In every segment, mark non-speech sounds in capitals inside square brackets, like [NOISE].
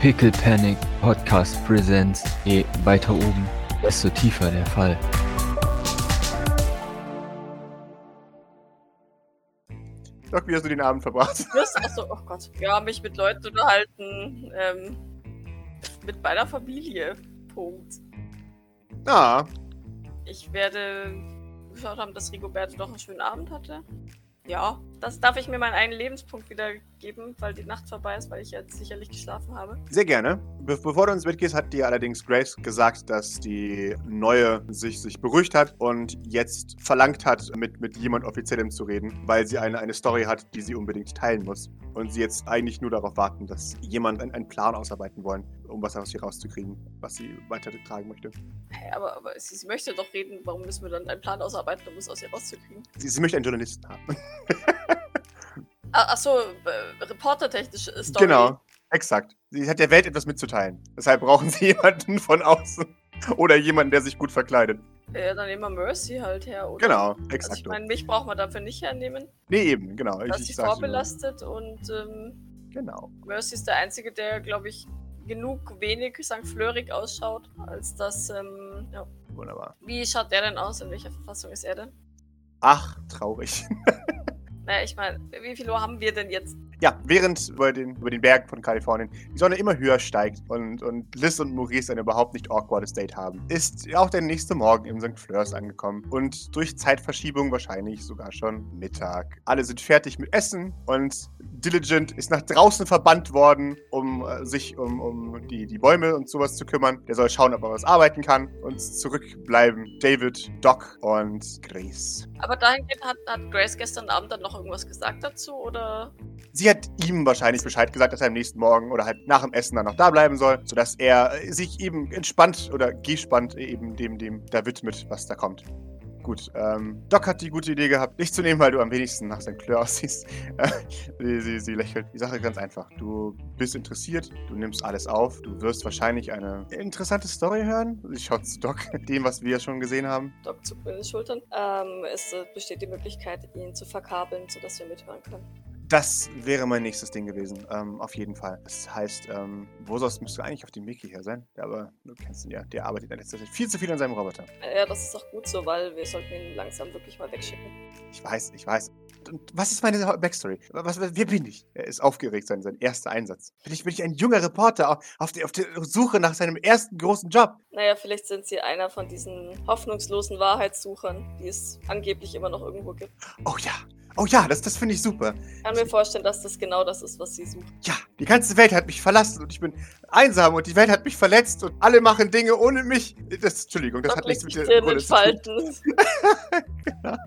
Pickle Panic Podcast Presents. Je weiter oben, desto tiefer der Fall. Doc, wie hast du den Abend verbracht? [LAUGHS] Was? Achso, oh Gott. Ja, mich mit Leuten unterhalten. Ähm, mit meiner Familie. Punkt. Ah, Ich werde geschaut haben, dass Rigoberto doch einen schönen Abend hatte. Ja, das darf ich mir meinen einen Lebenspunkt wieder geben, weil die Nacht vorbei ist, weil ich jetzt sicherlich geschlafen habe. sehr gerne. Be bevor du ins Bett gehst, hat dir allerdings Grace gesagt, dass die Neue sich, sich beruhigt hat und jetzt verlangt hat, mit, mit jemand Offiziellem zu reden, weil sie eine, eine Story hat, die sie unbedingt teilen muss. Und sie jetzt eigentlich nur darauf warten, dass jemand einen, einen Plan ausarbeiten wollen, um was aus ihr rauszukriegen, was sie weitertragen möchte. Hey, aber, aber sie, sie möchte doch reden, warum müssen wir dann einen Plan ausarbeiten, um es aus ihr rauszukriegen? Sie, sie möchte einen Journalisten haben. [LAUGHS] Ah, Achso, äh, reportertechnisch ist Story. Genau, exakt. Sie hat der Welt etwas mitzuteilen. Deshalb brauchen sie [LAUGHS] jemanden von außen. Oder jemanden, der sich gut verkleidet. Ja, dann nehmen wir Mercy halt her, oder? Genau, Also exakt. ich meine, mich braucht man dafür nicht hernehmen. nee, eben, genau. dass ich, sie ich nur. vorbelastet und ähm, Genau. Mercy ist der Einzige, der, glaube ich, genug wenig St. Fleurig ausschaut, als dass, ähm, ja. Wunderbar. Wie schaut der denn aus? In welcher Verfassung ist er denn? Ach, traurig. [LAUGHS] Naja, ich meine, wie viel Uhr haben wir denn jetzt? Ja, während über den, über den Bergen von Kalifornien die Sonne immer höher steigt und, und Liz und Maurice ein überhaupt nicht awkwardes Date haben, ist auch der nächste Morgen in St. Fleurs angekommen und durch Zeitverschiebung wahrscheinlich sogar schon Mittag. Alle sind fertig mit Essen und Diligent ist nach draußen verbannt worden, um äh, sich um, um die, die Bäume und sowas zu kümmern. Der soll schauen, ob er was arbeiten kann und zurückbleiben David, Doc und Grace. Aber dahingehend hat, hat Grace gestern Abend dann noch irgendwas gesagt dazu, oder? Sie hat ihm wahrscheinlich Bescheid gesagt, dass er am nächsten Morgen oder halt nach dem Essen dann noch da bleiben soll, sodass er äh, sich eben entspannt oder gespannt eben dem, dem da widmet, was da kommt. Gut, ähm, Doc hat die gute Idee gehabt, dich zu nehmen, weil du am wenigsten nach St. Clair aussiehst. [LAUGHS] Sie, sie, sie lächelt. Die Sache ganz einfach. Du bist interessiert, du nimmst alles auf, du wirst wahrscheinlich eine interessante Story hören. Sie schaut zu Doc, [LAUGHS] dem, was wir schon gesehen haben. Doc zuckt mit den Schultern. Ähm, es äh, besteht die Möglichkeit, ihn zu verkabeln, sodass wir mithören können. Das wäre mein nächstes Ding gewesen, ähm, auf jeden Fall. Das heißt, ähm, Vosos müsste eigentlich auf dem Mickey hier sein, aber du kennst ihn ja, der arbeitet in letzter Zeit viel zu viel an seinem Roboter. Ja, das ist auch gut so, weil wir sollten ihn langsam wirklich mal wegschicken. Ich weiß, ich weiß. Und was ist meine Backstory? Was, wer bin ich? Er ist aufgeregt, sein, sein erster Einsatz. Bin ich, bin ich ein junger Reporter auf, auf, der, auf der Suche nach seinem ersten großen Job? Naja, vielleicht sind sie einer von diesen hoffnungslosen Wahrheitssuchern, die es angeblich immer noch irgendwo gibt. Oh ja, oh ja, das, das finde ich super. Ich kann mir vorstellen, dass das genau das ist, was sie suchen. Ja, die ganze Welt hat mich verlassen und ich bin einsam und die Welt hat mich verletzt und alle machen Dinge ohne mich. Das, Entschuldigung, das Doc hat nichts mit der Rolle zu tun. Falten. [LAUGHS]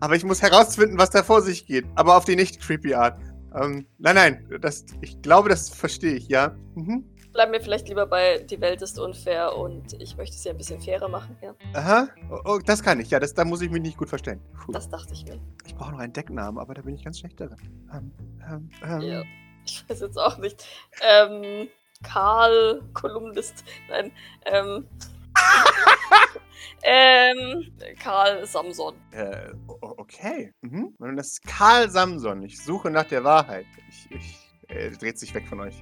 Aber ich muss herausfinden, was da vor sich geht. Aber auf die nicht creepy Art. Ähm, nein, nein, das, ich glaube, das verstehe ich, ja. Mhm. Bleiben wir vielleicht lieber bei Die Welt ist unfair und ich möchte sie ein bisschen fairer machen. Ja, Aha, oh, oh, das kann ich, ja, das, da muss ich mich nicht gut verstellen. Puh. das dachte ich mir. Ich brauche noch einen Decknamen, aber da bin ich ganz schlecht darin. Ähm, ähm, ähm, Ja. Ich weiß jetzt auch nicht. Ähm, Karl, Kolumnist. Nein. Ähm, [LAUGHS] ähm, Karl Samson. äh, okay. Mhm. Das ist Karl Samson. Ich suche nach der Wahrheit. Ich, ich, er dreht sich weg von euch.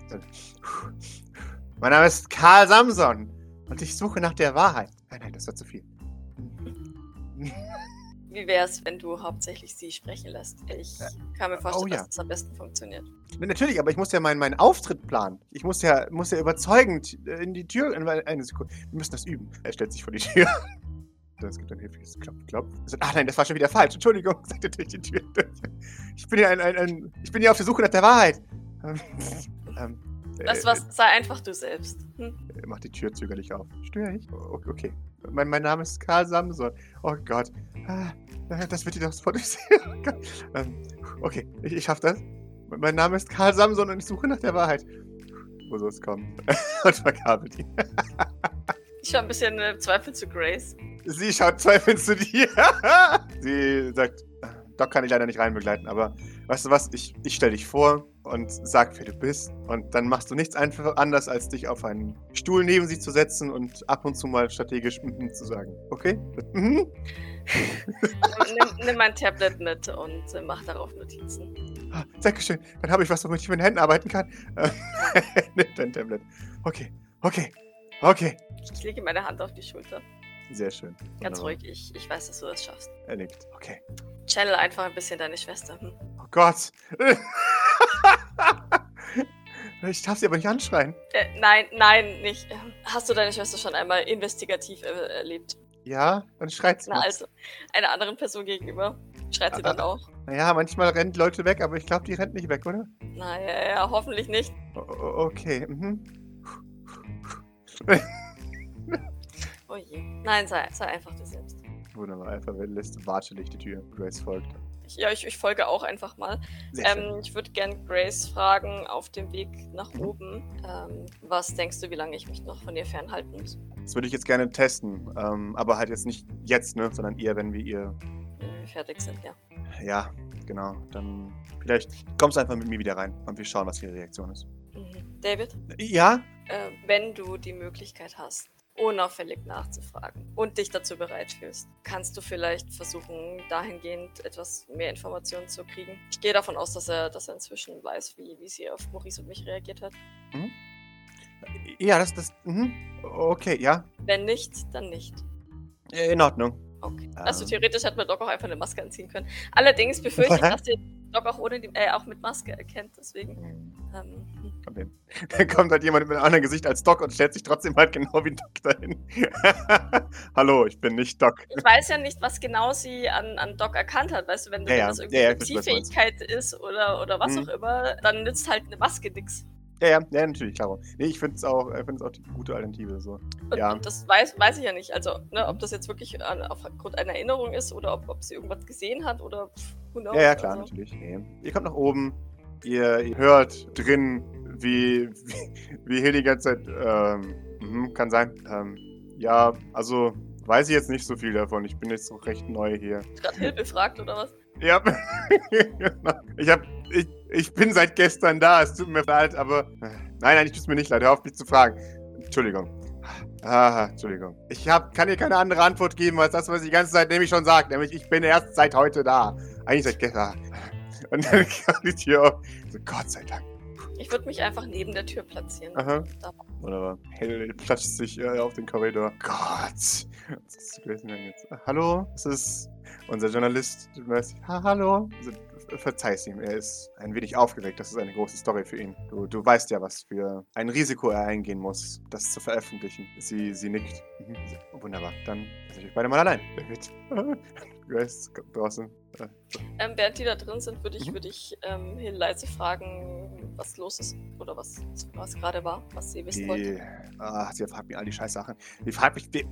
Mein Name ist Karl Samson und ich suche nach der Wahrheit. Nein, nein, das war zu viel. Wie wär's, wenn du hauptsächlich sie sprechen lässt? Ich kann mir vorstellen, oh ja. dass das am besten funktioniert. Natürlich, aber ich muss ja meinen, meinen Auftritt planen. Ich muss ja, muss ja überzeugend äh, in die Tür. in- Eine Sekunde. Wir müssen das üben. Er stellt sich vor die Tür. [LAUGHS] Es gibt ein hilfliches Klopf, Klopf. Sagt, Ach nein, das war schon wieder falsch. Entschuldigung, [LAUGHS] sagt er durch die Tür. Ich bin ja ein, ein, ein ich bin ja auf der Suche nach der Wahrheit. Ähm, ähm, Das äh, was, sei einfach du selbst. Hm? Er macht die Tür zögerlich auf. Störe ich? O- Okay. Mein, mein Name ist Karl Samson. Oh Gott. Ah, Das wird dir doch sofort sehen. ähm, Okay, ich, ich schaff das. Mein Name ist Karl Samson und ich suche nach der Wahrheit. Wo soll es kommen? [LAUGHS] und verkabelt ihn. Ich habe ein bisschen äh, Zweifel zu Grace. Sie schaut zweifelnd zu dir. [LAUGHS] Sie sagt, Doc kann ich leider nicht reinbegleiten, aber weißt du was, ich, ich stelle dich vor und sag, wer du bist. Und dann machst du nichts einfach anders, als dich auf einen Stuhl neben sie zu setzen und ab und zu mal strategisch mhm zu sagen. Okay? Mhm. [LAUGHS] nimm, nimm mein Tablet mit und äh, mach darauf Notizen. Ah, Dankeschön. Dann habe ich was, womit ich mit den Händen arbeiten kann. [LAUGHS] Äh, Nimmt ein Tablet. Okay, okay, okay. Ich lege meine Hand auf die Schulter. Sehr schön. Ganz Wunderbar. ruhig, ich, ich weiß, dass du das schaffst. Er nickt. Okay. Channel einfach ein bisschen deine Schwester. Hm? Oh Gott. [LAUGHS] ich darf sie aber nicht anschreien. Äh, nein, nein, nicht. Hast du deine Schwester schon einmal investigativ äh, erlebt? Ja, dann schreit sie. Na, also, einer anderen Person gegenüber. Schreit sie dann auch? Naja, manchmal rennt Leute weg, aber ich glaube, die rennt nicht weg, oder? Na ja, ja, hoffentlich nicht. O- okay. Mhm. Oh je. Nein, sei, sei einfach du selbst. Wunderbar. Einfach lässt watschelig die Tür. Grace folgt. Ja, ich, ich folge auch einfach mal. Ähm, ich würde gern Grace fragen, auf dem Weg nach oben, ähm, was denkst du, wie lange ich mich noch von ihr fernhalten muss? Das würde ich jetzt gerne testen. Ähm, aber halt jetzt nicht jetzt, ne? Sondern eher, wenn wir ihr. Wenn wir fertig sind, ja. Ja, genau. Dann. Vielleicht kommst du einfach mit mir wieder rein und wir schauen, was ihre Reaktion ist. Mhm. David, Ja? äh, wenn du die Möglichkeit hast, unauffällig nachzufragen und dich dazu bereit fühlst, kannst du vielleicht versuchen, dahingehend etwas mehr Informationen zu kriegen. Ich gehe davon aus, dass er, dass er inzwischen weiß, wie, wie sie auf Maurice und mich reagiert hat. Ja, das. das mhm. Okay, ja. Wenn nicht, dann nicht. In Ordnung. Okay. Also Ähm. theoretisch hätte man Doc auch einfach eine Maske anziehen können. Allerdings befürchte ich, [LAUGHS] dass ihr Doc auch ohne die, äh, auch mit Maske erkennt. Deswegen. Ähm, hm. Okay. Dann kommt halt jemand mit einem anderen Gesicht als Doc und stellt sich trotzdem halt genau wie Doc dahin. [LAUGHS] Hallo, ich bin nicht Doc. ich weiß ja nicht, was genau sie an, an Doc erkannt hat. Weißt du, wenn, Ja, wenn das irgendwie Ja, ja. Zielfähigkeit ist oder, oder was Mhm. auch immer, dann nützt halt eine Maske nix. Ja, ja, ja, natürlich, klar. Nee, ich finde es auch, ich find's auch die gute Alternative. So. Und, Ja. das weiß, weiß ich ja nicht. Also, ne, ob das jetzt wirklich an, aufgrund einer Erinnerung ist oder ob, ob sie irgendwas gesehen hat oder pff, who knows. Ja, ja, klar, also. natürlich. Nee. Ihr kommt nach oben, ihr, ihr hört drin, wie, wie, wie Hill die ganze Zeit, ähm, mhm, kann sein. Ähm, ja, also weiß ich jetzt nicht so viel davon. Ich bin jetzt noch recht neu hier. Gerade Hilfe fragt oder was? Ja, [LAUGHS] genau. ich hab, ich, ich bin seit gestern da, es tut mir leid, aber, nein, nein, ich tut's mir nicht leid, hör auf mich zu fragen. Entschuldigung. Ah, Entschuldigung. Ich hab, kann dir keine andere Antwort geben, als das, was ich die ganze Zeit nämlich schon sagt. Nämlich, ich bin erst seit heute da. Eigentlich seit gestern. Und dann [LAUGHS] kam die Tür auf. So, Gott sei Dank. Ich würde mich einfach neben der Tür platzieren. Aha. Wunderbar. Hell platscht sich äh, auf den Korridor. Gott. Was ist gewesen denn jetzt? Hallo? Das ist unser Journalist. Ha, hallo? Also, verzeih's ihm. Er ist ein wenig aufgeregt. Das ist eine große Story für ihn. Du, du weißt ja, was für ein Risiko er eingehen muss, das zu veröffentlichen. Sie, sie nickt. Mhm. Wunderbar. Dann ich euch beide mal allein. David. [LAUGHS] Grace kommt draußen. Äh, Ähm, während die da drin sind, würde ich, Mhm. würde ich ähm, Hill leise fragen, was los ist oder was, was gerade war, was sie wissen wollte. Ah, sie fragt mich all die Scheißsachen. Die fragt mich. Die,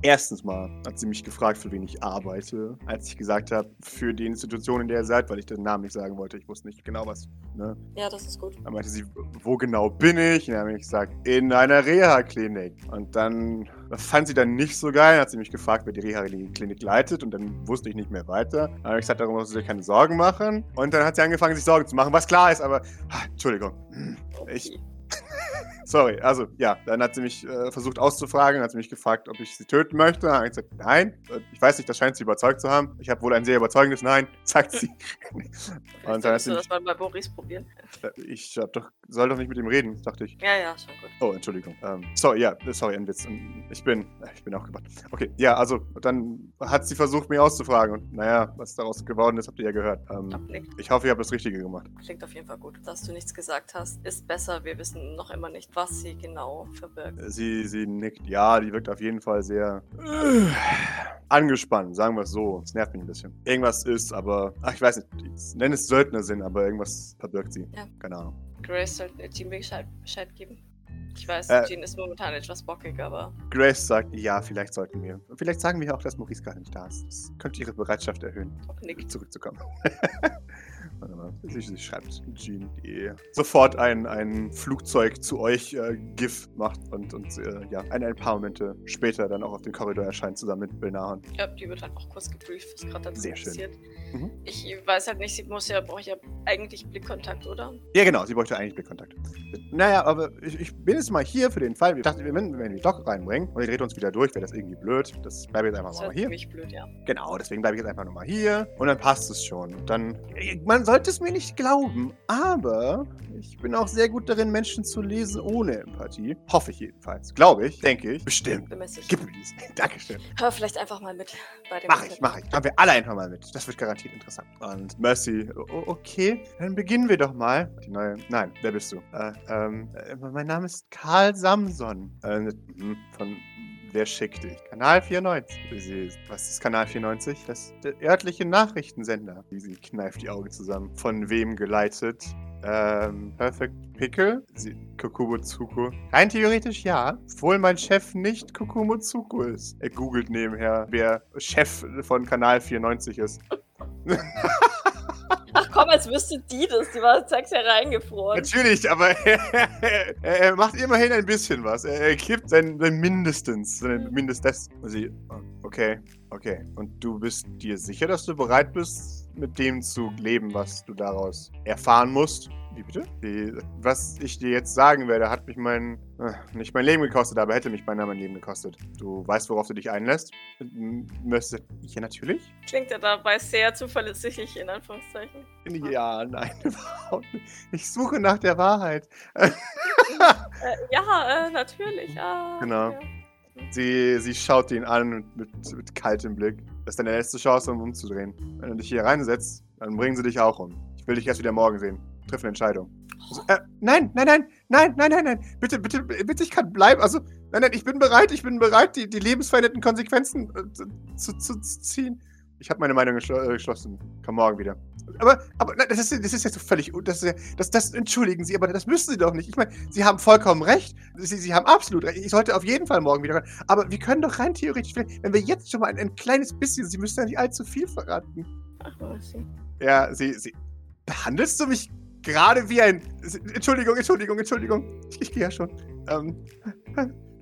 erstens mal hat sie mich gefragt, für wen ich arbeite. Als ich gesagt habe, für die Institution, in der ihr seid, weil ich den Namen nicht sagen wollte. Ich wusste nicht genau was. Ne? Ja, das ist gut. Dann meinte sie, wo genau bin ich? Und dann habe ich gesagt, in einer Reha-Klinik. Und dann fand sie dann nicht so geil. Dann hat sie mich gefragt, wer die Reha-Klinik leitet. Und dann wusste ich nicht mehr weiter. Dann habe ich gesagt, darum musst du dir keine Sorgen machen. Und dann hat sie angefangen, sich Sorgen zu machen, was klar ist. Aber, ah, Entschuldigung. Ich- Okay. Sorry, also ja, dann hat sie mich äh, versucht auszufragen, hat sie mich gefragt, ob ich sie töten möchte. Dann habe ich gesagt, nein. Ich weiß nicht, das scheint sie überzeugt zu haben. Ich habe wohl ein sehr überzeugendes Nein, [LAUGHS] sagt sie. [LAUGHS] Und dann sie du das mal bei Boris probieren. äh, ich hab doch, soll doch nicht mit ihm reden, dachte ich. Ja, ja, schon gut. Oh, Entschuldigung. Ähm, sorry, ja, sorry, ein Witz. Ich bin, äh, ich bin auch gebannt. Okay, ja, also dann hat sie versucht, mich auszufragen. Und naja, was daraus geworden ist, habt ihr ja gehört. Ähm, ich hoffe, ihr habt das Richtige gemacht. Klingt auf jeden Fall gut. Dass du nichts gesagt hast, ist besser. Wir wissen noch immer nicht, was sie genau verbirgt. Sie, sie nickt. Ja, die wirkt auf jeden Fall sehr äh, angespannt, sagen wir es so. Es nervt mich ein bisschen. Irgendwas ist, aber, ach, ich weiß nicht, ich nenne es Söldnersinn, aber irgendwas verbirgt sie. Ja. Keine Ahnung. Grace sollte Jean Bescheid, Bescheid geben. Ich weiß, Äh. Jean ist momentan etwas bockig, aber Grace sagt, ja, vielleicht sollten wir. Vielleicht sagen wir auch, dass Maurice gar nicht da ist. Das könnte ihre Bereitschaft erhöhen, zurückzukommen. [LAUGHS] Warte mal. Sie, sie schreibt Jean, die sofort ein, ein Flugzeug zu euch äh, GIF macht und, und äh, ja, ein, ein paar Momente später dann auch auf dem Korridor erscheint, zusammen mit Belnahon. Ja, die wird halt auch kurz gebrieft, was gerade dazu Sehr schön. passiert. Mhm. Ich weiß halt nicht, sie muss ja, braucht ja eigentlich Blickkontakt, oder? Ja, genau, sie bräuchte eigentlich Blickkontakt. Naja, aber ich, ich bin jetzt mal hier für den Fall. Ich dachte, wir wenn wir die Doc reinbringen und ihr dreht uns wieder durch, wäre das irgendwie blöd. Das bleibe ich jetzt einfach Das mal hier. ziemlich blöd, ja. Genau, deswegen bleibe ich jetzt einfach nochmal hier und dann passt es schon. Dann. Man sollte es mir nicht glauben, aber ich bin auch sehr gut darin, Menschen zu lesen ohne Empathie. Hoffe ich jedenfalls. Glaube ich, denke ich. Bestimmt. Gib mir dies. Dankeschön. Hör vielleicht einfach mal mit bei dem Mach ich, mach ich. Haben wir alle einfach mal mit. Das wird garantiert interessant. Und Mercy, okay, dann beginnen wir doch mal. Die neue. Nein, wer bist du? Äh, ähm, äh, mein Name ist Karl Samson. Äh, mhm, von Wer schickt dich? Kanal 94. Sie, was ist Kanal 94? Das ist der örtliche Nachrichtensender. Sie, kneift die Augen zusammen. Von wem geleitet? Ähm, Perfect Pickle? Sie, Kokumo Tsuko? Rein theoretisch ja. Obwohl mein Chef nicht Kokumo Tsuko ist. Er googelt nebenher, wer Chef von Kanal 94 ist. Ach komm, als wüsste die das. Die war sechs Jahre eingefroren. Natürlich, aber [LAUGHS] er, er macht immerhin ein bisschen was. Er, er gibt sein, sein Mindestens, sein Mindestes. Sie, okay, okay. Und du bist dir sicher, dass du bereit bist, mit dem zu leben, was du daraus erfahren musst? Wie bitte? Die, was ich dir jetzt sagen werde, hat mich mein, äh, nicht mein Leben gekostet, aber hätte mich beinahe mein Leben gekostet. Du weißt, worauf du dich einlässt? M- Möchte, ja, natürlich. Klingt ja dabei sehr zuverlässig, in Anführungszeichen. Ja, nein, [LAUGHS] überhaupt nicht. Ich suche nach der Wahrheit. Äh, ja, äh, natürlich. Ah, Genau. Ja. Sie, sie schaut ihn an mit, mit, mit kaltem Blick. Das ist deine letzte Chance, um umzudrehen. Wenn du dich hier reinsetzt, dann bringen sie dich auch um. Ich will dich erst wieder morgen sehen. Triff eine Entscheidung. Also, äh, nein, nein, nein, nein, nein, nein, nein. Bitte, bitte, bitte, ich kann bleiben. Also, nein, nein, ich bin bereit, ich bin bereit, die, die lebensverändernden Konsequenzen äh, zu, zu, zu ziehen. Ich habe meine Meinung geschl äh, geschlossen. Komm morgen wieder. Aber, aber nein, das, ist, das ist jetzt so völlig. Das, ist ja- das, das entschuldigen Sie, aber das müssen Sie doch nicht. Ich meine, Sie haben vollkommen recht. Sie, Sie haben absolut recht. Ich sollte auf jeden Fall morgen wieder rein. Aber wir können doch rein theoretisch, wenn wir jetzt schon mal ein, ein kleines bisschen, Sie müssen ja nicht allzu viel verraten. Ach, was. Ja, Sie, Sie. Behandelst du mich gerade wie ein. Entschuldigung, Entschuldigung, Entschuldigung. Ich, ich gehe ja schon. Ähm.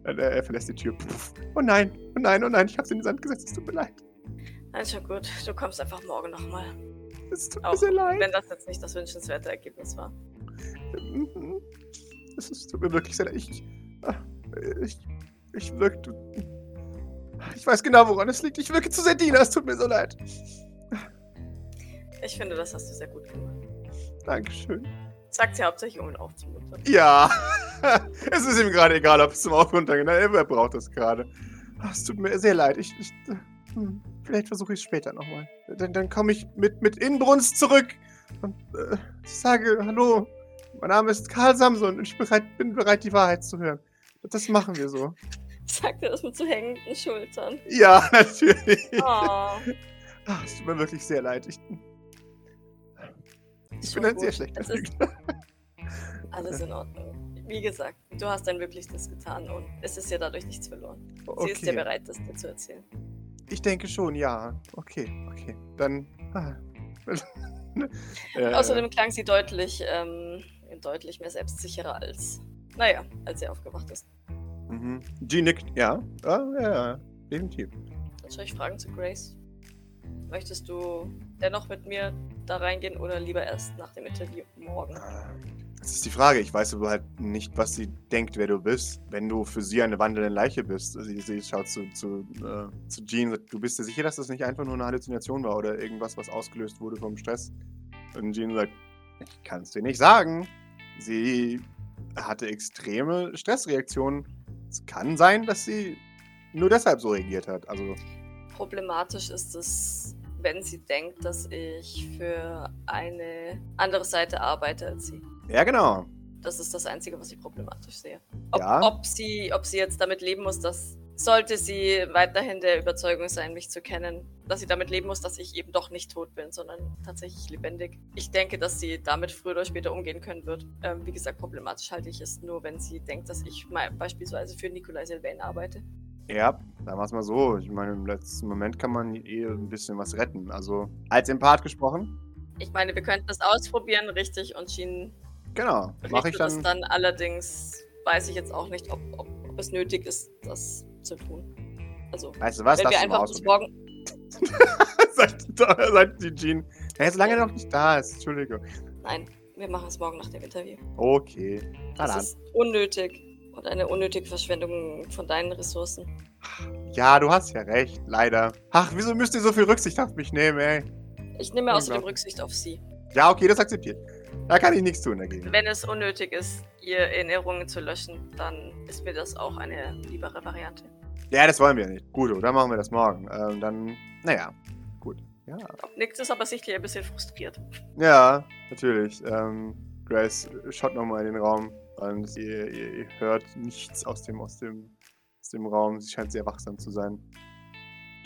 Er, er verlässt die Tür. Puff. Oh nein, oh nein, oh nein, ich hab's in den Sand gesetzt. Es tut mir leid. Nein, schon gut. Du kommst einfach morgen nochmal. Es tut mir Auch sehr leid. wenn das jetzt nicht das wünschenswerte Ergebnis war. Mhm. Es tut mir wirklich sehr leid. Ich. ah, Ich. Ich wirkte. Ich weiß genau, woran es liegt. Ich wirke zu sehr Diener. Es tut mir so leid. Ich finde, das hast du sehr gut gemacht. Dankeschön. Sagt sie hauptsächlich, um ihn aufzumuntern. Ja. [LAUGHS] es ist ihm gerade egal, ob es zum Auf- und Runtergehen. Er braucht das gerade. Es tut mir sehr leid. Ich. ich hm, vielleicht versuche ich es später nochmal. Dann, dann komme ich mit, mit Inbrunst zurück. Und äh, sage: Hallo, mein Name ist Karl Samson und ich bereit, bin bereit, die Wahrheit zu hören. Das machen wir so. [LAUGHS] Sagt er das mit so hängenden Schultern. Ja, [LAUGHS] natürlich. Oh, Ah, es tut mir wirklich sehr leid. Ich, ich bin ein sehr gut. schlechter Es ist Lügner. [LAUGHS] alles in Ordnung. Wie gesagt, du hast dein Möglichstes getan und es ist dir dadurch nichts verloren. Sie ist dir Okay. bereit, das dir zu erzählen. Ich denke schon, ja. Okay, okay. Dann. Ah. [LAUGHS] äh, Außerdem klang sie deutlich, ähm, deutlich mehr selbstsicherer als, naja, als sie aufgewacht ist. Mhm. G nickt, ja. Ah, ja, ja, definitiv. Soll ich fragen zu Grace? Möchtest du dennoch mit mir da reingehen oder lieber erst nach dem Interview morgen? Ah, Das ist die Frage. Ich weiß aber halt nicht, was sie denkt, wer du bist. Wenn du für sie eine wandelnde Leiche bist. Sie, sie schaut zu, zu, äh, zu Jean. und sagt, Du bist dir sicher, dass das nicht einfach nur eine Halluzination war oder irgendwas, was ausgelöst wurde vom Stress? Und Jean sagt, ich kann es dir nicht sagen. Sie hatte extreme Stressreaktionen. Es kann sein, dass sie nur deshalb so reagiert hat. Also, Problematisch ist es, wenn sie denkt, dass ich für eine andere Seite arbeite als sie. ja, genau. Das ist das Einzige, was ich problematisch sehe. Ob, Ja. ob, sie, ob sie jetzt damit leben muss, dass sollte sie weiterhin der Überzeugung sein, mich zu kennen, dass sie damit leben muss, dass ich eben doch nicht tot bin, sondern tatsächlich lebendig. Ich denke, dass sie damit früher oder später umgehen können wird. Ähm, wie gesagt, problematisch halte ich es nur, wenn sie denkt, dass ich beispielsweise für Nikolai Sylvain arbeite. Ja, sagen wir es mal so. Ich meine, im letzten Moment kann man eh ein bisschen was retten. Also, als Empath gesprochen. Ich meine, wir könnten das ausprobieren, richtig, und Jean Genau. Mache ich richtet das dann. dann. Allerdings weiß ich jetzt auch nicht, ob, ob, ob es nötig ist, das zu tun. Also, Weißt du was? wenn wir einfach bis morgen. [LAUGHS] sagt, sagt die Jean. Ja, solange er noch nicht da ist. Entschuldigung. Nein, wir machen es morgen nach dem Interview. Okay. Na Das dann. ist unnötig und eine unnötige Verschwendung von deinen Ressourcen. Ja, du hast ja recht. Leider. Ach, wieso müsst ihr so viel Rücksicht auf mich nehmen, ey? Ich nehme außerdem. Rücksicht auf sie. Ja, okay, das akzeptiert. Da kann ich nichts tun dagegen. Wenn es unnötig ist, ihr Erinnerungen zu löschen, dann ist mir das auch eine liebere Variante. Ja, das wollen wir nicht. Gut, dann machen wir das morgen. Ähm, dann, naja, gut. Ja, Nix ist aber sichtlich ein bisschen frustriert. ja natürlich. Ähm, Grace schaut nochmal in den Raum und ihr, ihr, ihr hört nichts aus dem, aus, dem, aus dem Raum. Sie scheint sehr wachsam zu sein.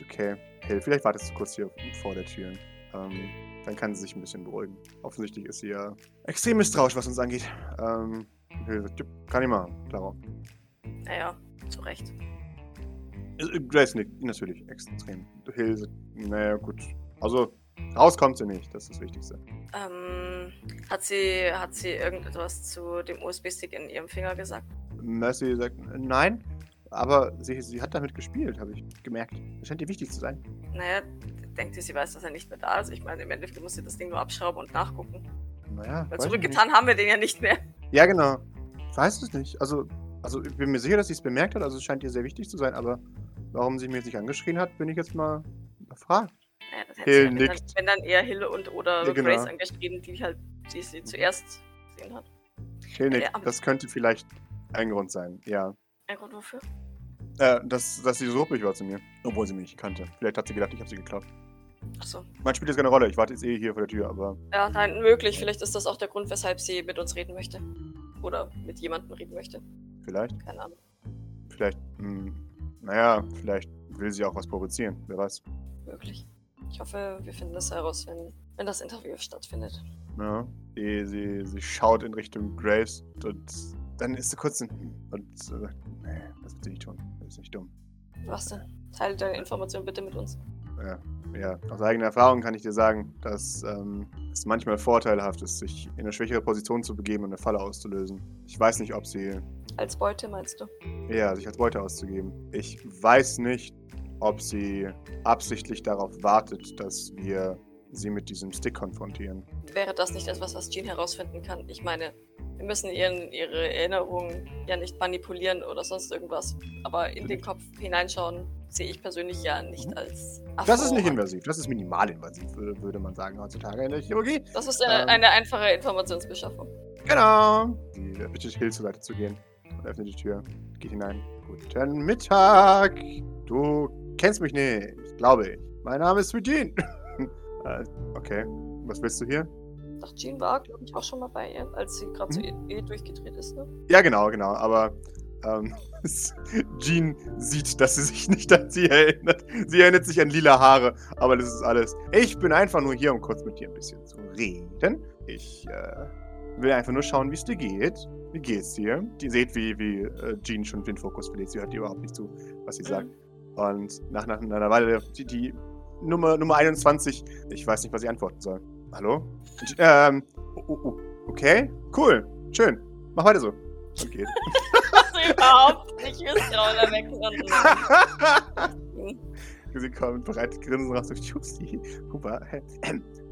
Okay. Hey, vielleicht wartest du kurz hier vor der Tür. Ähm, dann kann sie sich ein bisschen beruhigen. Offensichtlich ist sie ja extrem misstrauisch, was uns angeht. Ähm, Hill sagt, "Jupp, kann ich machen, klaro. Naja, zu Recht. Äh, Grace nickt, natürlich, extrem. Hill sagt, naja, gut. Also, raus kommt sie nicht, das ist das Wichtigste. Ähm, hat sie, hat sie irgendetwas zu dem USB-Stick in ihrem Finger gesagt? Mercy sagt, nein, aber sie, sie hat damit gespielt, habe ich gemerkt. Das scheint ihr wichtig zu sein. Naja, denkt sie, sie weiß, dass er nicht mehr da ist. Ich meine, im Endeffekt muss sie das Ding nur abschrauben und nachgucken. Naja, Weil zurückgetan haben wir den ja nicht mehr. Ja, genau. Ich weiß es nicht. Also, also ich bin mir sicher, dass sie es bemerkt hat, also es scheint ihr sehr wichtig zu sein, aber warum sie mir jetzt nicht angeschrien hat, bin ich jetzt mal überfragt. Naja, das hätte Hill ja, wenn, dann, nickt. wenn dann eher Hille und oder Ja, genau. Grace angeschrieben, die halt, die sie zuerst gesehen hat. Hill nickt. aber- das könnte vielleicht ein Grund sein, ja. Ein Grund wofür? Äh, dass, dass sie so ruppig war zu mir, obwohl sie mich nicht kannte. Vielleicht hat sie gedacht, ich habe sie geklaut. Achso. Man spielt jetzt keine Rolle, ich warte jetzt eh hier vor der Tür, aber Ja, nein, möglich. Vielleicht ist das auch der Grund, weshalb sie mit uns reden möchte. Oder mit jemandem reden möchte. vielleicht, Keine Ahnung. vielleicht, hm, naja, vielleicht will sie auch was provozieren, wer weiß. Möglich. Ich hoffe, wir finden das heraus, wenn, wenn das Interview stattfindet. Ja, sie, sie, sie schaut in Richtung Grace und dann ist sie kurz in, und sagt, nee, das wird sie nicht tun. Das ist nicht dumm. Was denn? Teile deine Information bitte mit uns. Ja, ja, aus eigener Erfahrung kann ich dir sagen, dass ähm, es manchmal vorteilhaft ist, sich in eine schwächere Position zu begeben und eine Falle auszulösen. Ich weiß nicht, ob sie Als Beute meinst du? Ja, sich als Beute auszugeben. Ich weiß nicht, ob sie absichtlich darauf wartet, dass wir sie mit diesem Stick konfrontieren. Wäre das nicht etwas, was Jean herausfinden kann? Ich meine, wir müssen ihren, ihre Erinnerungen ja nicht manipulieren oder sonst irgendwas. Aber in den Kopf hineinschauen sehe ich persönlich ja nicht als. Das ist nicht invasiv, das ist minimalinvasiv, würde, würde man sagen heutzutage in der Chirurgie. Das ist eine, Ähm. eine einfache Informationsbeschaffung. Genau. Sie bittet Hill zur Seite zu gehen und öffnet die Tür. Geht hinein. Guten Mittag. Du kennst mich nicht, glaube ich. Mein Name ist Eugene. [LAUGHS] äh, okay. Was willst du hier? Doch, Jean war, glaube ich, auch schon mal bei ihr, als sie gerade Mhm. so eh, eh durchgedreht ist, ne? Ja, genau, genau. Aber ähm, [LAUGHS] Jean sieht, dass sie sich nicht an sie erinnert. Sie erinnert sich an lila Haare, aber das ist alles. Ich bin einfach nur hier, um kurz mit dir ein bisschen zu reden. Ich äh, will einfach nur schauen, wie es dir geht. Wie geht's dir? Die seht, wie, wie äh, Jean schon den Fokus verliert. Sie hört dir überhaupt nicht zu, was sie sagt. Und nach, nach einer Weile, die, die Nummer, Nummer 21, ich weiß nicht, was ich antworten soll. Hallo? Ähm, oh, oh, okay, cool, schön. Mach weiter so. Und geht. Was [LAUGHS] überhaupt nicht Misstrauen wegrennen. [LAUGHS] Sie kommt bereit, grinsen raus. So, Tschussi. Huber.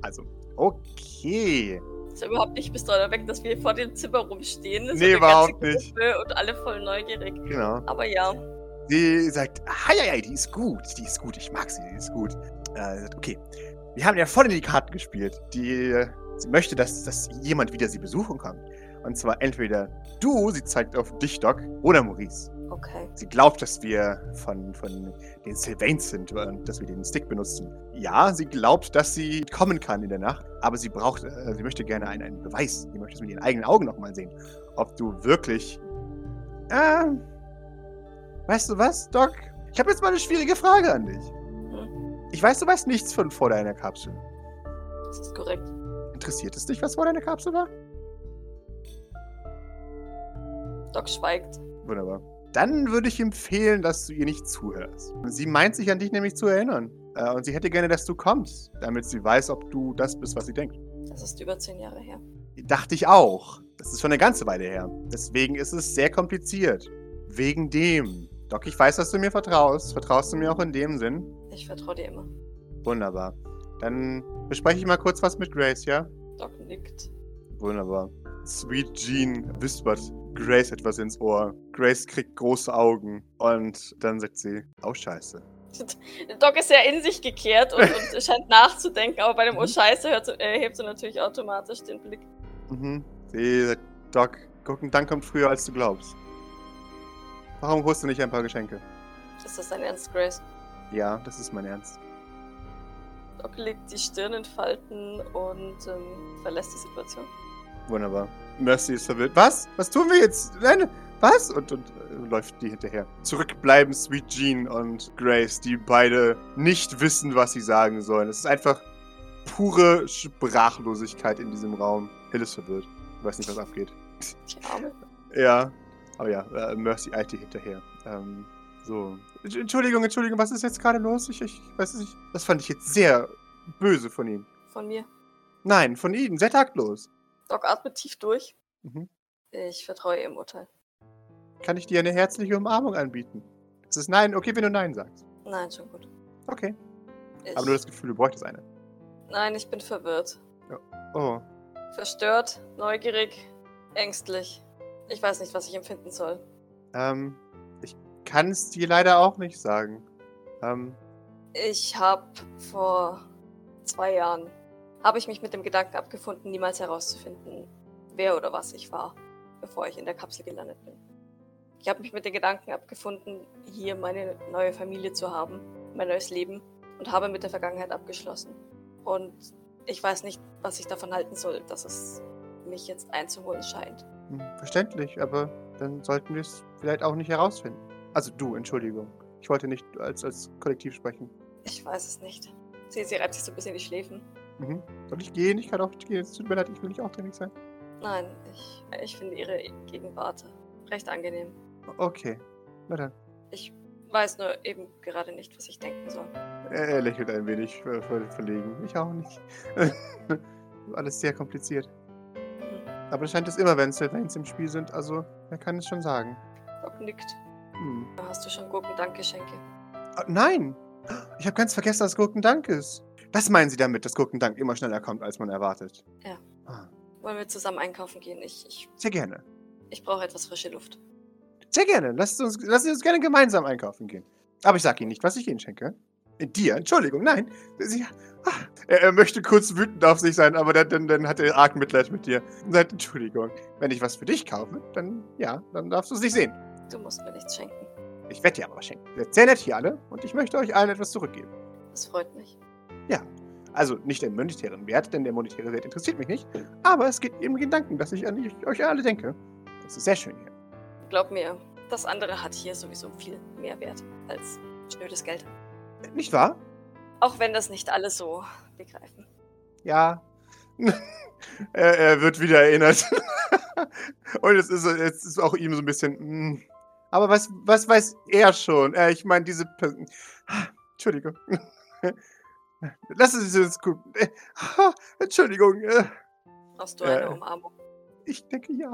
Also, okay. Ist überhaupt nicht Misstrauen weg, dass wir vor dem Zimmer rumstehen. So Nee, überhaupt nicht. Gruppe Und alle voll neugierig. Genau. Aber ja, Sie sagt, ja, die ist gut, die ist gut, ich mag sie, die ist gut. Äh, sagt, okay, wir haben ja voll in die Karten gespielt. Die, sie möchte, dass, dass jemand wieder sie besuchen kommt. Und zwar entweder du, sie zeigt auf dich, Doc, oder Maurice. okay. Sie glaubt, dass wir von, von den Sylvains sind und dass wir den Stick benutzen. Ja, sie glaubt, dass sie kommen kann in der Nacht, aber sie braucht, äh, sie möchte gerne einen, einen Beweis. Sie möchte es mit ihren eigenen Augen nochmal sehen. Ob du wirklich. Äh, weißt du was, Doc? Ich habe jetzt mal eine schwierige Frage an dich. Hm, Ich weiß, du weißt nichts von vor deiner Kapsel. das ist korrekt. Interessiert es dich, was vor deiner Kapsel war? Doc schweigt. Wunderbar. Dann würde ich empfehlen, dass du ihr nicht zuhörst. Sie meint sich an dich nämlich zu erinnern. Äh, und sie hätte gerne, dass du kommst, damit sie weiß, ob du das bist, was sie denkt. Das ist über zehn Jahre her. Dachte ich auch. Das ist schon eine ganze Weile her. Deswegen ist es sehr kompliziert. Wegen dem. Doc, ich weiß, dass du mir vertraust. Vertraust du mir auch in dem Sinn? Ich vertraue dir immer. Wunderbar. Dann bespreche ich mal kurz was mit Grace, ja? Doc nickt. Wunderbar. Sweet Jean wispert Grace etwas ins Ohr. Grace kriegt große Augen und dann sagt sie, oh scheiße. [LAUGHS] Doc ist sehr in sich gekehrt und, und [LAUGHS] scheint nachzudenken, aber bei dem Oh Scheiße hört, äh, hebt sie natürlich automatisch den Blick. Mhm. Die, Doc, gucken, dann kommt früher, als du glaubst. Warum holst du nicht ein paar Geschenke? Ist das dein Ernst, Grace? Ja, das ist mein Ernst. Doc legt die Stirn in Falten und ähm, verlässt die Situation. Wunderbar. Mercy ist verwirrt. Was? Was tun wir jetzt? Nein, was? Und, und äh, läuft die hinterher. Zurückbleiben Sweet Jean und Grace, die beide nicht wissen, was sie sagen sollen. Es ist einfach pure Sprachlosigkeit in diesem Raum. Hill ist verwirrt. Weiß nicht, was abgeht. Die Arme. Ja. Aber ja, äh, Mercy eilt ihr hinterher. Ähm, so. Entsch- Entschuldigung, Entschuldigung, was ist jetzt gerade los? Ich, ich weiß es nicht. Das fand ich jetzt sehr böse von Ihnen. Von mir. Nein, von Ihnen. Sehr taktlos. Doc atmet tief durch. Mhm. Ich vertraue ihrem Urteil. Kann ich dir eine herzliche Umarmung anbieten? Es ist nein, okay, wenn du nein sagst. Nein, schon gut. Okay. Ich, Aber nur das Gefühl, du bräuchtest eine. nein, ich bin verwirrt. Oh. Verstört, neugierig, ängstlich. Ich weiß nicht, was ich empfinden soll. Ähm, ich kann es dir leider auch nicht sagen. Ähm, Ich habe vor zwei Jahren habe ich mich mit dem Gedanken abgefunden, niemals herauszufinden, wer oder was ich war, bevor ich in der Kapsel gelandet bin. Ich habe mich mit den Gedanken abgefunden, hier meine neue Familie zu haben, mein neues Leben und habe mit der Vergangenheit abgeschlossen. Und ich weiß nicht, was ich davon halten soll, dass es mich jetzt einzuholen scheint. Hm, verständlich, aber dann sollten wir es vielleicht auch nicht herausfinden. Also du, Entschuldigung. Ich wollte nicht als, als Kollektiv sprechen. Ich weiß es nicht. Sie, sie reibt sich so ein bisschen die Schläfen. Mhm. Soll ich gehen? Ich kann auch nicht gehen. Es tut mir leid, ich will nicht auch dringend sein. Nein, ich, ich finde ihre Gegenwart recht angenehm. Okay. Na dann. Ich weiß nur eben gerade nicht, was ich denken soll. Er, er lächelt ein wenig ver verlegen. Ich auch nicht. [LAUGHS] Alles sehr kompliziert. Aber das scheint es immer, wenn Sylvains im Spiel sind. Also, er kann es schon sagen. Doc nickt. Hm. Hast du schon Gurkendankgeschenke? Ah, nein! Ich habe ganz vergessen, dass Gurkendank ist. Das meinen Sie damit, dass Gurkendank immer schneller kommt, als man erwartet? Ja. Ah, Wollen wir zusammen einkaufen gehen? Ich, ich, sehr gerne. ich brauche etwas frische Luft. Sehr gerne. Lasst uns, lasst uns gerne gemeinsam einkaufen gehen. Aber ich sage Ihnen nicht, was ich Ihnen schenke. Dir, Entschuldigung, nein. Sie, ah, er, er möchte kurz wütend auf sich sein, aber dann, dann, hat er arg Mitleid mit dir. Und sagt, Entschuldigung, wenn ich was für dich kaufe, dann ja, dann darfst du es nicht sehen. Du musst mir nichts schenken. Ich werde dir aber was schenken. Ihr seid sehr nett hier alle und ich möchte euch allen etwas zurückgeben. Das freut mich. Also nicht den monetären Wert, denn der monetäre Wert interessiert mich nicht. Aber es geht im Gedanken, dass ich an euch alle denke. Das ist sehr schön hier. Glaub mir, das andere hat hier sowieso viel mehr Wert als schnödes Geld. Nicht wahr? Auch wenn das nicht alle so begreifen. Ja. [LAUGHS] er, er wird wieder erinnert. [LAUGHS] Und es ist, es ist auch ihm so ein bisschen. mm. Aber was, was weiß er schon? Äh, ich meine, diese Person. [SIGHS] Entschuldigung. [LAUGHS] Lassen Sie uns gucken. Äh, ah, Entschuldigung. Äh, Brauchst du Äh. eine Umarmung? ich denke ja.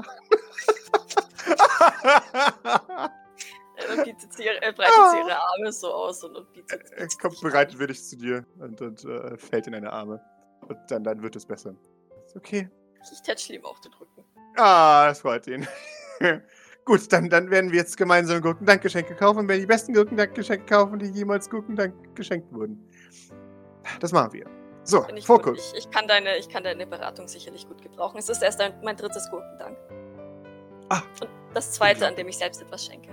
Dann bietet sie, ihre- äh, breitet sie ihre Arme so aus und, und bietet. er kommt bereitwillig zu dir und, und äh, fällt in deine Arme. Und dann, dann wird es besser. Ist okay. Ich tätschle ihm auch den Rücken. Ah, das freut ihn. [LAUGHS] Gut, dann, dann werden wir jetzt gemeinsam Gurkendankgeschenke kaufen und werden die besten Gurkendankgeschenke kaufen, die jemals Gurkendank geschenkt wurden. Das machen wir. So, Bin ich. Fokus. ich, ich, kann deine, ich kann deine Beratung sicherlich gut gebrauchen. Es ist erst ein, mein drittes Gurkendank. Ah. Und das zweite, an dem ich selbst etwas schenke.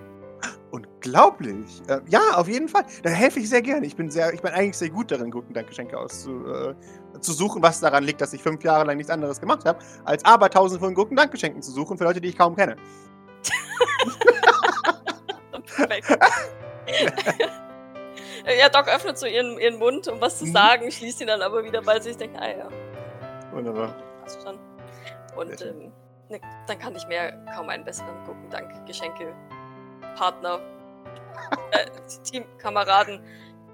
Unglaublich. Äh, ja, auf jeden Fall. Da helfe ich sehr gerne. Ich bin, sehr, ich bin eigentlich sehr gut darin, Gurkendankgeschenke auszu, äh, zu suchen, was daran liegt, dass ich fünf Jahre lang nichts anderes gemacht habe, als aber tausend von Gurkendankgeschenken zu suchen für Leute, die ich kaum kenne. [LAUGHS] Ja, Doc öffnet so ihren, ihren Mund, um was zu Mhm. sagen, schließt ihn dann aber wieder, weil sie sich denkt, ah ja, Wunderbar. passt schon. Und ähm, ne, dann kann ich mir kaum einen besseren Gurkendank-Geschenke, Partner, äh, Teamkameraden.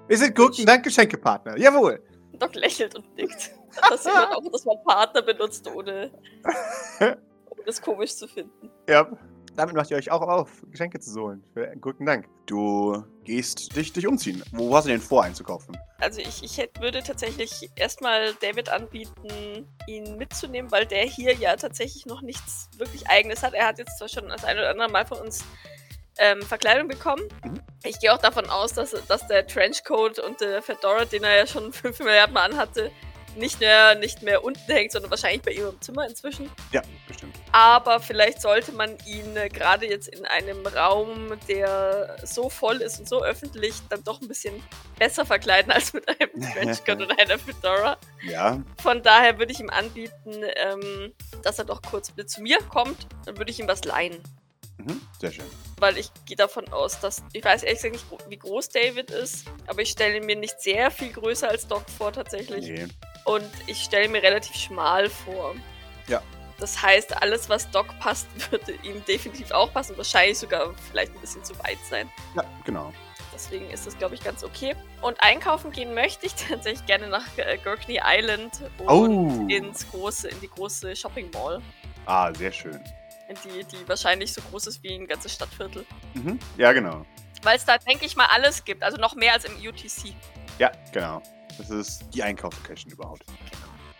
Wir sind Gurkendankgeschenkepartner. Jawohl. Doc lächelt und nickt. Da passiert dann auch, dass man Partner benutzt, ohne, ohne es komisch zu finden. Ja. Damit macht ihr euch auch auf, Geschenke zu holen. Für Gurkendank. Du gehst dich, dich umziehen. Wo hast du denn vor, einzukaufen? Also ich, ich hätte, würde tatsächlich erstmal David anbieten, ihn mitzunehmen, weil der hier ja tatsächlich noch nichts wirklich Eigenes hat. Er hat jetzt zwar schon das ein oder andere Mal von uns ähm, Verkleidung bekommen, Mhm. Ich gehe auch davon aus, dass, dass der Trenchcoat und der Fedora, den er ja schon [LAUGHS] 5 Milliarden Mal anhatte, nicht mehr, nicht mehr unten hängt, sondern wahrscheinlich bei ihm im Zimmer inzwischen. Ja, bestimmt. Aber vielleicht sollte man ihn äh, gerade jetzt in einem Raum, der so voll ist und so öffentlich, dann doch ein bisschen besser verkleiden als mit einem [LAUGHS] Trenchcoat und einer Fedora. Ja. Von daher würde ich ihm anbieten, ähm, dass er doch kurz mit zu mir kommt. Dann würde ich ihm was leihen. Mhm. Sehr schön. Weil ich gehe davon aus, dass. Ich weiß ehrlich gesagt nicht, wie groß David ist, aber ich stelle ihn mir nicht sehr viel größer als Doc vor, tatsächlich. Nee. Und ich stelle mir relativ schmal vor. Ja. Das heißt, alles, was Doc passt, [LAUGHS] würde ihm definitiv auch passen. Wahrscheinlich sogar vielleicht ein bisschen zu weit sein. Ja, genau. Deswegen ist das, glaube ich, ganz okay. Und einkaufen gehen möchte ich [LAUGHS] tatsächlich gerne nach äh, Gurkney Island und Oh. ins große, in die große Shopping Mall. Ah, sehr schön. Die, die wahrscheinlich so groß ist wie ein ganzes Stadtviertel. Mhm. Ja, genau. Weil es da, denke ich mal, alles gibt. Also noch mehr als im UTC. Ja, genau. Das ist die Einkaufslocation überhaupt.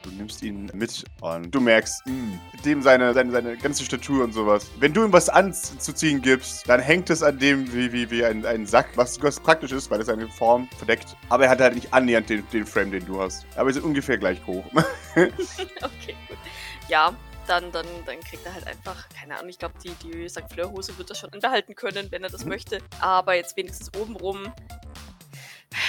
Du nimmst ihn mit und du merkst, mh, dem seine, seine, seine ganze Statur und sowas. Wenn du ihm was anzuziehen gibst, dann hängt es an dem wie, wie, wie ein, ein Sack, was ganz praktisch ist, weil es seine Form verdeckt. Aber er hat halt nicht annähernd den, den Frame, den du hast. Aber sie sind ungefähr gleich hoch. [LAUGHS] [LAUGHS] Okay, gut. Ja, dann, dann, dann kriegt er halt einfach, keine Ahnung, ich glaube, die, die St. Fleur-Hose wird er schon behalten können, wenn er das Mhm. möchte. Aber jetzt wenigstens obenrum.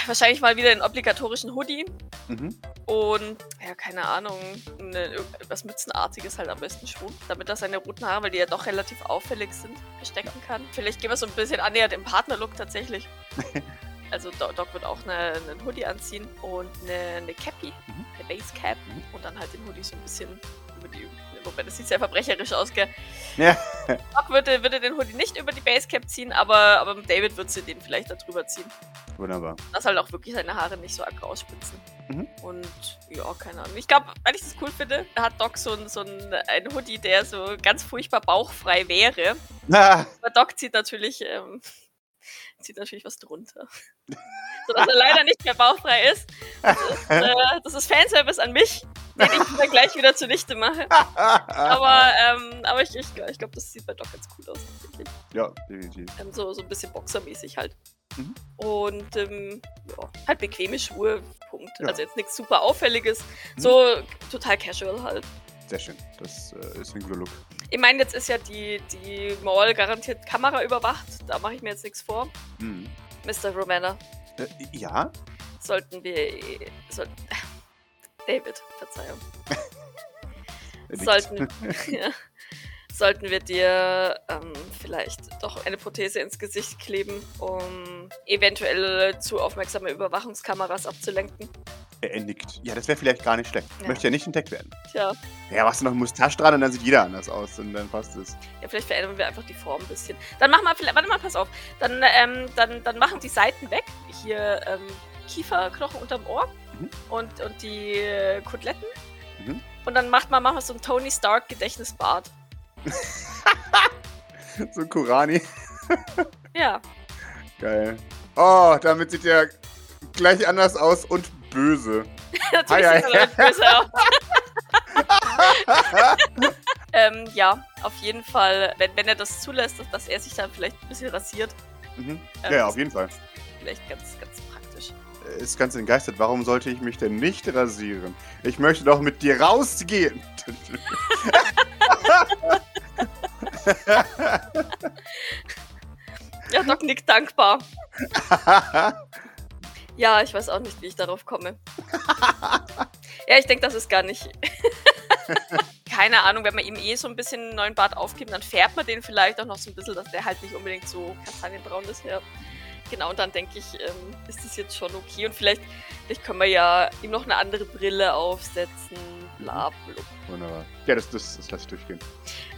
Wahrscheinlich mal wieder einen obligatorischen Hoodie mhm. und, ja, keine Ahnung, eine, irgendwas Mützenartiges halt am besten schon, damit er seine roten Haare, weil die ja doch relativ auffällig sind, verstecken kann. Vielleicht gehen wir so ein bisschen annähernd im Partnerlook tatsächlich. [LAUGHS] Also Doc, Doc wird auch eine, einen Hoodie anziehen und eine, eine Cappy, Mhm. eine Basecap Mhm. und dann halt den Hoodie so ein bisschen über die. Wobei das sieht sehr verbrecherisch aus, gell? Ja. Doc würde, würde den Hoodie nicht über die Basecap ziehen, aber, aber David würde sie den vielleicht da drüber ziehen. Wunderbar. Dass halt auch wirklich seine Haare nicht so arg rausspitzen. Mhm. Und ja, keine Ahnung. Ich glaube, weil ich das cool finde, hat Doc so ein, so ein, ein Hoodie, der so ganz furchtbar bauchfrei wäre. Ah, Aber Doc zieht natürlich, ähm, zieht natürlich was drunter. Sodass er leider nicht mehr bauchfrei ist. Das ist, äh, das ist Fanservice an mich, den ich dann gleich wieder zunichte mache. Aber, ähm, aber ich, ich, ich glaube, das sieht bei Doc ganz cool aus. Tatsächlich. ja, definitiv. Ähm, so, so ein bisschen boxermäßig halt. Mhm. Und ähm, ja, halt bequeme Schuhe, Punkt. Ja. Also jetzt nichts super Auffälliges. Mhm. So total casual halt. Sehr schön. Das äh, ist ein guter Look. Ich meine, jetzt ist ja die, die Mall garantiert Kamera überwacht. Da mache ich mir jetzt nichts vor. Mhm. Mr. Romana, Äh, ja? sollten wir. Soll, David, Verzeihung. [LAUGHS] Sollten, [LAUGHS] ja, sollten wir dir ähm, vielleicht doch eine Prothese ins Gesicht kleben, um eventuell zu aufmerksame Überwachungskameras abzulenken. Er, er nickt. Ja, das wäre vielleicht gar nicht schlecht. Ja. Möchte ja nicht entdeckt werden. Tja, Ja, machst du noch einen Mustache dran und dann sieht jeder anders aus und dann passt es. ja, vielleicht verändern wir einfach die Form ein bisschen. Dann machen wir, vielleicht, warte mal, pass auf. Dann, ähm, dann, dann machen die Seiten weg. Hier ähm, Kieferknochen unterm Ohr Mhm. und, und die äh, Koteletten. Mhm. Und dann macht man, wir so ein Tony Stark Gedächtnisbad. [LAUGHS] So ein Kurani. [LAUGHS] Ja, Geil. Oh, damit sieht er gleich anders aus und böse. [LAUGHS] natürlich Hi, sieht er damit böse aus. ähm, ja, auf jeden Fall, wenn, wenn er das zulässt, dass, dass er sich dann vielleicht ein bisschen rasiert, mhm. ähm, Ja, ja, auf jeden Fall. vielleicht ganz, ganz Ist ganz entgeistert. Warum sollte ich mich denn nicht rasieren? Ich möchte doch mit dir rausgehen. [LAUGHS] Ja, Doc nickt dankbar. [LAUGHS] Ja, ich weiß auch nicht, wie ich darauf komme. [LAUGHS] ja, ich denke, das ist gar nicht. Keine Ahnung, wenn man ihm eh so ein bisschen einen neuen Bart aufgibt, dann färbt man den vielleicht auch noch so ein bisschen, dass der halt nicht unbedingt so kastanienbraun ist. Ja. Genau, und dann denke ich, ähm, ist das jetzt schon okay. Und vielleicht, vielleicht können wir ja ihm noch eine andere Brille aufsetzen. Bla, bla. Wunderbar. Ja, das, das, das lasse ich durchgehen.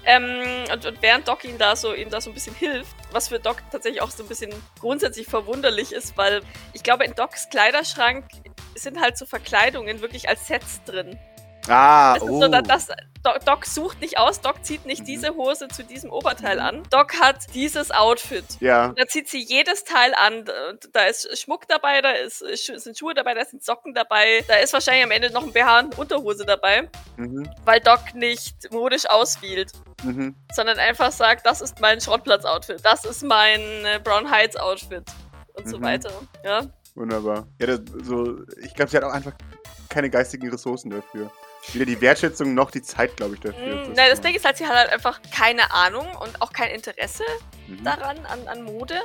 Ähm, und, und während Doc ihm da so ihm da so ein bisschen hilft, was für Doc tatsächlich auch so ein bisschen grundsätzlich verwunderlich ist, weil ich glaube, in Docs Kleiderschrank sind halt so Verkleidungen wirklich als Sets drin. Ah, Das ist oh. so, dass, dass Doc, Doc sucht nicht aus, Doc zieht nicht Mhm. diese Hose zu diesem Oberteil an. Doc hat dieses Outfit. ja. Da zieht sie jedes Teil an. Da ist Schmuck dabei, da ist, sind Schuhe dabei, da sind Socken dabei. Da ist wahrscheinlich am Ende noch ein BH und Unterhose dabei, Mhm. weil Doc nicht modisch auswählt Mhm. sondern einfach sagt, das ist mein Schrottplatz-Outfit, das ist mein äh, Brown Heights-Outfit. und so Mhm. weiter. Ja, Wunderbar. Ja, das, so, ich glaube, sie hat auch einfach keine geistigen Ressourcen dafür. Weder die Wertschätzung noch die Zeit, glaube ich, dafür. Mm, Nein, das Ding ist halt, sie hat halt einfach keine Ahnung und auch kein Interesse Mhm. daran, an, an Mode.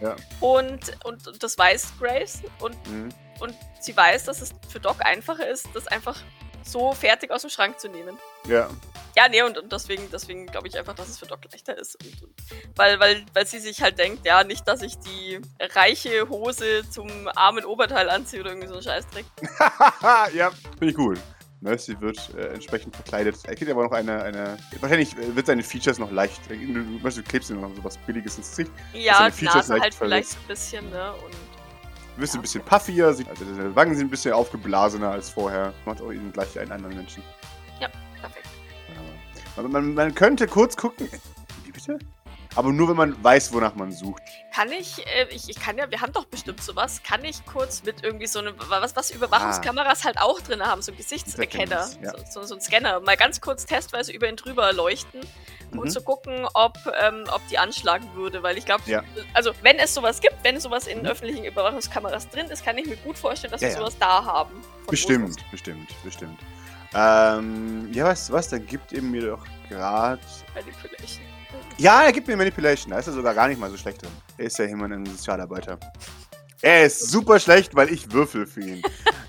Ja. Und, und, und das weiß Grace. Und, Mhm. und sie weiß, dass es für Doc einfacher ist, das einfach so fertig aus dem Schrank zu nehmen. Ja. Ja, nee, und, und deswegen, deswegen glaube ich einfach, dass es für Doc leichter ist. Und, und, weil, weil, weil sie sich halt denkt, ja, nicht, dass ich die reiche Hose zum armen Oberteil anziehe oder irgendwie so einen Scheißdreck. [LAUGHS] ja, finde ich gut. Ne, sie wird äh, entsprechend verkleidet. Er kriegt aber noch eine, eine. Wahrscheinlich äh, wird seine Features noch leicht. äh, Du, du, du klebst ihm noch so was Billiges ins Gesicht. Ja, die Features Nase halt vielleicht verletzt. ein bisschen, ne? Und Du wirst Ja. ein bisschen puffier, also seine Wangen sind ein bisschen aufgeblasener als vorher. Macht auch ihn gleich einen anderen Menschen. perfekt. Ja. Man, man, man könnte kurz gucken. Wie bitte? Aber nur, wenn man weiß, wonach man sucht. Kann ich, äh, ich, ich kann ja, wir haben doch bestimmt sowas, kann ich kurz mit irgendwie so eine, was, was Überwachungskameras halt auch drin haben, so Gesichtserkenner, Gesichtserkennungs, ja. so, so, so ein Scanner, mal ganz kurz testweise über ihn drüber leuchten Mhm. und zu gucken, ob, ähm, ob die anschlagen würde, weil ich glaube, Ja. also wenn es sowas gibt, wenn sowas in Mhm. öffentlichen Überwachungskameras drin ist, kann ich mir gut vorstellen, dass Ja, wir sowas da haben. Bestimmt, bestimmt, bestimmt. Ähm, ja, weißt du was? Dann gibt ihr mir doch gerade. Manipulation. Ja, er gibt mir Manipulation. Da ist er sogar gar nicht mal so schlecht drin. Er ist ja immerhin ein Sozialarbeiter. Er ist super schlecht, weil ich würfel für ihn. [LAUGHS]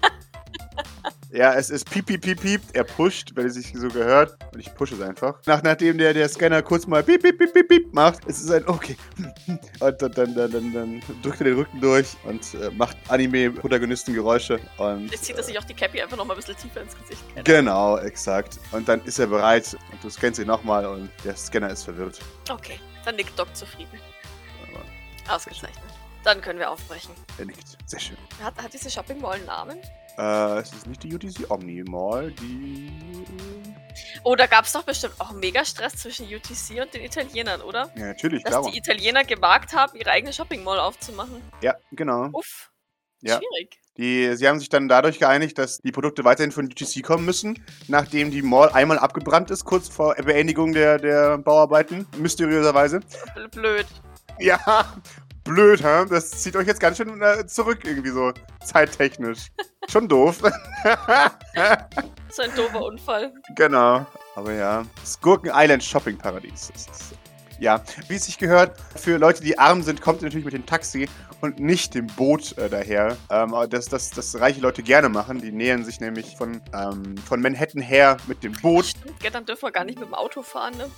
ja, es ist piep, piep, piep, piep. Er pusht, wenn es sich so gehört. Und ich pushe es einfach. Nach, nachdem der, der Scanner kurz mal piep, piep, piep, piep, piep macht, es ist ein okay. [LAUGHS] Und dann, dann, dann, dann, dann drückt er den Rücken durch und äh, macht Anime-Protagonistengeräusche. Und Jetzt zieht er sich auch die Cappy einfach noch mal ein bisschen tiefer ins Gesicht. Genau, exakt. Und dann ist er bereit und du scannst ihn nochmal und der Scanner ist verwirrt. Okay, dann nickt Doc zufrieden. Aber Ausgezeichnet. Dann können wir aufbrechen. er nickt. Sehr schön. Hat, hat diese Shopping Mall einen Namen? Äh, es ist nicht die UTC Omni Mall, die. Oh, da gab es doch bestimmt auch mega Stress zwischen UTC und den Italienern, oder? Ja, natürlich, Dass klar. die Italiener gewagt haben, ihre eigene Shopping Mall aufzumachen. Ja, genau. Uff. Ja. Schwierig. Die, sie haben sich dann dadurch geeinigt, dass die Produkte weiterhin von UTC kommen müssen, nachdem die Mall einmal abgebrannt ist, kurz vor Beendigung der, der Bauarbeiten. Mysteriöserweise. Bl- Blöd. Ja, blöd, hä? Das zieht euch jetzt ganz schön äh, zurück, irgendwie so zeittechnisch. [LAUGHS] Schon doof. So ein doofer Unfall. Genau. Aber ja, Skurken Island Shopping Paradies. Das ist, ja, wie es sich gehört, für Leute, die arm sind, kommt ihr natürlich mit dem Taxi und nicht dem Boot äh, daher. Ähm, das, das, das reiche Leute gerne machen. Die nähern sich nämlich von, ähm, von Manhattan her mit dem Boot. Stimmt, dann dürfen wir gar nicht mit dem Auto fahren, ne?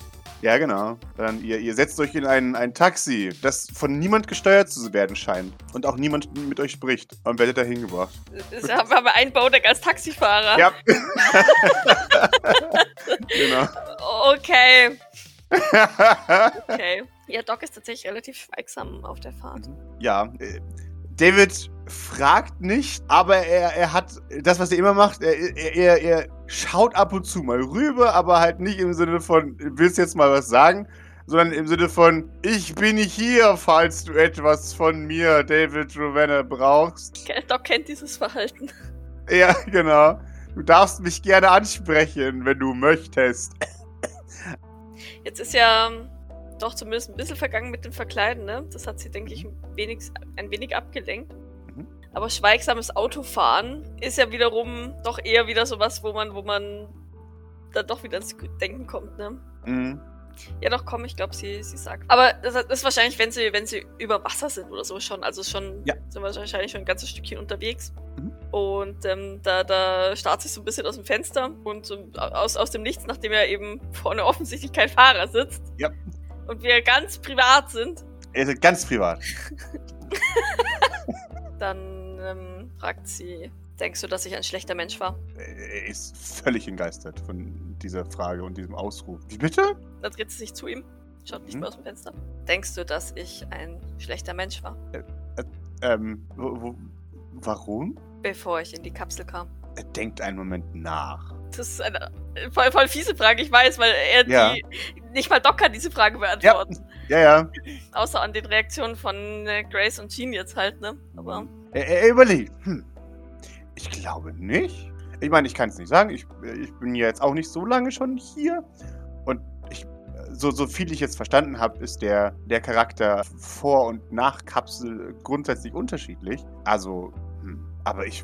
Ja, genau. Dann ihr, ihr setzt euch in ein, ein Taxi, das von niemand gesteuert zu werden scheint. Und auch niemand mit euch spricht. Und werdet dahin gebracht. Das haben wir haben einen Baudeck als Taxifahrer. Ja. [LAUGHS] genau. Okay, [LAUGHS] okay. Ja, Doc ist tatsächlich relativ schweigsam auf der Fahrt. Ja, äh, David fragt nicht, aber er, er hat das, was er immer macht, er, er, er schaut ab und zu mal rüber, aber halt nicht im Sinne von, willst jetzt mal was sagen, sondern im Sinne von, ich bin hier, falls du etwas von mir, David Ravenna, brauchst. Doc kennt dieses Verhalten. [LAUGHS] Ja, genau. Du darfst mich gerne ansprechen, wenn du möchtest. [LAUGHS] Jetzt ist ja ähm, doch zumindest ein bisschen vergangen mit dem Verkleiden, ne? Das hat sie, denke ich, ein wenig, ein wenig abgelenkt. Aber schweigsames Autofahren ist ja wiederum doch eher wieder sowas, wo man, wo man dann doch wieder ins Denken kommt, ne? Mhm. Ja, doch, komm, ich glaube, sie, sie sagt. Aber das ist wahrscheinlich, wenn sie, wenn sie über Wasser sind oder so schon. Also schon Ja. sind wir wahrscheinlich schon ein ganzes Stückchen unterwegs. Mhm. Und ähm, da, da starrt sie so ein bisschen aus dem Fenster und so aus, aus dem Nichts, nachdem er eben vorne offensichtlich kein Fahrer sitzt. Ja. Und wir ganz privat sind, ist ganz privat. [LAUGHS] dann ähm, fragt sie, denkst du, dass ich ein schlechter Mensch war? Er ist völlig entgeistert von dieser Frage und diesem Ausruf. Wie bitte? Dann dreht sie sich zu ihm, schaut nicht Mhm. mehr aus dem Fenster. Denkst du, dass ich ein schlechter Mensch war, Ähm, wo, wo, warum? bevor ich in die Kapsel kam? Er denkt einen Moment nach. Das ist eine äh, voll, voll fiese Frage, ich weiß, weil er Ja. die. Nicht mal Doc kann diese Frage beantworten. Ja, ja. Außer an den Reaktionen von äh, Grace und Jean jetzt halt, ne? Aber. Er, er überlegt. Hm. Ich glaube nicht. Ich meine, ich kann es nicht sagen. Ich, ich bin ja jetzt auch nicht so lange schon hier. Und ich, so, so viel ich jetzt verstanden habe, ist der, der Charakter vor und nach Kapsel grundsätzlich unterschiedlich. Also, hm, aber ich,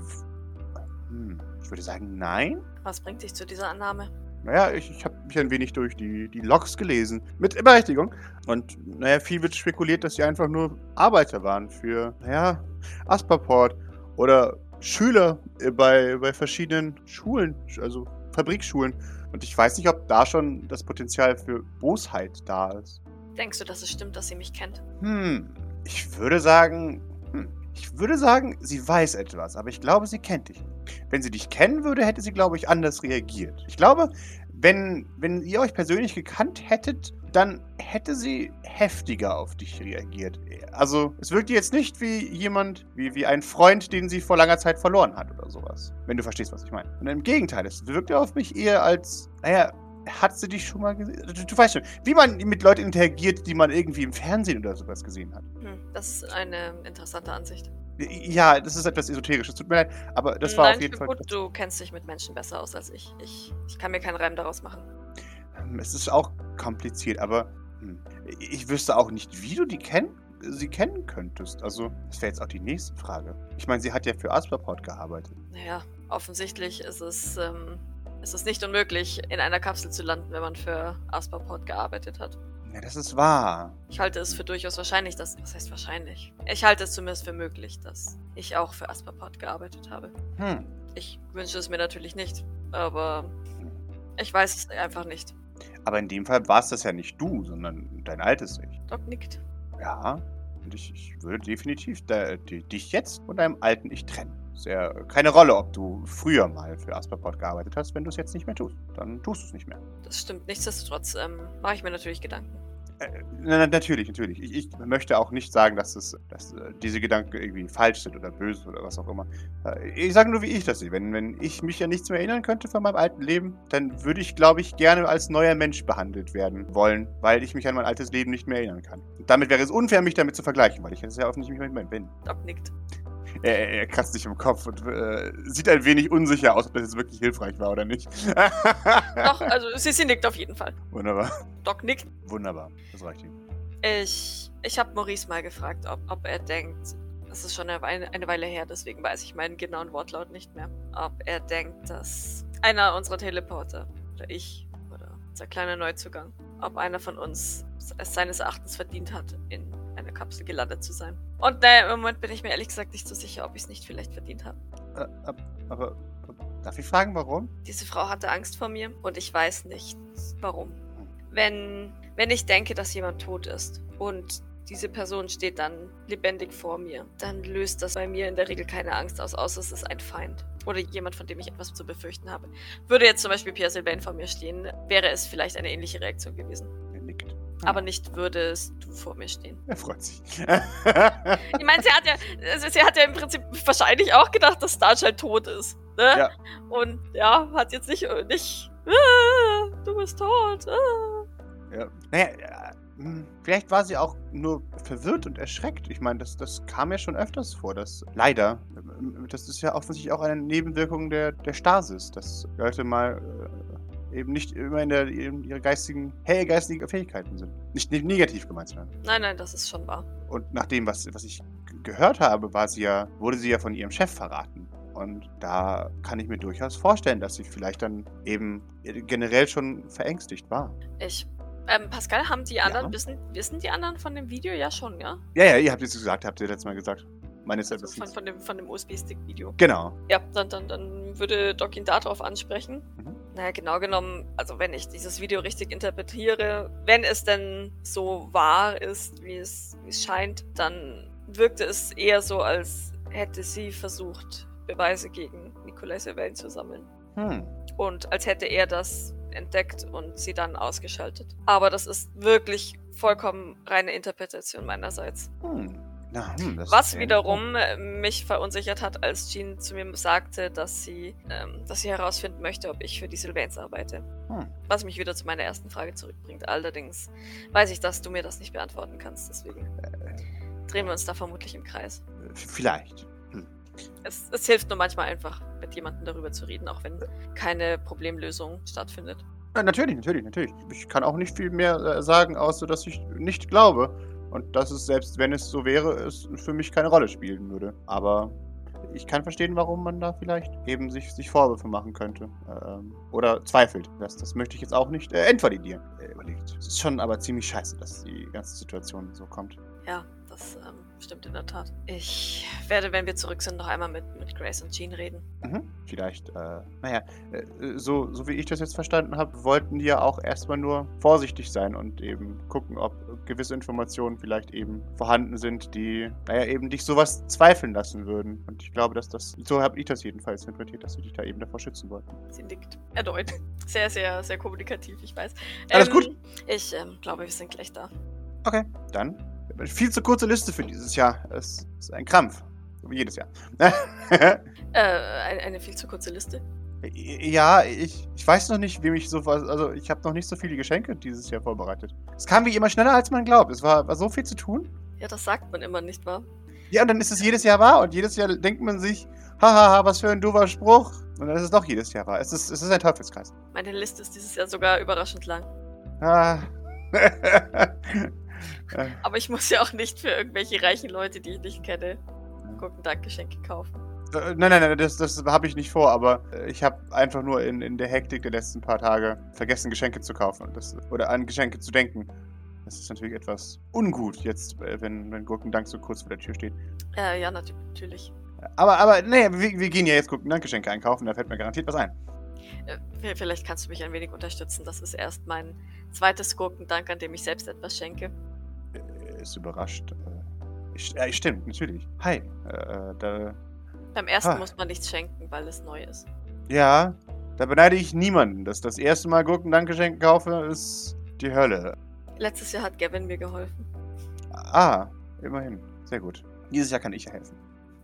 hm, ich würde sagen, nein. Was bringt dich zu dieser Annahme? Naja, ich, ich habe mich ein wenig durch die, die Logs gelesen. Mit Berechtigung. Und naja, viel wird spekuliert, dass sie einfach nur Arbeiter waren für, naja, Asperport oder Schüler äh, bei, bei verschiedenen Schulen, also Fabrikschulen. Und ich weiß nicht, ob da schon das Potenzial für Bosheit da ist. Denkst du, dass es stimmt, dass sie mich kennt? Hm, ich würde sagen, hm, ich würde sagen, sie weiß etwas, aber ich glaube, sie kennt dich. Wenn sie dich kennen würde, hätte sie, glaube ich, anders reagiert. Ich glaube, wenn, wenn ihr euch persönlich gekannt hättet, dann hätte sie heftiger auf dich reagiert. Also, es wirkt jetzt nicht wie jemand, wie, wie ein Freund, den sie vor langer Zeit verloren hat oder sowas. Wenn du verstehst, was ich meine. Und im Gegenteil, es wirkt auf mich eher als, naja, hat sie dich schon mal gesehen? Du, du, weißt schon, wie man mit Leuten interagiert, die man irgendwie im Fernsehen oder sowas gesehen hat. Hm, das ist eine interessante Ansicht. Ja, das ist etwas esoterisches, tut mir leid, aber das war Nein, auf jeden Fall. Gut, du kennst dich mit Menschen besser aus als ich. ich. Ich kann mir keinen Reim daraus machen. Hm, Es ist auch kompliziert, aber hm, ich wüsste auch nicht, wie du die kenn sie kennen könntest. Also, das wäre jetzt auch die nächste Frage. Ich meine, sie hat ja für Asperport gearbeitet. Naja, offensichtlich ist es, ähm, ist es nicht unmöglich, in einer Kapsel zu landen, wenn man für Asperport gearbeitet hat. Ja, das ist wahr. Ich halte es für durchaus wahrscheinlich, dass. Was heißt wahrscheinlich? Ich halte es zumindest für möglich, dass ich auch für Asperport gearbeitet habe. Hm. Ich wünsche es mir natürlich nicht, aber ich weiß es einfach nicht. Aber in dem Fall war es das ja nicht du, sondern dein altes Ich. Doc nickt. Ja. Und ich, ich würde definitiv da, die, dich jetzt von deinem alten Ich trennen. Ja keine Rolle, ob du früher mal für Asperport gearbeitet hast. Wenn du es jetzt nicht mehr tust, dann tust du es nicht mehr. Das stimmt. Nichtsdestotrotz ähm, mache ich mir natürlich Gedanken. Äh, na, na, natürlich, natürlich. Ich, ich möchte auch nicht sagen, dass, es, dass äh, diese Gedanken irgendwie falsch sind oder böse oder was auch immer. Äh, ich sage nur, wie ich das sehe. Wenn, wenn ich mich an nichts mehr erinnern könnte von meinem alten Leben, dann würde ich, glaube ich, gerne als neuer Mensch behandelt werden wollen, weil ich mich an mein altes Leben nicht mehr erinnern kann. Und damit wäre es unfair, mich damit zu vergleichen, weil ich jetzt ja offensichtlich nicht mehr bin. Doc nickt. Er, er, kratzt sich im Kopf und äh, sieht ein wenig unsicher aus, ob das jetzt wirklich hilfreich war oder nicht. [LAUGHS] Doch, also sie, sie nickt auf jeden Fall. Wunderbar. Doc nickt. Wunderbar. Das reicht ihm. Ich, ich habe Maurice mal gefragt, ob, ob er denkt, das ist schon eine, eine Weile her, deswegen weiß ich meinen genauen Wortlaut nicht mehr, ob er denkt, dass einer unserer Teleporter, oder ich, oder unser kleiner Neuzugang, ob einer von uns es seines Erachtens verdient hat, in einer Kapsel gelandet zu sein. Und naja, im Moment bin ich mir ehrlich gesagt nicht so sicher, ob ich es nicht vielleicht verdient habe. Äh, ab- aber darf ich fragen, warum? Diese Frau hatte Angst vor mir und ich weiß nicht, warum. Wenn, wenn ich denke, dass jemand tot ist und diese Person steht dann lebendig vor mir, dann löst das bei mir in der Regel keine Angst aus, außer es ist ein Feind. Oder jemand, von dem ich etwas zu befürchten habe. Würde jetzt zum Beispiel Pierre Sylvain vor mir stehen, wäre es vielleicht eine ähnliche Reaktion gewesen. Er. Aber nicht würdest du vor mir stehen. Er freut sich. [LAUGHS] Ich meine, sie hat ja, also sie hat ja im Prinzip wahrscheinlich auch gedacht, dass Starchild tot ist. Ne? Ja. Und ja, hat jetzt nicht, nicht ah, du bist tot. Ah. ja. Naja, ja, hm, vielleicht war sie auch nur verwirrt und erschreckt. Ich meine, das, das kam ja schon öfters vor. Das, leider. Das ist ja offensichtlich auch eine Nebenwirkung der, der Stasis, dass Leute mal äh, eben nicht immer in, der, in ihre geistigen, helle geistigen Fähigkeiten sind. Nicht, nicht negativ gemeint werden. Nein, nein, das ist schon wahr. Und nach dem, was, was ich gehört habe, war sie ja, wurde sie ja von ihrem Chef verraten. Und da kann ich mir durchaus vorstellen, dass sie vielleicht dann eben generell schon verängstigt war. Ich. Ähm, Pascal, haben die anderen, Ja. wissen, wissen die anderen von dem Video? Ja, schon, ja? Ja, ja, ihr habt es gesagt, habt ihr letztes Mal gesagt. Meines Also von, von dem, von dem USB-Stick-Video. Genau. Ja, dann, dann, dann würde Doc ihn darauf ansprechen. Mhm. Naja, genau genommen, also wenn ich dieses Video richtig interpretiere, wenn es denn so wahr ist, wie es, wie es scheint, dann wirkte es eher so, als hätte sie versucht, Beweise gegen Nikolai Sylvain zu sammeln. Hm. Und als hätte er das entdeckt und sie dann ausgeschaltet. Aber das ist wirklich vollkommen reine Interpretation meinerseits. Hm. Na, hm, Was wiederum äh, mich verunsichert hat, als Jean zu mir sagte, dass sie, ähm, dass sie herausfinden möchte, ob ich für die Sylvains arbeite. Hm. Was mich wieder zu meiner ersten Frage zurückbringt. Allerdings weiß ich, dass du mir das nicht beantworten kannst. Deswegen drehen wir uns da vermutlich im Kreis. Äh, Vielleicht. Es, es hilft nur manchmal einfach, mit jemandem darüber zu reden, auch wenn keine Problemlösung stattfindet. Ja, natürlich, natürlich, natürlich. Ich kann auch nicht viel mehr äh, sagen, außer dass ich nicht glaube. Und dass es, selbst wenn es so wäre, es für mich keine Rolle spielen würde. Aber ich kann verstehen, warum man da vielleicht eben sich, sich Vorwürfe machen könnte. Ähm, oder zweifelt. Das, das möchte ich jetzt auch nicht äh, entvalidieren. Äh, überlegt. Es ist schon aber ziemlich scheiße, dass die ganze Situation so kommt. Ja, das ähm, stimmt in der Tat. Ich werde, wenn wir zurück sind, noch einmal mit, mit Grace und Jean reden. Mhm. Vielleicht, äh, naja, äh, so, so wie ich das jetzt verstanden habe, wollten die ja auch erstmal nur vorsichtig sein und eben gucken, ob gewisse Informationen vielleicht eben vorhanden sind, die, naja, eben dich sowas zweifeln lassen würden. Und ich glaube, dass das, so habe ich das jedenfalls interpretiert, dass sie dich da eben davor schützen wollten. Sie nickt. Erneut. [LAUGHS] Sehr, sehr, sehr kommunikativ, ich weiß. Alles Ähm, gut? Ich ähm, glaube, wir sind gleich da. Okay, dann. Viel zu kurze Liste für dieses Jahr. Es ist ein Krampf. So wie jedes Jahr. [LAUGHS] Äh, eine, eine viel zu kurze Liste. Ja, ich, ich weiß noch nicht, wem ich so was. Also, ich habe noch nicht so viele Geschenke dieses Jahr vorbereitet. Es kam wie immer schneller, als man glaubt. Es war, war so viel zu tun. Ja, das sagt man immer, nicht wahr? Ja, und dann ist es jedes Jahr wahr und jedes Jahr denkt man sich, hahaha, was für ein doofer Spruch. Und dann ist es doch jedes Jahr wahr. Es ist, es ist ein Teufelskreis. Meine Liste ist dieses Jahr sogar überraschend lang. Ah. [LAUGHS] [LAUGHS] Aber ich muss ja auch nicht für irgendwelche reichen Leute, die ich nicht kenne, gucken Dankgeschenke kaufen. Äh, Nein, nein, nein, das, das habe ich nicht vor, aber äh, ich habe einfach nur in, in der Hektik der letzten paar Tage vergessen, Geschenke zu kaufen das, oder an Geschenke zu denken. Das ist natürlich etwas ungut jetzt, äh, wenn, wenn Gurkendank so kurz vor der Tür steht. Äh, ja, nat natürlich. Aber, aber, nee, wir, wir gehen ja jetzt Gurkendankgeschenke einkaufen, da fällt mir garantiert was ein. Äh, vielleicht kannst du mich ein wenig unterstützen. Das ist erst mein zweites Gurkendank, an dem ich selbst etwas schenke. Äh, Ist überrascht. Äh, ich- Ja, stimmt, natürlich. Hi. Äh, da, Beim ersten Ah. muss man nichts schenken, weil es neu ist. ja, da beneide ich niemanden. Dass das erste Mal Gurkendankgeschenke kaufe, ist die Hölle. Letztes Jahr hat Gavin mir geholfen. Ah, immerhin. Sehr gut. Dieses Jahr kann ich helfen.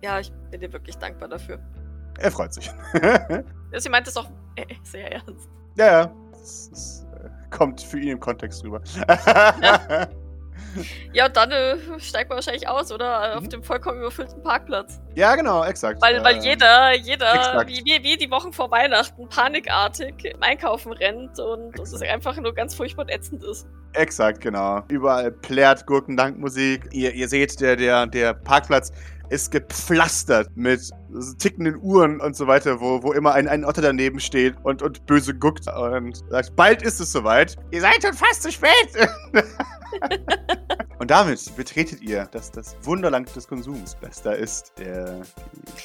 Ja, ich bin dir wirklich dankbar dafür. Er freut sich. Ja, Sie meint es auch [LAUGHS] sehr ernst. ja, ja. Das, das äh, kommt für ihn im Kontext rüber. [LAUGHS] Ja, und dann äh, steigt man wahrscheinlich aus, oder? Äh, Auf Mhm. dem vollkommen überfüllten Parkplatz. ja, genau, exakt. Weil, weil jeder, jeder, exakt. wie, wie, wie die Wochen vor Weihnachten, panikartig im Einkaufen rennt und und es Exakt. einfach nur ganz furchtbar ätzend ist. Exakt, genau. Überall plärt Gurkendankmusik. Ihr, ihr seht, der, der, der Parkplatz ist gepflastert mit tickenden Uhren und so weiter, wo, wo immer ein, ein Otter daneben steht und, und böse guckt und sagt, bald ist es soweit. Ihr seid schon fast zu spät. [LAUGHS] und damit betretet ihr das, das Wunderland des Konsums, das da ist. Der,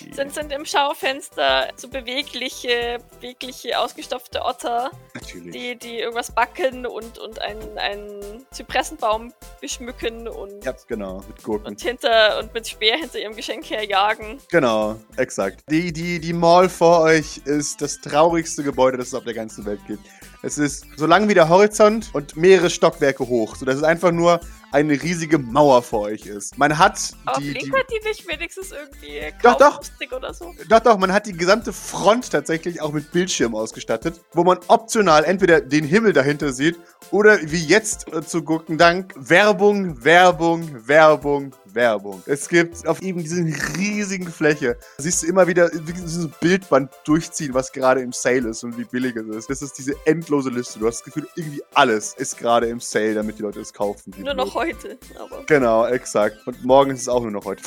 die, die, Sind, sind im Schaufenster so bewegliche, bewegliche, ausgestopfte Otter, natürlich. die, die irgendwas backen und, und einen, einen Zypressenbaum beschmücken und, ja, genau, mit Gurken. und hinter und mit Speer hinter ihrem Geschenk herjagen. Genau, exakt. Die, die, die Mall vor euch ist das traurigste Gebäude, das es auf der ganzen Welt gibt. Es ist so lang wie der Horizont und mehrere Stockwerke hoch, sodass es einfach nur eine riesige Mauer vor euch ist. Man hat Aber die, die blinkert die nicht wenigstens irgendwie Doch, doch. oder so? doch, doch, man hat die gesamte Front tatsächlich auch mit Bildschirm ausgestattet, wo man optional entweder den Himmel dahinter sieht oder wie jetzt äh, zu Gurkendank Werbung, Werbung, Werbung, Werbung. Es gibt auf eben diese riesigen Fläche, siehst du immer wieder wie so ein Bildband durchziehen, was gerade im Sale ist und wie billig es ist. Das ist diese endlose Liste. Du hast das Gefühl, irgendwie alles ist gerade im Sale, damit die Leute es kaufen. Nur noch heute, aber Genau, exakt. Und morgen ist es auch nur noch heute.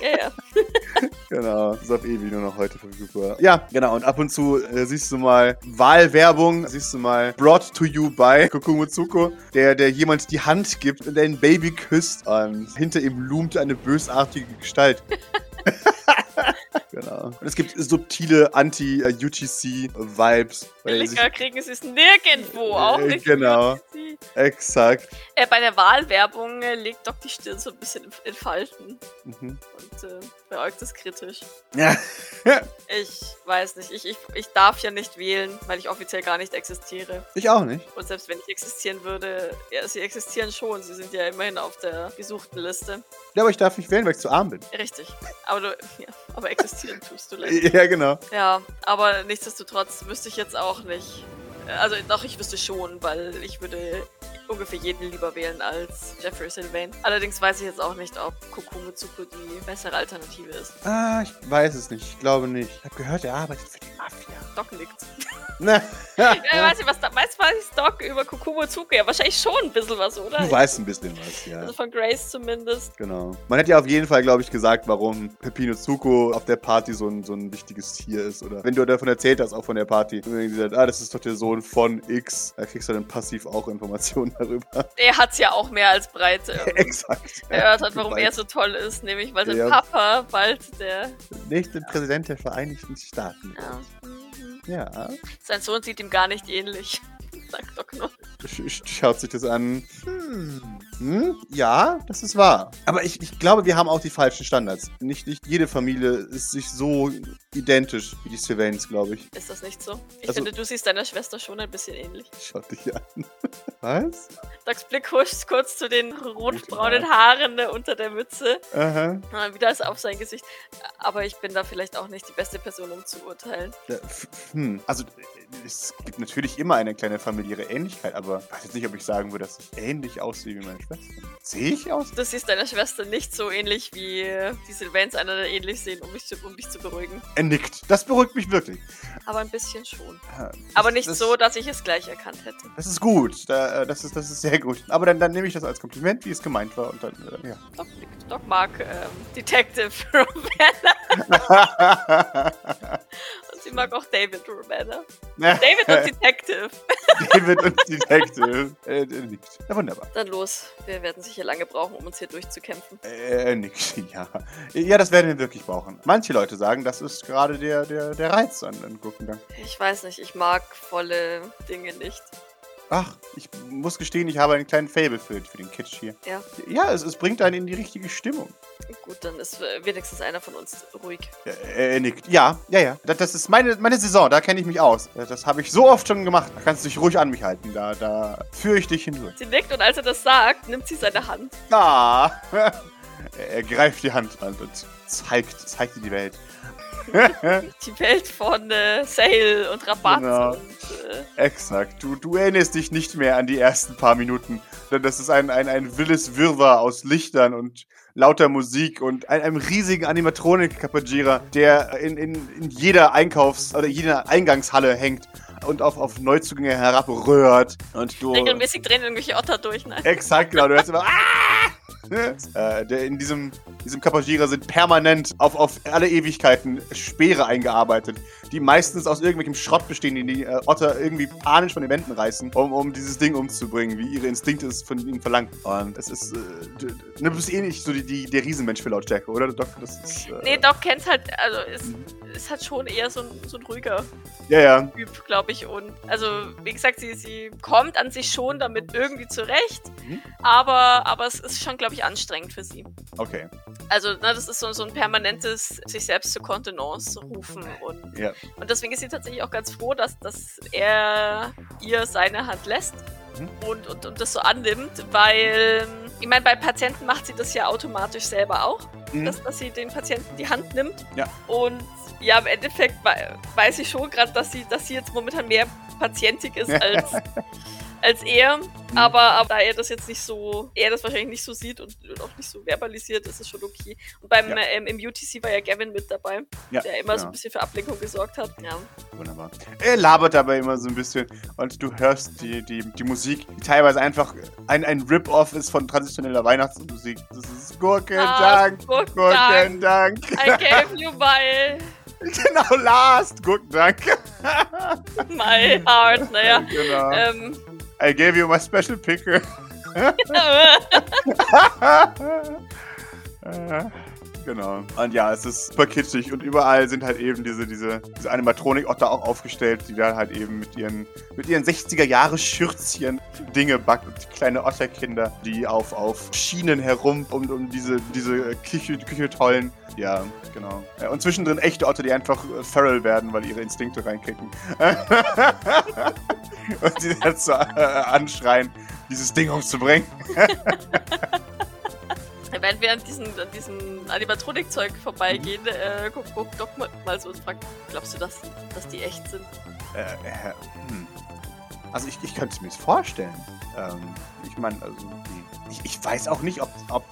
ja, ja. [LAUGHS] Genau, ist auf ewig nur noch heute verfügbar. Ja, genau. Und ab und zu äh, siehst du mal Wahlwerbung, siehst du mal Brought to you by Kokumutsuko, der, der jemand die Hand gibt und ein Baby küsst. Und hinter ihm loomt eine bösartige Gestalt. [LAUGHS] genau. Und es gibt subtile Anti-UGC-Vibes. Billiger kriegen sie es nirgendwo, auch Äh, nicht. genau. Sie- Exakt. Äh, bei der Wahlwerbung äh, legt Doc die Stirn so ein bisschen in, in Falten Mhm. und äh, beäugt es kritisch. Ja. [LAUGHS] Ich weiß nicht, ich, ich, ich darf ja nicht wählen, weil ich offiziell gar nicht existiere. ich auch nicht. Und selbst wenn ich existieren würde, ja, sie existieren schon. Sie sind ja immerhin auf der gesuchten Liste. Ja, aber ich darf nicht wählen, weil ich zu arm bin. Richtig. Aber du, [LAUGHS] ja, aber existieren tust du leider. Ja, genau. Ja, aber nichtsdestotrotz wüsste ich jetzt auch nicht. Also doch, ich wüsste schon, weil ich würde ungefähr jeden lieber wählen als Jeffrey Sylvain. Allerdings weiß ich jetzt auch nicht, ob Kokumutsuko die bessere Alternative ist. Ah, ich weiß es nicht. Ich glaube nicht. Ich habe gehört, er arbeitet für die Mafia. Doc nickt. Ne? [LAUGHS] Ja, weiß ich, was da, weißt du, weiß Doc über Kukumozuke? Ja, wahrscheinlich schon ein bisschen was, oder? Du weißt ein bisschen was, ja. Also von Grace zumindest. Genau. Man hätte ja auf jeden Fall, glaube ich, gesagt, warum Pepino Zuko auf der Party so ein, so ein wichtiges Tier ist. Oder wenn du davon erzählt hast, auch von der Party, und gesagt, ah, das ist doch der Sohn von X, da kriegst du dann passiv auch Informationen darüber. Er hat's ja auch mehr als breit ähm, [LAUGHS] Exakt. gehört hat, warum er so toll ist, nämlich weil sein Ja. Papa bald der. Nächste Präsident der Vereinigten Staaten. Ja. Mhm. Ja. Sein Sohn sieht ihm gar nicht ähnlich. [LAUGHS] Sagt Doc nur. Sch sch- schaut sich das an. Hm. Hm? Ja, das ist wahr. Aber ich, ich glaube, wir haben auch die falschen Standards. Nicht, nicht jede Familie ist sich so identisch wie die Sylvains, glaube ich. Ist das nicht so? Ich Also- finde, du siehst deiner Schwester schon ein bisschen ähnlich. Schaut dich an. [LAUGHS] Was? Docs Blick huscht kurz zu den rotbraunen Haaren äh, unter der Mütze. Aha. Und dann wieder ist auf sein Gesicht. Aber ich bin da vielleicht auch nicht die beste Person, um zu urteilen. Ja, hm. Also, es gibt natürlich immer eine kleine familiäre Ähnlichkeit, aber ich weiß jetzt nicht, ob ich sagen würde, dass ich ähnlich aussehe wie meine Schwester. Sehe ich aus? Du siehst deiner Schwester nicht so ähnlich, wie äh, die Sylvains einander ähnlich sehen, um, mich zu, um dich zu beruhigen. Er nickt. Das beruhigt mich wirklich. Aber ein bisschen schon. Ja, Aber das- nicht das, so, dass ich es gleich erkannt hätte. Das ist gut. Da, äh, das, ist, das ist sehr gut. Aber dann, dann nehme ich das als Kompliment, wie es gemeint war. Und dann, äh, ja. Doc. Doc mag ähm, Detective [LAUGHS] Romana [LAUGHS] sie mag auch David Romana. [LAUGHS] David und Detective. David und Detective. Äh, äh, nickt. Ja, wunderbar. Dann los. Wir werden sicher lange brauchen, um uns hier durchzukämpfen. Äh, nickt. [LAUGHS] Ja. Ja, das werden wir wirklich brauchen. Manche Leute sagen, das ist gerade der, der, der Reiz an, an Gurkendank. Ich weiß nicht, ich mag volle Dinge nicht. Ach, ich muss gestehen, ich habe einen kleinen Fable für, für den Kitsch hier. Ja. Ja, es, es bringt einen in die richtige Stimmung. Gut, dann ist äh, wenigstens einer von uns ruhig. Äh, er nickt. Ja, ja, ja. Das, das ist meine, meine Saison, da kenne ich mich aus. Äh, Das habe ich so oft schon gemacht. Da kannst du dich ruhig an mich halten. Da, da führe ich dich hindurch. Sie nickt und als er das sagt, nimmt sie seine Hand. Ah. [LAUGHS] er, er greift die Hand an und zeigt, zeigt dir die Welt. [LAUGHS] Die Welt von äh, Sale und Rabatt Genau. und äh, Exakt. Du, du erinnerst dich nicht mehr an die ersten paar Minuten. Denn das ist ein, ein, ein wildes Wirrwarr aus Lichtern und lauter Musik und ein, einem riesigen Animatronik-Kapagierer, der in, in, in jeder Einkaufs- oder jeder Eingangshalle hängt und auf, auf Neuzugänge herabröhrt. Und du. regelmäßig drehen irgendwelche Otter durch. Nein. Exakt, genau. Du hörst immer. [LAUGHS] Ah! [LAUGHS] äh, in diesem, diesem Kapagierer sind permanent auf, auf alle Ewigkeiten Speere eingearbeitet, die meistens aus irgendwelchem Schrott bestehen, den die äh, Otter irgendwie panisch von den Wänden reißen, um, um dieses Ding umzubringen, wie ihre Instinkte es von ihnen verlangen. Und es ist. Äh, du, du bist eh nicht so die, die, der Riesenmensch für Lautstärke, oder, Doc? Das ist. Äh, Nee, Doc kennt's halt, also ist, ist halt schon eher so ein, so ein ruhiger Ja, ja. Typ, glaube ich. Und also, wie gesagt, sie, sie kommt an sich schon damit irgendwie zurecht, Mhm. aber, aber es ist schon, glaube ich, anstrengend für sie. Okay. Also, ne, das ist so, so ein permanentes sich selbst zur Kontenance rufen. Und, Ja. und deswegen ist sie tatsächlich auch ganz froh, dass, dass er ihr seine Hand lässt Mhm. und, und, und das so annimmt, weil, ich meine, bei Patienten macht sie das ja automatisch selber auch, Mhm. dass, dass sie den Patienten die Hand nimmt. Ja. Und ja, im Endeffekt wei- weiß ich schon gerade, dass sie, dass sie jetzt momentan mehr patientig ist als, [LAUGHS] als er. Mhm. Aber, aber da er das jetzt nicht so, er das wahrscheinlich nicht so sieht und, auch nicht so verbalisiert, ist es schon okay. Und beim Ja. ähm, im UTC war ja Gavin mit dabei, Ja, der immer so genau. ein bisschen für Ablenkung gesorgt hat. Ja. Wunderbar. Er labert dabei immer so ein bisschen und du hörst die, die, die Musik, die teilweise einfach ein, ein Rip-Off ist von traditioneller Weihnachtsmusik. Das ist Gurkendank, Ah, Gurkendank. Gurkendank. I gave you my, [LAUGHS] [LAUGHS] genau, last Gurkendank. my heart. Naja. genau. Ähm, I gave you my special pickle. [LAUGHS] [LAUGHS] [LAUGHS] Uh. Genau. Und ja, es ist super kitschig und überall sind halt eben diese, diese, diese Animatronik-Otter auch aufgestellt, die dann halt eben mit ihren, mit ihren 60er-Jahre-Schürzchen Dinge backen. Und kleine Otterkinder, die auf, auf Schienen herum um, um diese, diese Küche, Küche tollen. Ja, genau. Und zwischendrin echte Otter, die einfach äh, feral werden, weil ihre Instinkte reinkicken. [LAUGHS] und dann so äh, anschreien, dieses Ding umzubringen. [LAUGHS] Wenn wir an diesem, an diesem Animatronik-Zeug vorbeigehen, äh, guck, guck Doc mal, mal so und fragt, glaubst du, dass, dass die echt sind? Äh, äh, hm. Also ich, ich könnte es mir vorstellen. Ähm, ich meine, also ich, ich weiß auch nicht, ob, ob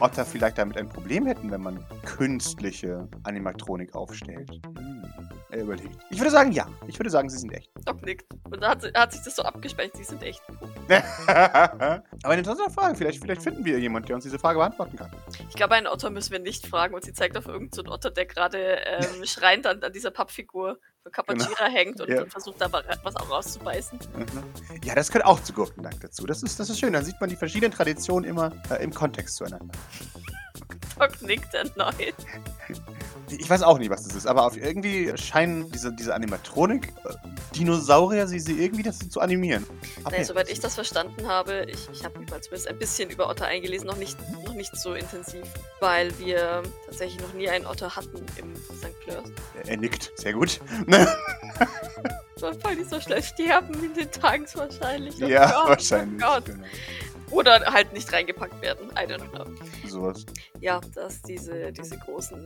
Otter vielleicht damit ein Problem hätten, wenn man künstliche Animatronik aufstellt. Hm. Er überlegt. Ich würde sagen, ja. Ich würde sagen, sie sind echt. Doc nickt. Und da hat, sie- hat sich das so abgespeichert. Die sind echt. [LAUGHS] Aber eine interessante Frage. Vielleicht, vielleicht finden wir jemanden, der uns diese Frage beantworten kann. Ich glaube, einen Otter müssen wir nicht fragen. Und sie zeigt auf irgendeinen so Otter, der gerade ähm, [LAUGHS] schreiend an, an dieser Pappfigur Kapachira hängt und, Genau. Ja. versucht da wa- was auch rauszubeißen. Mhm. Ja, das gehört auch zu Gurkendank dazu. Das ist, das ist schön. Dann sieht man die verschiedenen Traditionen immer äh, im Kontext zueinander. Doc nickt erneut. Ich weiß auch nicht, was das ist, aber auf irgendwie scheinen diese, diese Animatronik-Dinosaurier sie, sie irgendwie dazu zu animieren. Nee. soweit ich das verstanden habe, ich, ich habe mich mal zumindest ein bisschen über Otter eingelesen, noch nicht, noch nicht so intensiv, weil wir tatsächlich noch nie einen Otter hatten im St. Fleurs. Er nickt. Sehr gut. [LAUGHS] Weil die so schnell sterben in den Tanks wahrscheinlich. Oh ja, Gott, wahrscheinlich. Oh Gott. Genau. Oder halt nicht reingepackt werden. I don't know. Sowas. Ja, dass diese, diese großen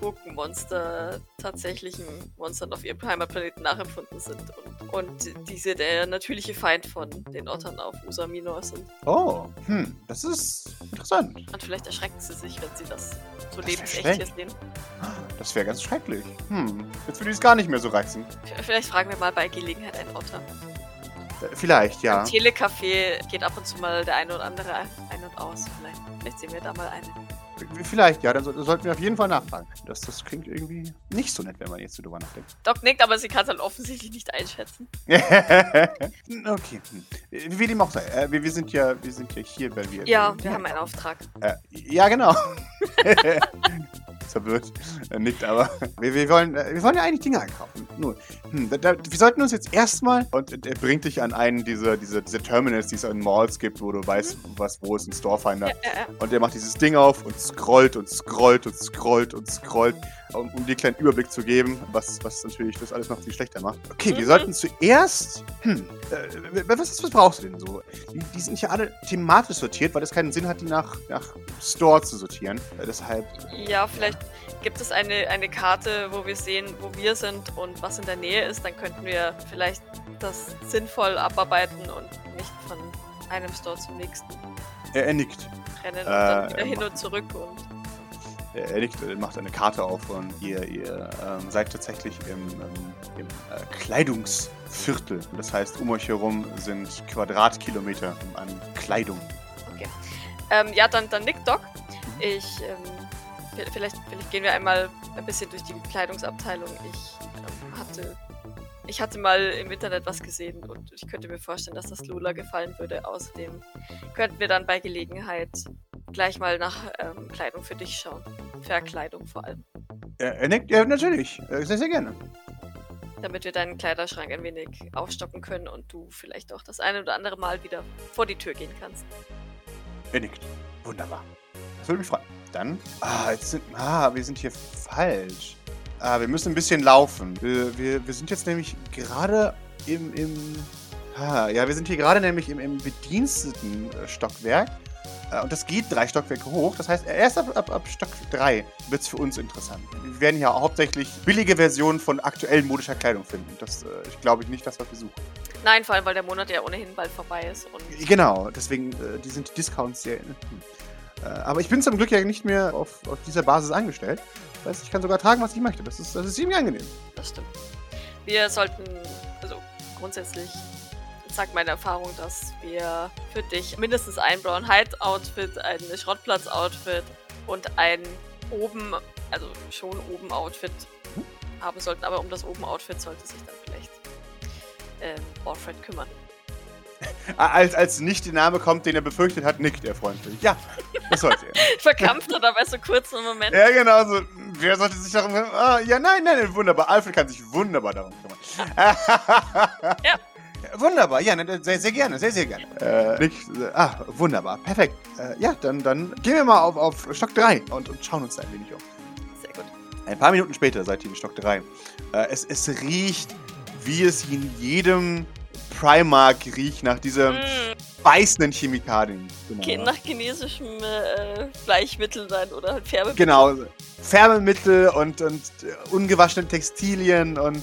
Gurkenmonster tatsächlichen Monstern auf ihrem Heimatplaneten nachempfunden sind und, und diese der natürliche Feind von den Ottern auf Usa Minor sind. Oh, hm, das ist interessant. Und vielleicht erschrecken sie sich, wenn sie das so lebensecht hier sehen. Das wäre ganz schrecklich. Hm, jetzt würde ich es gar nicht mehr so reizen. Vielleicht fragen wir mal bei Gelegenheit einen Otter. Vielleicht, ja. Im Telecafé geht ab und zu mal der eine oder andere ein und aus. Vielleicht, vielleicht sehen wir da mal einen. Vielleicht, ja, dann so, sollten wir auf jeden Fall nachfragen. Das, das klingt irgendwie nicht so nett, wenn man jetzt so drüber nachdenkt. Doc nickt, aber sie kann es halt offensichtlich nicht einschätzen. [LAUGHS] okay. Hm. Wie dem auch sei. Äh, wir, wir, sind ja, wir sind ja hier, weil wir. Ja, wir haben einen Auftrag. Äh, ja, genau. [LAUGHS] [LAUGHS] Verwirrt. Äh, nickt aber. [LAUGHS] Wir, wir, wollen, äh, wir wollen ja eigentlich Dinge einkaufen. Nur, hm, da, da, wir sollten uns jetzt erstmal. Und er bringt dich an einen dieser, dieser, dieser Terminals, die es in Malls gibt, wo du weißt, was, wo ist ein Storefinder. Ja, ja, ja. Und er macht dieses Ding auf und scrollt und scrollt und scrollt und scrollt, um, um dir einen kleinen Überblick zu geben, was, was natürlich das alles noch viel schlechter macht. Okay, wir Mhm. sollten zuerst. Hm, äh, was, was brauchst du denn so? Die, die sind ja alle thematisch sortiert, weil es keinen Sinn hat, die nach, nach Store zu sortieren. Äh, deshalb. Ja, vielleicht gibt es eine, eine Karte, wo wir sehen, wo wir sind und was in der Nähe ist. Dann könnten wir vielleicht das sinnvoll abarbeiten und nicht von einem Store zum nächsten Er, er nickt. rennen und Äh, dann wieder er hin und zurück. Und Er, er nickt, er macht eine Karte auf und ihr, ihr ähm, seid tatsächlich im, ähm, im äh, Kleidungsviertel. Das heißt, um euch herum sind Quadratkilometer an Kleidung. okay. Ähm, ja, dann, dann nickt Doc. Ich, ähm, vi- vielleicht, vielleicht gehen wir einmal ein bisschen durch die Kleidungsabteilung. Ich ähm, hatte. Ich hatte mal im Internet was gesehen und ich könnte mir vorstellen, dass das Lula gefallen würde. Außerdem könnten wir dann bei Gelegenheit gleich mal nach ähm, Kleidung für dich schauen. Verkleidung vor allem. Er, er nickt, ja, natürlich. Äh, Sehr, sehr gerne. Damit wir deinen Kleiderschrank ein wenig aufstocken können und du vielleicht auch das eine oder andere Mal wieder vor die Tür gehen kannst. Er nickt. Wunderbar. Das würde mich freuen. Dann. Ah, jetzt sind. Ah, wir sind hier falsch. Ah, wir müssen ein bisschen laufen. Wir, wir, wir sind jetzt nämlich gerade im. im ah, ja, wir sind hier gerade nämlich im, im bediensteten äh, Stockwerk. Äh, Und das geht drei Stockwerke hoch. Das heißt, erst ab, ab, ab Stock 3 wird es für uns interessant. Wir werden hier hauptsächlich billige Versionen von aktuell modischer Kleidung finden. Das äh, ich glaube ich nicht das, was wir suchen. Nein, vor allem, weil der Monat ja ohnehin bald vorbei ist. Genau, deswegen äh, die sind die Discounts sehr. Hm. Äh, aber ich bin zum Glück ja nicht mehr auf, auf dieser Basis angestellt. Das heißt, ich kann sogar tragen, was ich möchte. Das ist, das ist ziemlich angenehm. das stimmt. Wir sollten, also grundsätzlich sagt meine Erfahrung, dass wir für dich mindestens ein Brown Hide Outfit, ein Schrottplatz-Outfit und ein oben, also schon oben Outfit haben sollten. Aber um das oben Outfit sollte sich dann vielleicht ähm, Orfred kümmern. [LAUGHS] Als, als nicht der Name kommt, den er befürchtet hat, nickt er freundlich. Ja, das sollte er. [LAUGHS] Verkrampft er dabei so kurz einen Moment. ja, genau so. Wer sollte sich darum kümmern? Ah, ja, nein, nein, nein, wunderbar. Alfred kann sich wunderbar darum kümmern. Ja. [LAUGHS] Wunderbar, ja, ne, sehr, sehr gerne, sehr, sehr gerne. Äh, nicht, äh, ah, wunderbar, perfekt. Äh, ja, dann, dann gehen wir mal auf, auf Stock 3 und, und schauen uns da ein wenig um. Sehr gut. Ein paar Minuten später seid ihr in Stock 3. Äh, es, es riecht, wie es in jedem Primark riecht, nach dieser Mm, beißenden Chemikalien. okay, nach chinesischem äh, Bleichmittel sein oder halt Färbemittel. Genau, Färbemittel und, und äh, ungewaschene Textilien und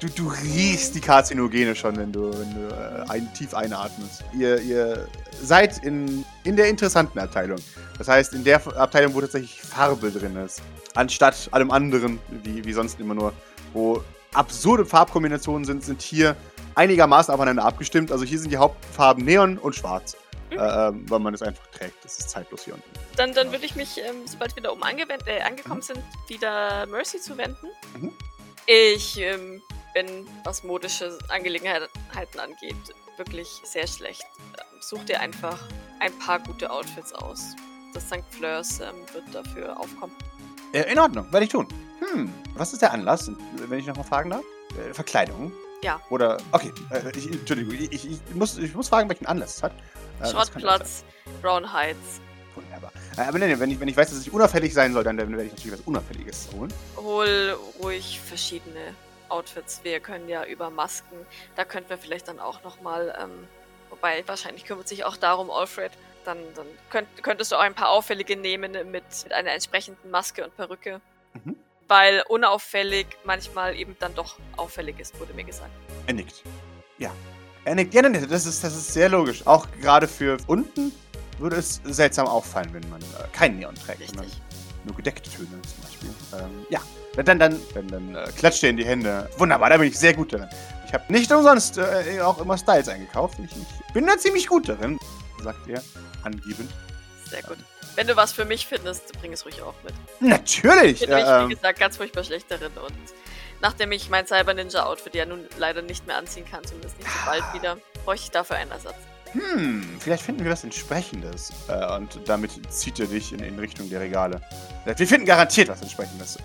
du, du riechst die Karzinogene schon, wenn du, wenn du äh, ein, tief einatmest. Ihr, ihr seid in, in der interessanten Abteilung. Das heißt, in der Abteilung, wo tatsächlich Farbe drin ist. Anstatt allem anderen, wie, wie sonst immer nur, wo absurde Farbkombinationen sind, sind hier einigermaßen aufeinander abgestimmt. Also hier sind die Hauptfarben Neon und Schwarz. Mhm. Äh, ähm, weil man es einfach trägt. Das ist zeitlos hier unten. Dann, dann würde ich mich, ähm, sobald wir da oben äh, angekommen sind, wieder Mercy zuwenden. Mhm. Ich ähm, bin, was modische Angelegenheiten angeht, wirklich sehr schlecht. Ähm, such dir einfach ein paar gute Outfits aus. Das St. Fleurs ähm, wird dafür aufkommen. Äh, in Ordnung, werde ich tun. Hm, was ist der Anlass, wenn ich nochmal fragen darf? Äh, Verkleidung? Ja. Oder, okay, äh, ich, Entschuldigung, ich, ich, muss, ich muss fragen, welchen Anlass es hat. Äh, Schrottplatz, Brown Heights. Wunderbar. Äh, aber nee, wenn ich, wenn ich weiß, dass ich unauffällig sein soll, dann, dann werde ich natürlich was Unauffälliges holen. Hol ruhig verschiedene Outfits. Wir können ja über Masken, da könnten wir vielleicht dann auch nochmal, ähm, wobei wahrscheinlich kümmert sich auch darum Alfred, dann, dann könnt, könntest du auch ein paar auffällige nehmen mit, mit einer entsprechenden Maske und Perücke. Mhm. Weil unauffällig manchmal eben dann doch auffällig ist, wurde mir gesagt. Er nickt. Ja. Er nickt. Ja, nein, das ist, das ist sehr logisch. Auch gerade für unten würde es seltsam auffallen, wenn man äh, kein Neon trägt, Richtig. Nur gedeckte Töne zum Beispiel. Ähm, ja. Dann, dann, dann, dann äh, klatscht er in die Hände. Wunderbar, da bin ich sehr gut darin. Ich habe nicht umsonst äh, auch immer Styles eingekauft. Ich, ich bin da ziemlich gut darin, sagt er, angebend. Sehr gut. Wenn du was für mich findest, bring es ruhig auch mit. Natürlich! Ich bin Äh, wie ähm, gesagt, ganz furchtbar schlecht darin und nachdem ich mein Cyber Ninja Outfit ja nun leider nicht mehr anziehen kann, zumindest nicht so bald wieder, bräuchte ich dafür einen Ersatz. Hm, vielleicht finden wir was Entsprechendes. Äh, und damit zieht er dich in, in Richtung der Regale. Wir finden garantiert was Entsprechendes.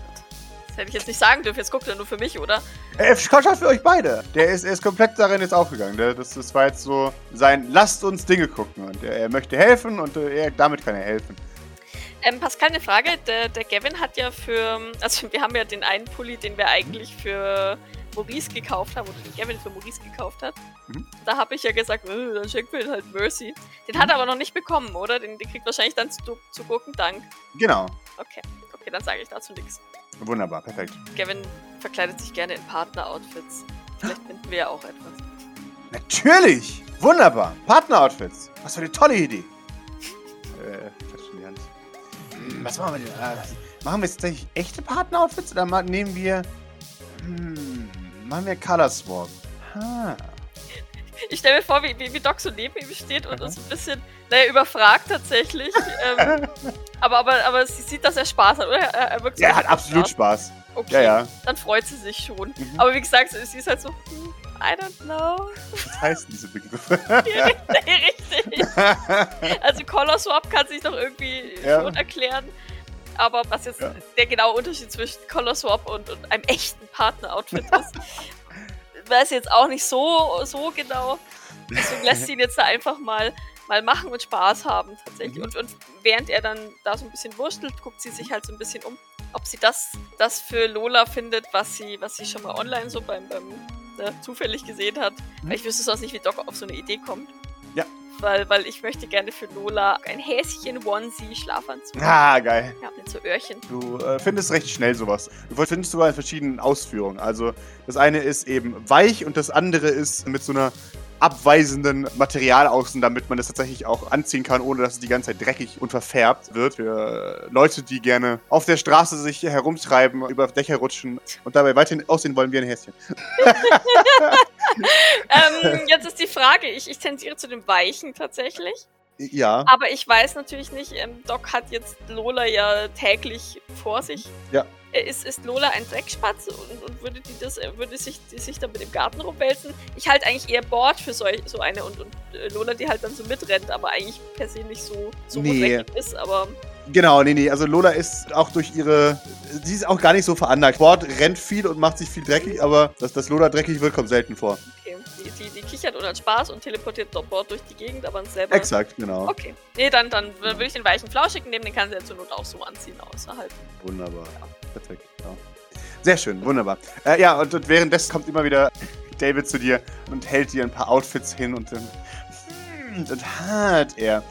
Das hätte ich jetzt nicht sagen dürfen, jetzt guckt er nur für mich, oder? Er schaut für euch beide. Der ist, er ist komplett darin jetzt aufgegangen. Der, das, das war jetzt so sein Lasst uns Dinge gucken. Und er, er möchte helfen und äh, er, damit kann er helfen. Ähm, Pascal, eine Frage. Der, der Gavin hat ja für. Also, wir haben ja den einen Pulli, den wir eigentlich für Maurice gekauft haben, oder den Gavin für Maurice gekauft hat. Mhm. Da habe ich ja gesagt, äh, dann schenken wir ihn halt Mercy. Den hat er aber noch nicht bekommen, oder? Den, den kriegt wahrscheinlich dann zu, zu Gurkendank. Genau. Okay, okay, dann sage ich dazu nichts. Wunderbar, perfekt. Gavin verkleidet sich gerne in Partner-Outfits. Vielleicht finden wir ja auch etwas. Natürlich! Wunderbar. Partner-Outfits. Was für eine tolle Idee. Äh, klatsch in die Hand. Was machen wir denn? Äh, machen wir jetzt tatsächlich echte Partner-Outfits oder nehmen wir. Hm, machen wir Color Swap? Ha. Ich stelle mir vor, wie, wie, wie Doc so neben ihm steht und uns ein bisschen, naja, überfragt tatsächlich. ähm, [LAUGHS] aber, aber, aber sie sieht, dass er Spaß hat, oder? Er, er wirkt so, Ja, er hat absolut Spaß. Spaß. Okay, Ja, ja. dann freut sie sich schon. Mhm. Aber wie gesagt, sie ist halt so, hm, I don't know. Was heißen diese Begriffe? [LAUGHS] [LAUGHS] Richtig. Also Color Swap kann sich doch irgendwie Ja. schon erklären. Aber was jetzt Ja. der genaue Unterschied zwischen Color Swap und, und einem echten Partner-Outfit ist, [LAUGHS] weiß jetzt auch nicht so, so genau. Deswegen [LAUGHS] lässt sie ihn jetzt da einfach mal, mal machen und Spaß haben tatsächlich. Mhm. Und, und während er dann da so ein bisschen wurstelt, guckt sie sich halt so ein bisschen um, ob sie das, das für Lola findet, was sie, was sie schon mal online so beim, beim ne, zufällig gesehen hat. Mhm. Weil ich wüsste sonst nicht, wie Doc auf so eine Idee kommt. Ja. Weil, weil ich möchte gerne für Lola ein Häschen Onesie Schlafanzug. ah, geil. Ja, mit so Öhrchen. Du äh, findest recht schnell sowas. Du findest sogar in verschiedenen Ausführungen. Also das eine ist eben weich und das andere ist mit so einer abweisenden Material außen, damit man das tatsächlich auch anziehen kann, ohne dass es die ganze Zeit dreckig und verfärbt wird. Für äh, Leute, die gerne auf der Straße sich herumtreiben, über Dächer rutschen und dabei weiterhin aussehen wollen wie ein Häschen. [LAUGHS] ähm, [LAUGHS] jetzt ist die Frage, ich, ich tendiere zu dem Weichen tatsächlich. Ja. Aber ich weiß natürlich nicht, ähm, Doc hat jetzt Lola ja täglich vor sich. Ja. Äh, Ist, ist Lola ein Dreckspatz und, und würde die das, äh, würde sich, die sich dann mit dem Garten rumwälzen? Ich halte eigentlich eher Bord für so, so eine und, und äh, Lola, die halt dann so mitrennt, aber eigentlich per se nicht so, so Nee. dreckig ist, aber Genau, nee, nee. Also Lola ist auch durch ihre. Sie ist auch gar nicht so veranlagt. Sport rennt viel und macht sich viel dreckig, aber dass das Lola dreckig wird, kommt selten vor. Die, die, kichert und hat Spaß und teleportiert dort durch die Gegend, aber selber. Exakt, genau. Okay. Nee, dann, dann würde ich den weichen Flauschig nehmen, den kann sie ja zur Not auch so anziehen, außerhalb. Wunderbar. Perfekt. Ja. Sehr schön, wunderbar. Äh, ja, und, und währenddessen kommt immer wieder David zu dir und hält dir ein paar Outfits hin und dann. hm, Und hat er.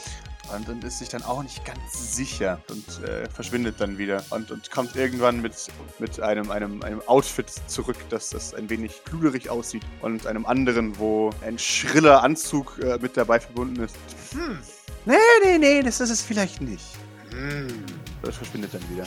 Und, und ist sich dann auch nicht ganz sicher und äh, verschwindet dann wieder und, und kommt irgendwann mit, mit einem, einem, einem Outfit zurück, das, das ein wenig kluderig aussieht und einem anderen, wo ein schriller Anzug äh, mit dabei verbunden ist. Hm. Nee, nee, nee, das ist es vielleicht nicht. Hm. Das verschwindet dann wieder.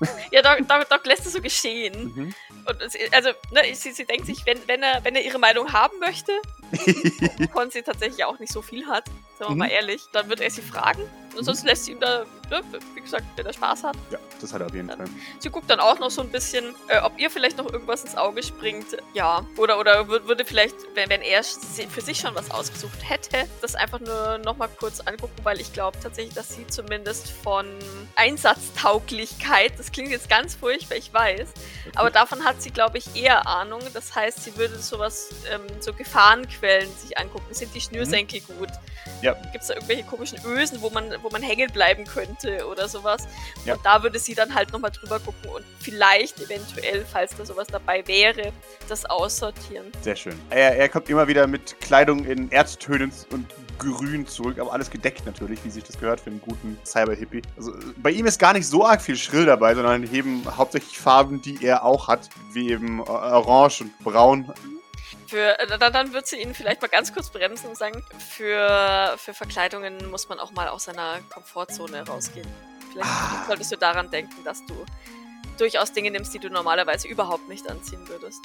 [LAUGHS] Ja, Doc, Doc, Doc lässt es so geschehen. Mhm. Und es, also, ne, sie, sie denkt sich, wenn, wenn, er, wenn er ihre Meinung haben möchte, [LAUGHS] wovon sie tatsächlich auch nicht so viel hat, sagen wir Mhm. mal ehrlich, dann wird er sie fragen. Und sonst lässt sie ihm da, ne, wie gesagt, wenn er Spaß hat. ja, das hat er auf jeden Fall. Sie guckt dann auch noch so ein bisschen, äh, ob ihr vielleicht noch irgendwas ins Auge springt. Ja. Oder, oder wür- würde vielleicht, wenn, wenn er für sich schon was ausgesucht hätte, das einfach nur nochmal kurz angucken, weil ich glaube tatsächlich, dass sie zumindest von Einsatztauglichkeit, das klingt jetzt ganz furchtbar, ich weiß, aber davon hat sie, glaube ich, eher Ahnung. Das heißt, sie würde sowas, ähm, so Gefahrenquellen sich angucken. Sind die Schnürsenkel gut? Ja. Gibt es da irgendwelche komischen Ösen, wo man, wo man hängen bleiben könnte oder sowas? Ja. Und da würde sie dann halt nochmal drüber gucken und vielleicht eventuell, falls da sowas dabei wäre, das aussortieren. Sehr schön. Er, er kommt immer wieder mit Kleidung in Erdtönen und Grün zurück, aber alles gedeckt natürlich, wie sich das gehört für einen guten Cyber-Hippie. Also bei ihm ist gar nicht so arg viel Schrill dabei, sondern eben hauptsächlich Farben, die er auch hat, wie eben Orange und Braun. Für, äh, dann, dann wird sie ihn vielleicht mal ganz kurz bremsen und sagen, für, für Verkleidungen muss man auch mal aus seiner Komfortzone rausgehen. Vielleicht Ah. solltest du daran denken, dass du durchaus Dinge nimmst, die du normalerweise überhaupt nicht anziehen würdest.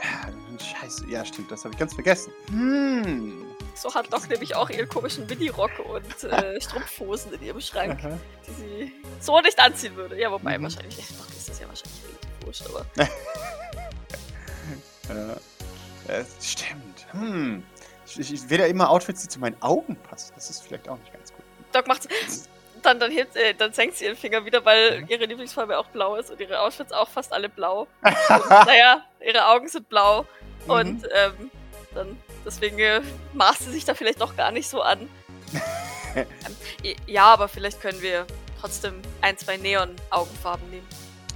Äh, Scheiße, ja stimmt, das habe ich ganz vergessen. Hm. So hat Doc nämlich auch ihren komischen Mini-Rock und äh, [LAUGHS] Strumpfhosen in ihrem Schrank, Aha. die sie so nicht anziehen würde. Ja, wobei Mhm. wahrscheinlich, ist das ja wahrscheinlich wurscht, aber [LAUGHS] Äh, äh, stimmt. Hm. Ich, ich, wähle ja immer Outfits, die zu meinen Augen passen. Das ist vielleicht auch nicht ganz gut. Doc macht dann, dann, hebt, äh, dann senkt sie ihren Finger wieder, weil Mhm. ihre Lieblingsfarbe auch blau ist und ihre Outfits auch fast alle blau. Und, [LAUGHS] naja, ihre Augen sind blau Mhm. und ähm, dann deswegen äh, maßt sie sich da vielleicht doch gar nicht so an. [LAUGHS] ähm, ja, aber vielleicht können wir trotzdem ein, zwei Neon-Augenfarben nehmen.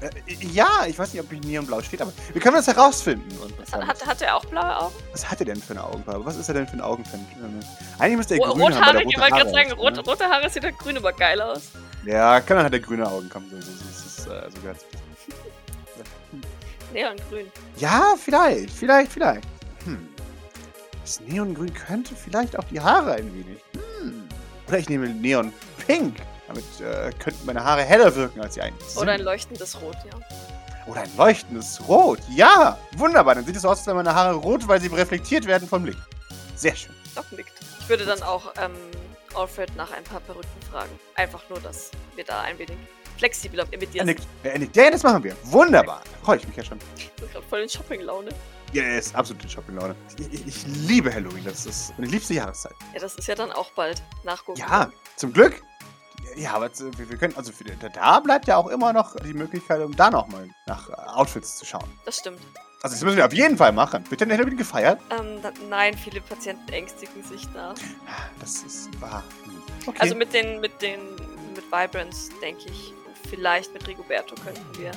Äh, ja, ich weiß nicht, ob ich Neonblau steht, aber wir können das herausfinden. Hat, hat, er auch blaue Augen? was hat er denn für eine Augenfarbe? Was ist er denn für ein Augenfan? Eigentlich müsste er Ro grün haben, rothaarig, ich wollte gerade Haare sagen, rot, ne? rote Haare sieht halt grün immer geil aus. Ja, kann dann hat er grüne Augen kommen. So, so, so, so, so, äh, so gehört's. [LAUGHS] Neongrün. Ja, vielleicht, vielleicht, vielleicht. Hm. Das Neongrün könnte vielleicht auch die Haare ein wenig. Hm. Oder ich nehme Neon Pink. Damit äh, könnten meine Haare heller wirken, als sie eigentlich sind. Oder ein leuchtendes Rot, ja. Oder ein leuchtendes Rot. Ja, wunderbar. Dann sieht es so aus, als wären meine Haare rot, weil sie reflektiert werden vom Licht. Sehr schön. Doc nickt. Ich würde dann auch ähm, Alfred nach ein paar Perücken fragen. Einfach nur, dass wir da ein wenig flexibler mit dir sind. Er nickt. Ja, das machen wir. Wunderbar. Da freue ich mich ja schon. Ich bin gerade voll in Shopping-Laune. Ja, er ist absolut in Shopping-Laune. Ich, ich, ich liebe Halloween. Das ist meine liebste Jahreszeit. Ja, das ist ja dann auch bald nachgucken. Ja, zum Glück. Ja, aber wir, können, also für, da- bleibt ja auch immer noch die Möglichkeit, um da nochmal nach äh, Outfits zu schauen. Das stimmt. Also das müssen wir auf jeden Fall machen. Wird denn Halloween gefeiert? Ähm, nein, viele Patienten ängstigen sich da. Das ist wahr. Hm. Okay. Also mit den, mit den, mit Vibrance, denke ich, vielleicht mit Rigoberto könnten wir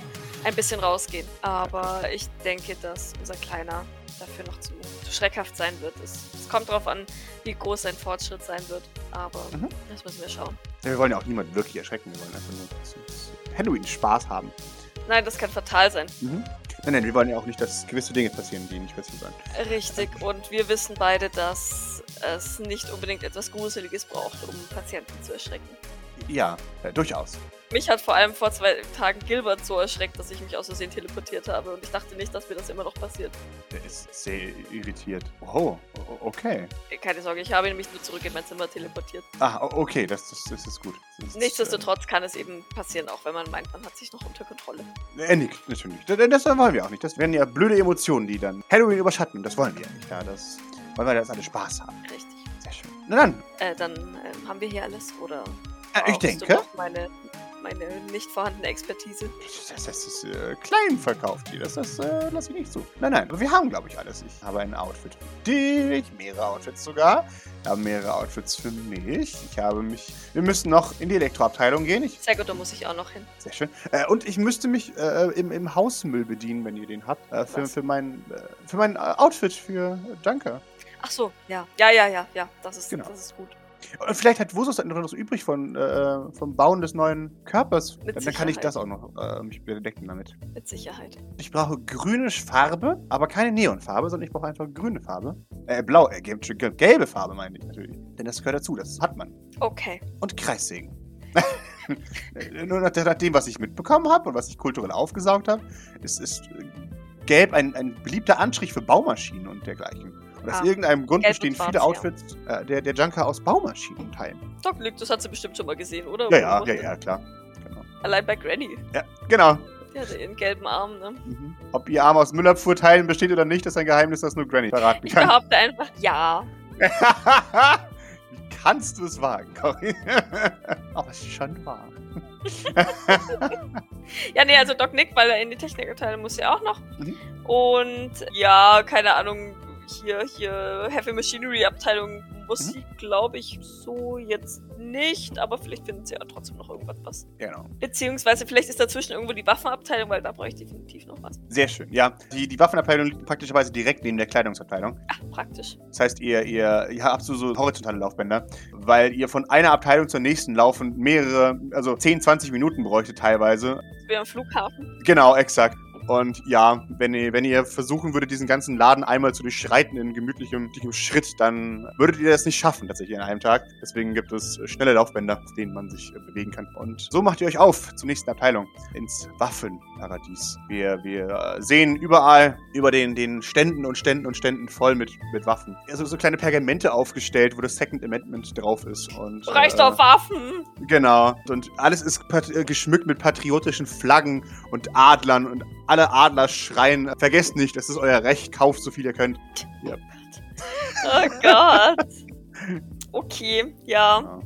ein bisschen rausgehen. Aber ich denke, dass unser Kleiner dafür noch zu, zu schreckhaft sein wird. Es, es kommt darauf an, wie groß sein Fortschritt sein wird. Aber Mhm. das müssen wir schauen. Wir wollen ja auch niemanden wirklich erschrecken. Wir wollen einfach nur Halloween Spaß haben. Nein, das kann fatal sein. Mhm. Nein, nein, wir wollen ja auch nicht, dass gewisse Dinge passieren, die nicht passieren sollen. Richtig. Und wir wissen beide, dass es nicht unbedingt etwas Gruseliges braucht, um Patienten zu erschrecken. Ja, äh, durchaus. Mich hat vor allem vor zwei Tagen Gilbert so erschreckt, dass ich mich aus Versehen teleportiert habe. Und ich dachte nicht, dass mir das immer noch passiert. Der ist sehr irritiert. Oh, okay. Keine Sorge, ich habe ihn mich nur zurück in mein Zimmer teleportiert. Ah, okay, das, das, das ist gut. Das ist, Nichtsdestotrotz kann es eben passieren, auch wenn man meint, man hat sich noch unter Kontrolle. Äh, er nickt, natürlich. Das, das wollen wir auch nicht. Das wären ja blöde Emotionen, die dann Halloween überschatten. Das wollen wir ja nicht. Ja, das wollen wir, dass alle Spaß haben. Richtig. Sehr schön. Na dann, Äh, dann ähm, haben wir hier alles, oder? Ich brauchst du denke, meine, meine nicht vorhandene Expertise. das, das ist äh, klein verkauft hier. Das, das äh, lasse ich nicht zu. Nein, nein, wir haben, glaube ich, alles. Ich habe ein Outfit für dich, mehrere Outfits sogar. Ich habe mehrere Outfits für mich. Ich habe mich. Wir müssen noch in die Elektroabteilung gehen. Ich, Sehr gut, da muss ich auch noch hin. sehr schön. Äh, und ich müsste mich äh, im, im Hausmüll bedienen, wenn ihr den habt. Äh, für, für mein, äh, für mein äh, Outfit für Danke. Ach so, ja. Ja, ja, ja, ja. Das ist, Genau. das ist gut. Und vielleicht hat Wusus noch was übrig von, äh, vom Bauen des neuen Körpers. Mit Dann kann ich Sicherheit. das auch noch äh, mich bedecken damit. Mit Sicherheit. Ich brauche grüne Farbe, aber keine Neonfarbe, sondern ich brauche einfach grüne Farbe. Äh, blau, äh, gelbe, gelbe Farbe meine ich natürlich. Denn das gehört dazu, das hat man. Okay. Und Kreissägen. [LAUGHS] Nur nach, nach dem, was ich mitbekommen habe und was ich kulturell aufgesaugt habe, ist, ist äh, Gelb ein, ein beliebter Anstrich für Baumaschinen und dergleichen. Und aus Ah, irgendeinem Grund bestehen schwarz, viele ja. Outfits äh, der, der Junker aus Baumaschinenteilen. Doc Lück, das hat sie bestimmt schon mal gesehen, oder? Ja, ja, ja, ja, klar. Genau. Allein bei Granny. Ja, genau. Die hatte ihren gelben Arm, ne? Mhm. Ob ihr Arm aus Müllabfuhrteilen besteht oder nicht, ist ein Geheimnis, das nur Granny verraten Ich kann. behaupte einfach, ja. Wie [LAUGHS] kannst du es wagen, Cory? [LAUGHS] Aber es ist schon wahr. [LAUGHS] Ja, nee, also Doc Nick, weil er in die Technikabteilung muss ja auch noch. Mhm. Und ja, keine Ahnung, hier, hier, Heavy Machinery Abteilung muss Mhm. sie, glaube ich, so jetzt nicht, aber vielleicht findet sie ja trotzdem noch irgendwas was. Genau. Beziehungsweise vielleicht ist dazwischen irgendwo die Waffenabteilung, weil da brauche ich definitiv noch was. Sehr schön. Ja, die, die Waffenabteilung liegt praktischerweise direkt neben der Kleidungsabteilung. Ach, praktisch. Das heißt, ihr, ihr, ihr habt so, so horizontale Laufbänder, weil ihr von einer Abteilung zur nächsten laufen mehrere, also 10, 20 Minuten bräuchte teilweise. Wäre am Flughafen. Genau, exakt. Und ja, wenn ihr, wenn ihr versuchen würdet, diesen ganzen Laden einmal zu durchschreiten in gemütlichem, gemütlichem Schritt, dann würdet ihr das nicht schaffen, tatsächlich in einem Tag. Deswegen gibt es schnelle Laufbänder, auf denen man sich äh, bewegen kann. Und so macht ihr euch auf zur nächsten Abteilung, ins Waffenparadies. Wir, wir äh, sehen überall über den, den Ständen und Ständen und Ständen voll mit, mit Waffen. Also so kleine Pergamente aufgestellt, wo das Second Amendment drauf ist. Und, Reicht äh, auf Waffen! Genau. Und alles ist äh, geschmückt mit patriotischen Flaggen und Adlern und alle Adler schreien, vergesst nicht, das ist euer Recht, kauft so viel ihr könnt. Oh Gott. [LAUGHS] Okay, ja.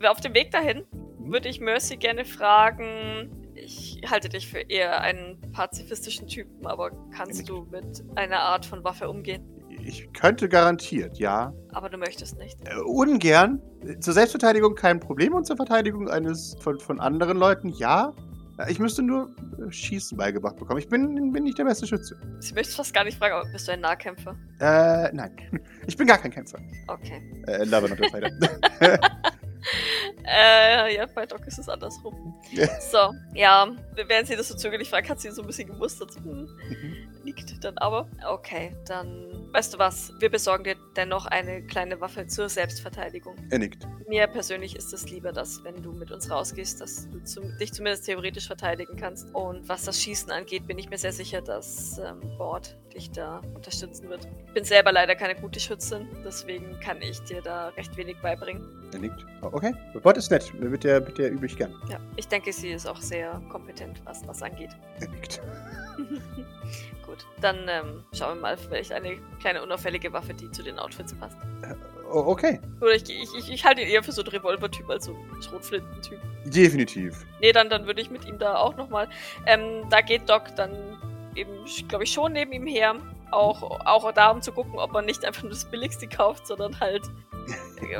Ja. Auf dem Weg dahin würde ich Mercy gerne fragen. Ich halte dich für eher einen pazifistischen Typen, aber kannst du mit einer Art von Waffe umgehen? Ich könnte garantiert, ja. Aber du möchtest nicht. Äh, ungern. Zur Selbstverteidigung kein Problem und zur Verteidigung eines von, von anderen Leuten, ja. Äh, Ich müsste nur äh, Schießen beigebracht bekommen. Ich bin, bin nicht der beste Schütze. Ich möchte fast gar nicht fragen, aber bist du ein Nahkämpfer? Äh, nein. [LAUGHS] Ich bin gar kein Kämpfer. Okay. Äh, Lava not Fighter. Äh, ja, bei Doc ist es andersrum. So, ja, während sie das so zögerlich fragt, hat sie so ein bisschen gemustert. Hm, Mhm. Nickt dann aber. Okay, dann, weißt du was, wir besorgen dir dennoch eine kleine Waffe zur Selbstverteidigung. er nickt. Mir persönlich ist es lieber, dass, wenn du mit uns rausgehst, dass du zum, dich zumindest theoretisch verteidigen kannst. Und was das Schießen angeht, bin ich mir sehr sicher, dass ähm, Bord dich da unterstützen wird. Ich bin selber leider keine gute Schützin, deswegen kann ich dir da recht wenig beibringen. Er nickt. Oh, okay. Bot ist nett. Mit der, mit der übe ich gern. Ja, ich denke, sie ist auch sehr kompetent, was das angeht. Er nickt. [LAUGHS] Gut, dann ähm, schauen wir mal, vielleicht eine kleine unauffällige Waffe, die zu den Outfits passt. Oh, okay. Oder ich, ich, ich, ich halte ihn eher für so einen Revolver-Typ als so einen Schrotflinten-Typ. Definitiv. Nee, dann, dann würde ich mit ihm da auch nochmal. Ähm, da geht Doc dann eben, glaube ich, schon neben ihm her. Auch, auch da, um zu gucken, ob er nicht einfach nur das Billigste kauft, sondern halt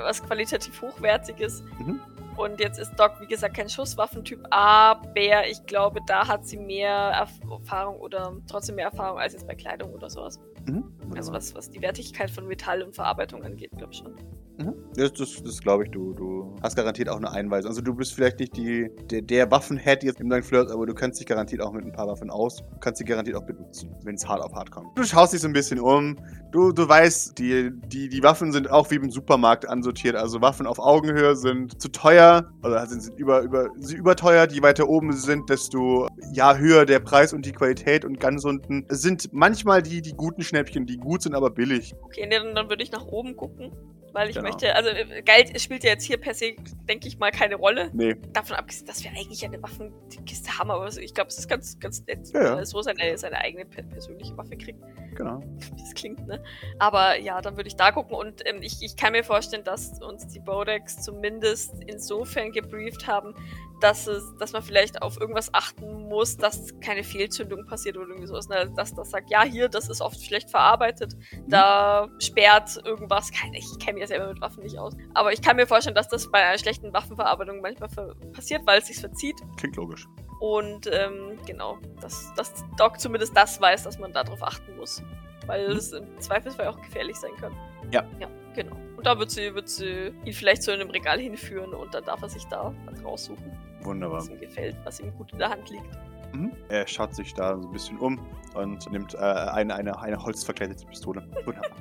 was qualitativ Hochwertiges. Mhm. Und jetzt ist Doc, wie gesagt, kein Schusswaffentyp, aber ich glaube, da hat sie mehr Erf Erfahrung oder trotzdem mehr Erfahrung als jetzt bei Kleidung oder sowas. Mhm. Also was, was die Wertigkeit von Metall und Verarbeitung angeht, glaube ich schon. Mhm. Das, das, das glaube ich, du, du hast garantiert auch eine Einweisung. Also du bist vielleicht nicht die, der, der Waffenhead jetzt in deinem Flirt, aber du kennst dich garantiert auch mit ein paar Waffen aus. Du kannst sie garantiert auch benutzen, wenn es hart auf hart kommt. Du schaust dich so ein bisschen um. Du, du weißt, die, die, die Waffen sind auch wie im Supermarkt ansortiert. Also Waffen auf Augenhöhe sind zu teuer oder sind, sind über, über, sie überteuert. Je weiter oben sie sind, desto ja, höher der Preis und die Qualität. Und ganz unten sind manchmal die, die guten Schnäppchen, die gut sind, aber billig. Okay, nee, dann, dann würde ich nach oben gucken, weil ich Genau. möchte, also äh, Geld spielt ja jetzt hier per se, denke ich mal, keine Rolle. Nee. Davon abgesehen, dass wir eigentlich eine Waffenkiste haben, aber ich glaube, es ist ganz, ganz nett, Ja, ja. er so seine, seine eigene per persönliche Waffe kriegt. Genau. Wie [LAUGHS] das klingt, ne? Aber ja, dann würde ich da gucken und ähm, ich, ich kann mir vorstellen, dass uns die Bodex zumindest insofern gebrieft haben, dass es, dass man vielleicht auf irgendwas achten muss, dass keine Fehlzündung passiert oder irgendwie sowas. Ne? Dass das sagt, ja, hier, das ist oft schlecht verarbeitet, da sperrt irgendwas. Ich kenne mich ja selber mit Waffen nicht aus. Aber ich kann mir vorstellen, dass das bei einer schlechten Waffenverarbeitung manchmal passiert, weil es sich verzieht. Klingt logisch. Und ähm, genau, dass, dass Doc zumindest das weiß, dass man darauf achten muss. Weil es im Zweifelsfall auch gefährlich sein kann. Ja. Ja, genau. Und da wird sie, wird sie ihn vielleicht zu einem Regal hinführen und dann darf er sich da was raussuchen, Wunderbar. was ihm gefällt, was ihm gut in der Hand liegt. Mhm. Er schaut sich da so ein bisschen um und nimmt äh, eine, eine, eine holzverkleidete Pistole. Wunderbar.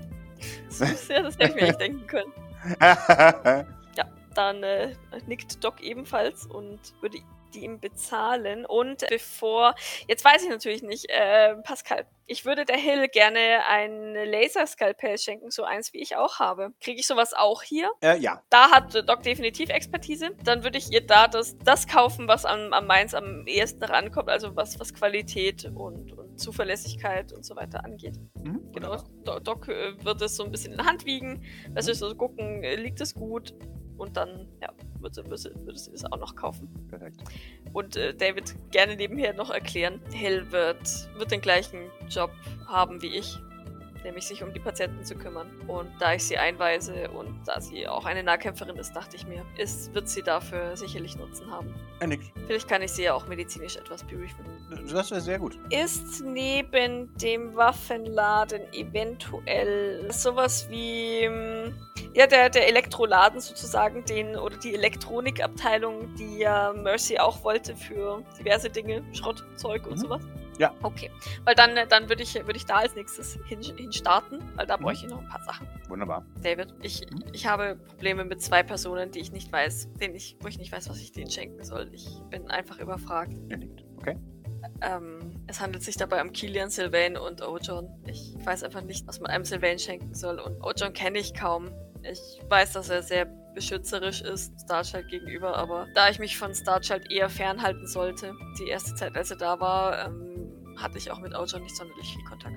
Das ist ja, das hätte ich mir nicht denken können. [LAUGHS] Dann äh, nickt Doc ebenfalls und würde die ihm bezahlen. Und bevor, jetzt weiß ich natürlich nicht, äh, Pascal, ich würde der Hill gerne ein Laserskalpell schenken, so eins wie ich auch habe. Kriege ich sowas auch hier? Äh, ja. Da hat Doc definitiv Expertise. Dann würde ich ihr da das, das kaufen, was am, am meins am ehesten rankommt, also was, was Qualität und, und Zuverlässigkeit und so weiter angeht. Mhm, Genau, Doc äh, wird es so ein bisschen in der Hand wiegen, also so gucken, äh, liegt es gut und dann ja, würde, würde, würde sie das auch noch kaufen. Perfekt. Und äh, David gerne nebenher noch erklären, Hill wird, wird den gleichen Job haben wie ich, nämlich sich um die Patienten zu kümmern. Und da ich sie einweise und da sie auch eine Nahkämpferin ist, dachte ich mir, ist, wird sie dafür sicherlich Nutzen haben. Er nickt. Vielleicht kann ich sie ja auch medizinisch etwas beriefen. Das wäre sehr gut. Ist neben dem Waffenladen eventuell sowas wie ähm, ja der, der Elektroladen sozusagen, den oder die Elektronikabteilung, die ja Mercy auch wollte für diverse Dinge, Schrottzeug und Mhm. sowas? Ja. Okay. Weil dann, dann würde ich, würde ich da als nächstes hin, hin starten, weil da Mhm. bräuchte ich noch ein paar Sachen. Wunderbar. David, ich, Mhm. ich habe Probleme mit zwei Personen, die ich nicht weiß, denen ich, wo ich nicht weiß, was ich denen schenken soll. Ich bin einfach überfragt. Er. Okay. Ähm, es handelt sich dabei um Kilian, Sylvain und Ojon. Ich weiß einfach nicht, was man einem Sylvain schenken soll. Und Ojon kenne ich kaum. Ich weiß, dass er sehr beschützerisch ist Starchild gegenüber, aber da ich mich von Starchild eher fernhalten sollte, die erste Zeit, als er da war, ähm, hatte ich auch mit Ojon nicht sonderlich viel Kontakt.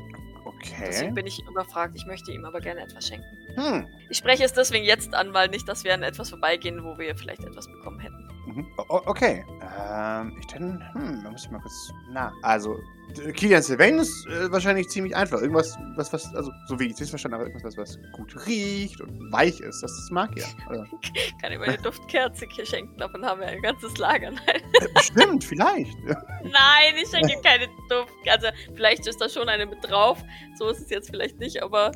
Deswegen Okay. bin ich überfragt. Ich möchte ihm aber gerne etwas schenken. Hm. Ich spreche es deswegen jetzt an, weil nicht, dass wir an etwas vorbeigehen, wo wir vielleicht etwas bekommen hätten. Mhm. Okay. Ähm, ich dann, hm, da muss ich mal kurz na. Also, Kilian Sylvain ist äh, wahrscheinlich ziemlich einfach. Irgendwas, was, was, also, so wie ich es verstanden habe, irgendwas, was, was gut riecht und weich ist. Das, das mag er. Oder? [LAUGHS] Kann ihm eine Duftkerze schenken, davon haben wir ein ganzes Lager. Nein, [LAUGHS] Äh, Bestimmt, vielleicht. [LAUGHS] Nein ich schenke keine Duft. Also, vielleicht ist da schon eine mit drauf. So ist es jetzt vielleicht nicht, aber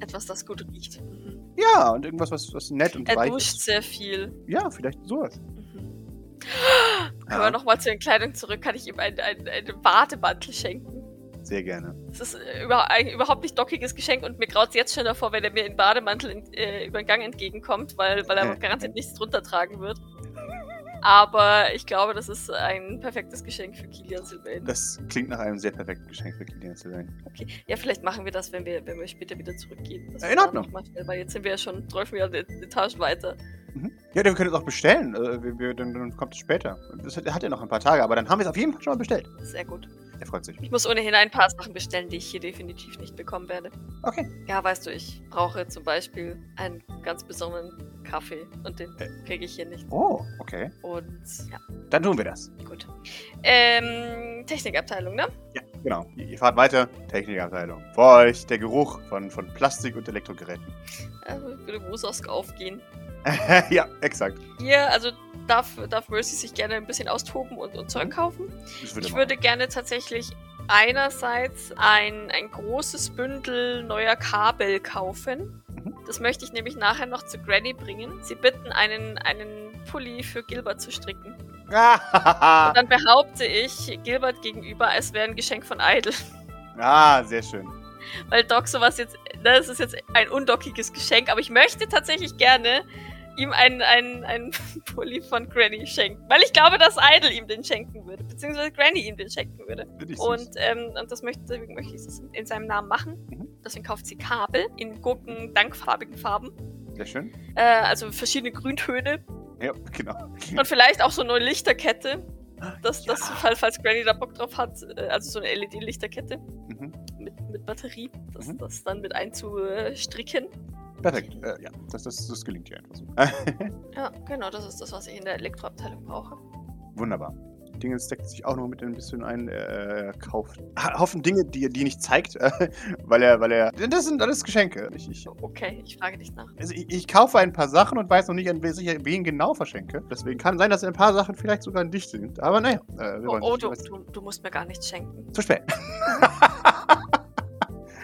etwas, das gut riecht. Mhm. Ja, und irgendwas, was, was nett und Er weich duscht ist. sehr viel. Ja, vielleicht sowas. Ja. wir nochmal zu den Kleidung zurück. Kann ich ihm einen, einen Bademantel schenken? Sehr gerne. Das ist über, ein überhaupt nicht dockiges Geschenk und mir graut jetzt schon davor, wenn er mir in Bademantel in, äh, über den Gang entgegenkommt, weil, weil er Äh. garantiert nichts drunter tragen wird. Aber ich glaube, das ist ein perfektes Geschenk für Kilian Sylvain. Das klingt nach einem sehr perfekten Geschenk für Kilian Sylvain. Okay. Ja, vielleicht machen wir das, wenn wir, wenn wir später wieder zurückgehen. Das In Ordnung. weil jetzt sind wir ja schon 12 Jahre Etagen weiter. Mhm. Ja, wir können es auch bestellen. Äh, wir, wir, dann, dann kommt es später. Das hat, hat ja noch ein paar Tage, aber dann haben wir es auf jeden Fall schon mal bestellt. Sehr gut. Er freut sich. Ich muss ohnehin ein paar Sachen bestellen, die ich hier definitiv nicht bekommen werde. Okay. Ja, weißt du, ich brauche zum Beispiel einen ganz besonderen Kaffee und den Äh. kriege ich hier nicht. Oh, okay. Und ja, Dann tun wir das. gut. Ähm, Technikabteilung, ne? Ja, genau. Ihr, ihr fahrt weiter. Technikabteilung. Vor euch der Geruch von, von Plastik und Elektrogeräten. Äh, würde Musosk aufgehen. [LAUGHS] ja, exakt. Hier, also darf, darf Mercy sich gerne ein bisschen austoben und, und Zeug kaufen. Das würde Ich würde gerne tatsächlich einerseits ein, ein großes Bündel neuer Kabel kaufen. Mhm. Das möchte ich nämlich nachher noch zu Granny bringen. Sie bitten, einen, einen Pulli für Gilbert zu stricken. Ah, Und [LAUGHS] dann behaupte ich Gilbert gegenüber, es wäre ein Geschenk von Idle. ah, sehr schön. Weil Doc sowas jetzt, das ist jetzt ein undockiges Geschenk, aber ich möchte tatsächlich gerne ihm einen, einen, einen [LAUGHS] Pulli von Granny schenken. Weil ich glaube, dass Idle ihm den schenken würde, beziehungsweise Granny ihm den schenken würde. Und, ähm, und das möchte, deswegen möchte ich es in seinem Namen machen. Mhm. Deswegen kauft sie Kabel in gurken dankfarbigen Farben. Sehr schön. Äh, also verschiedene Grüntöne. Ja, genau. Und vielleicht auch so eine Lichterkette. Das, Ja. das, fall- falls Granny da Bock drauf hat, äh, also so eine LED-Lichterkette Mhm. mit, mit Batterie, das, Mhm. das dann mit einzustricken. Perfekt. Äh, ja, das, das, das gelingt einfach so. [LAUGHS] Ja, genau, das ist das, was ich in der Elektroabteilung brauche. Wunderbar. Dingens deckt sich auch noch mit ein bisschen ein. Er kauft ha- Haufen Dinge, die er die nicht zeigt, äh, [LAUGHS] weil er, weil er. Das sind alles Geschenke. Ich, ich, Okay, ich frage dich nach. also ich, ich kaufe ein paar Sachen und weiß noch nicht, an wen ich wen genau verschenke. Deswegen kann sein, dass ein paar Sachen vielleicht sogar an dich sind. Aber naja. Äh, wir Oh, wollen oh du, du, du musst mir gar nichts schenken. Zu spät. [LAUGHS]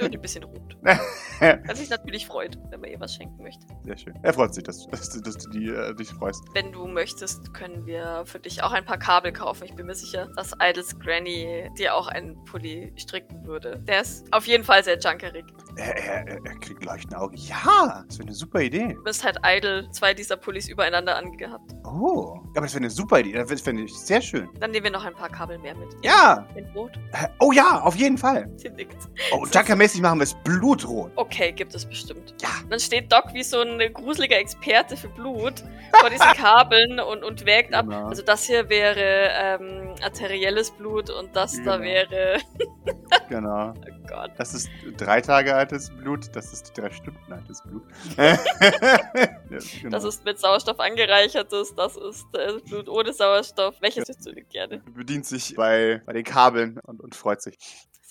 Und ein bisschen rot. [LAUGHS] [LAUGHS] Was sich natürlich freut, wenn man ihr was schenken möchte. Sehr schön. Er freut sich, dass, dass, du- dass du die, äh, dich freust. Wenn du möchtest, können wir für dich auch ein paar Kabel kaufen. Ich bin mir sicher, dass Idols Granny dir auch einen Pulli stricken würde. Der ist auf jeden Fall sehr junkerig. Er, er, er kriegt leuchtende Augen. Ja, das wäre eine super Idee. Du bist halt Idol zwei dieser Pullis übereinander angehabt. Oh, aber das wäre eine super Idee. Das fände ich sehr schön. Dann nehmen wir noch ein paar Kabel mehr mit. Ja. In Rot. Oh ja, auf jeden Fall. Sie nickt. Oh, Junker-mäßig machen wir es blutrot. Okay, gibt es bestimmt. Ja. Dann steht Doc wie so ein gruseliger Experte für Blut vor diesen [LAUGHS] Kabeln und, und wägt ab. Genau. Also das hier wäre ähm, arterielles Blut und das da Genau. wäre. [LAUGHS] Genau. Oh Gott. Das ist drei Tage altes Blut, das ist drei Stunden altes Blut. [LAUGHS] ja, genau. Das ist mit Sauerstoff angereichertes, das ist äh, Blut ohne Sauerstoff. Welches hättest du gerne? bedient sich bei, bei den Kabeln und, und freut sich.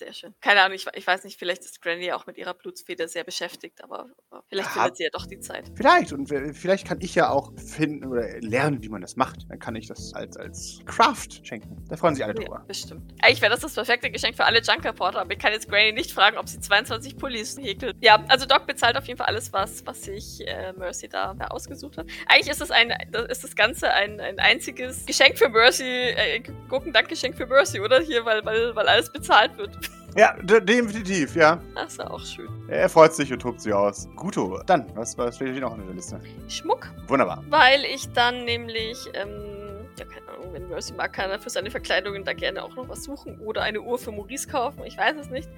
Sehr schön. Keine Ahnung, ich, ich weiß nicht, vielleicht ist Granny auch mit ihrer Blutsfeder sehr beschäftigt, aber, aber vielleicht Ja. findet sie ja doch die Zeit. Vielleicht. Und vielleicht kann ich ja auch finden oder lernen, wie man das macht. Dann kann ich das als, als Craft schenken. Da freuen sich alle Ja, drüber. bestimmt. Eigentlich wäre das das perfekte Geschenk für alle Junker-Porter, aber ich kann jetzt Granny nicht fragen, ob sie 22 Pullis häkelt. Ja, also Doc bezahlt auf jeden Fall alles, was, was sich äh, Mercy da, da ausgesucht hat. Eigentlich ist das, ein, ist das Ganze ein, ein einziges Geschenk für Mercy, äh, Gurkendankgeschenk für Mercy, oder? Hier, weil, weil, weil alles bezahlt wird. [LAUGHS] Ja, de definitiv, ja. Das ist auch schön. Er freut sich und tobt sich aus. Guto. Dann, was, was steht hier noch in der Liste? Schmuck, Wunderbar. weil ich dann nämlich, ähm, ja, keine Ahnung, wenn Mercy mag, kann er für seine Verkleidungen da gerne auch noch was suchen oder eine Uhr für Maurice kaufen. Ich weiß es nicht.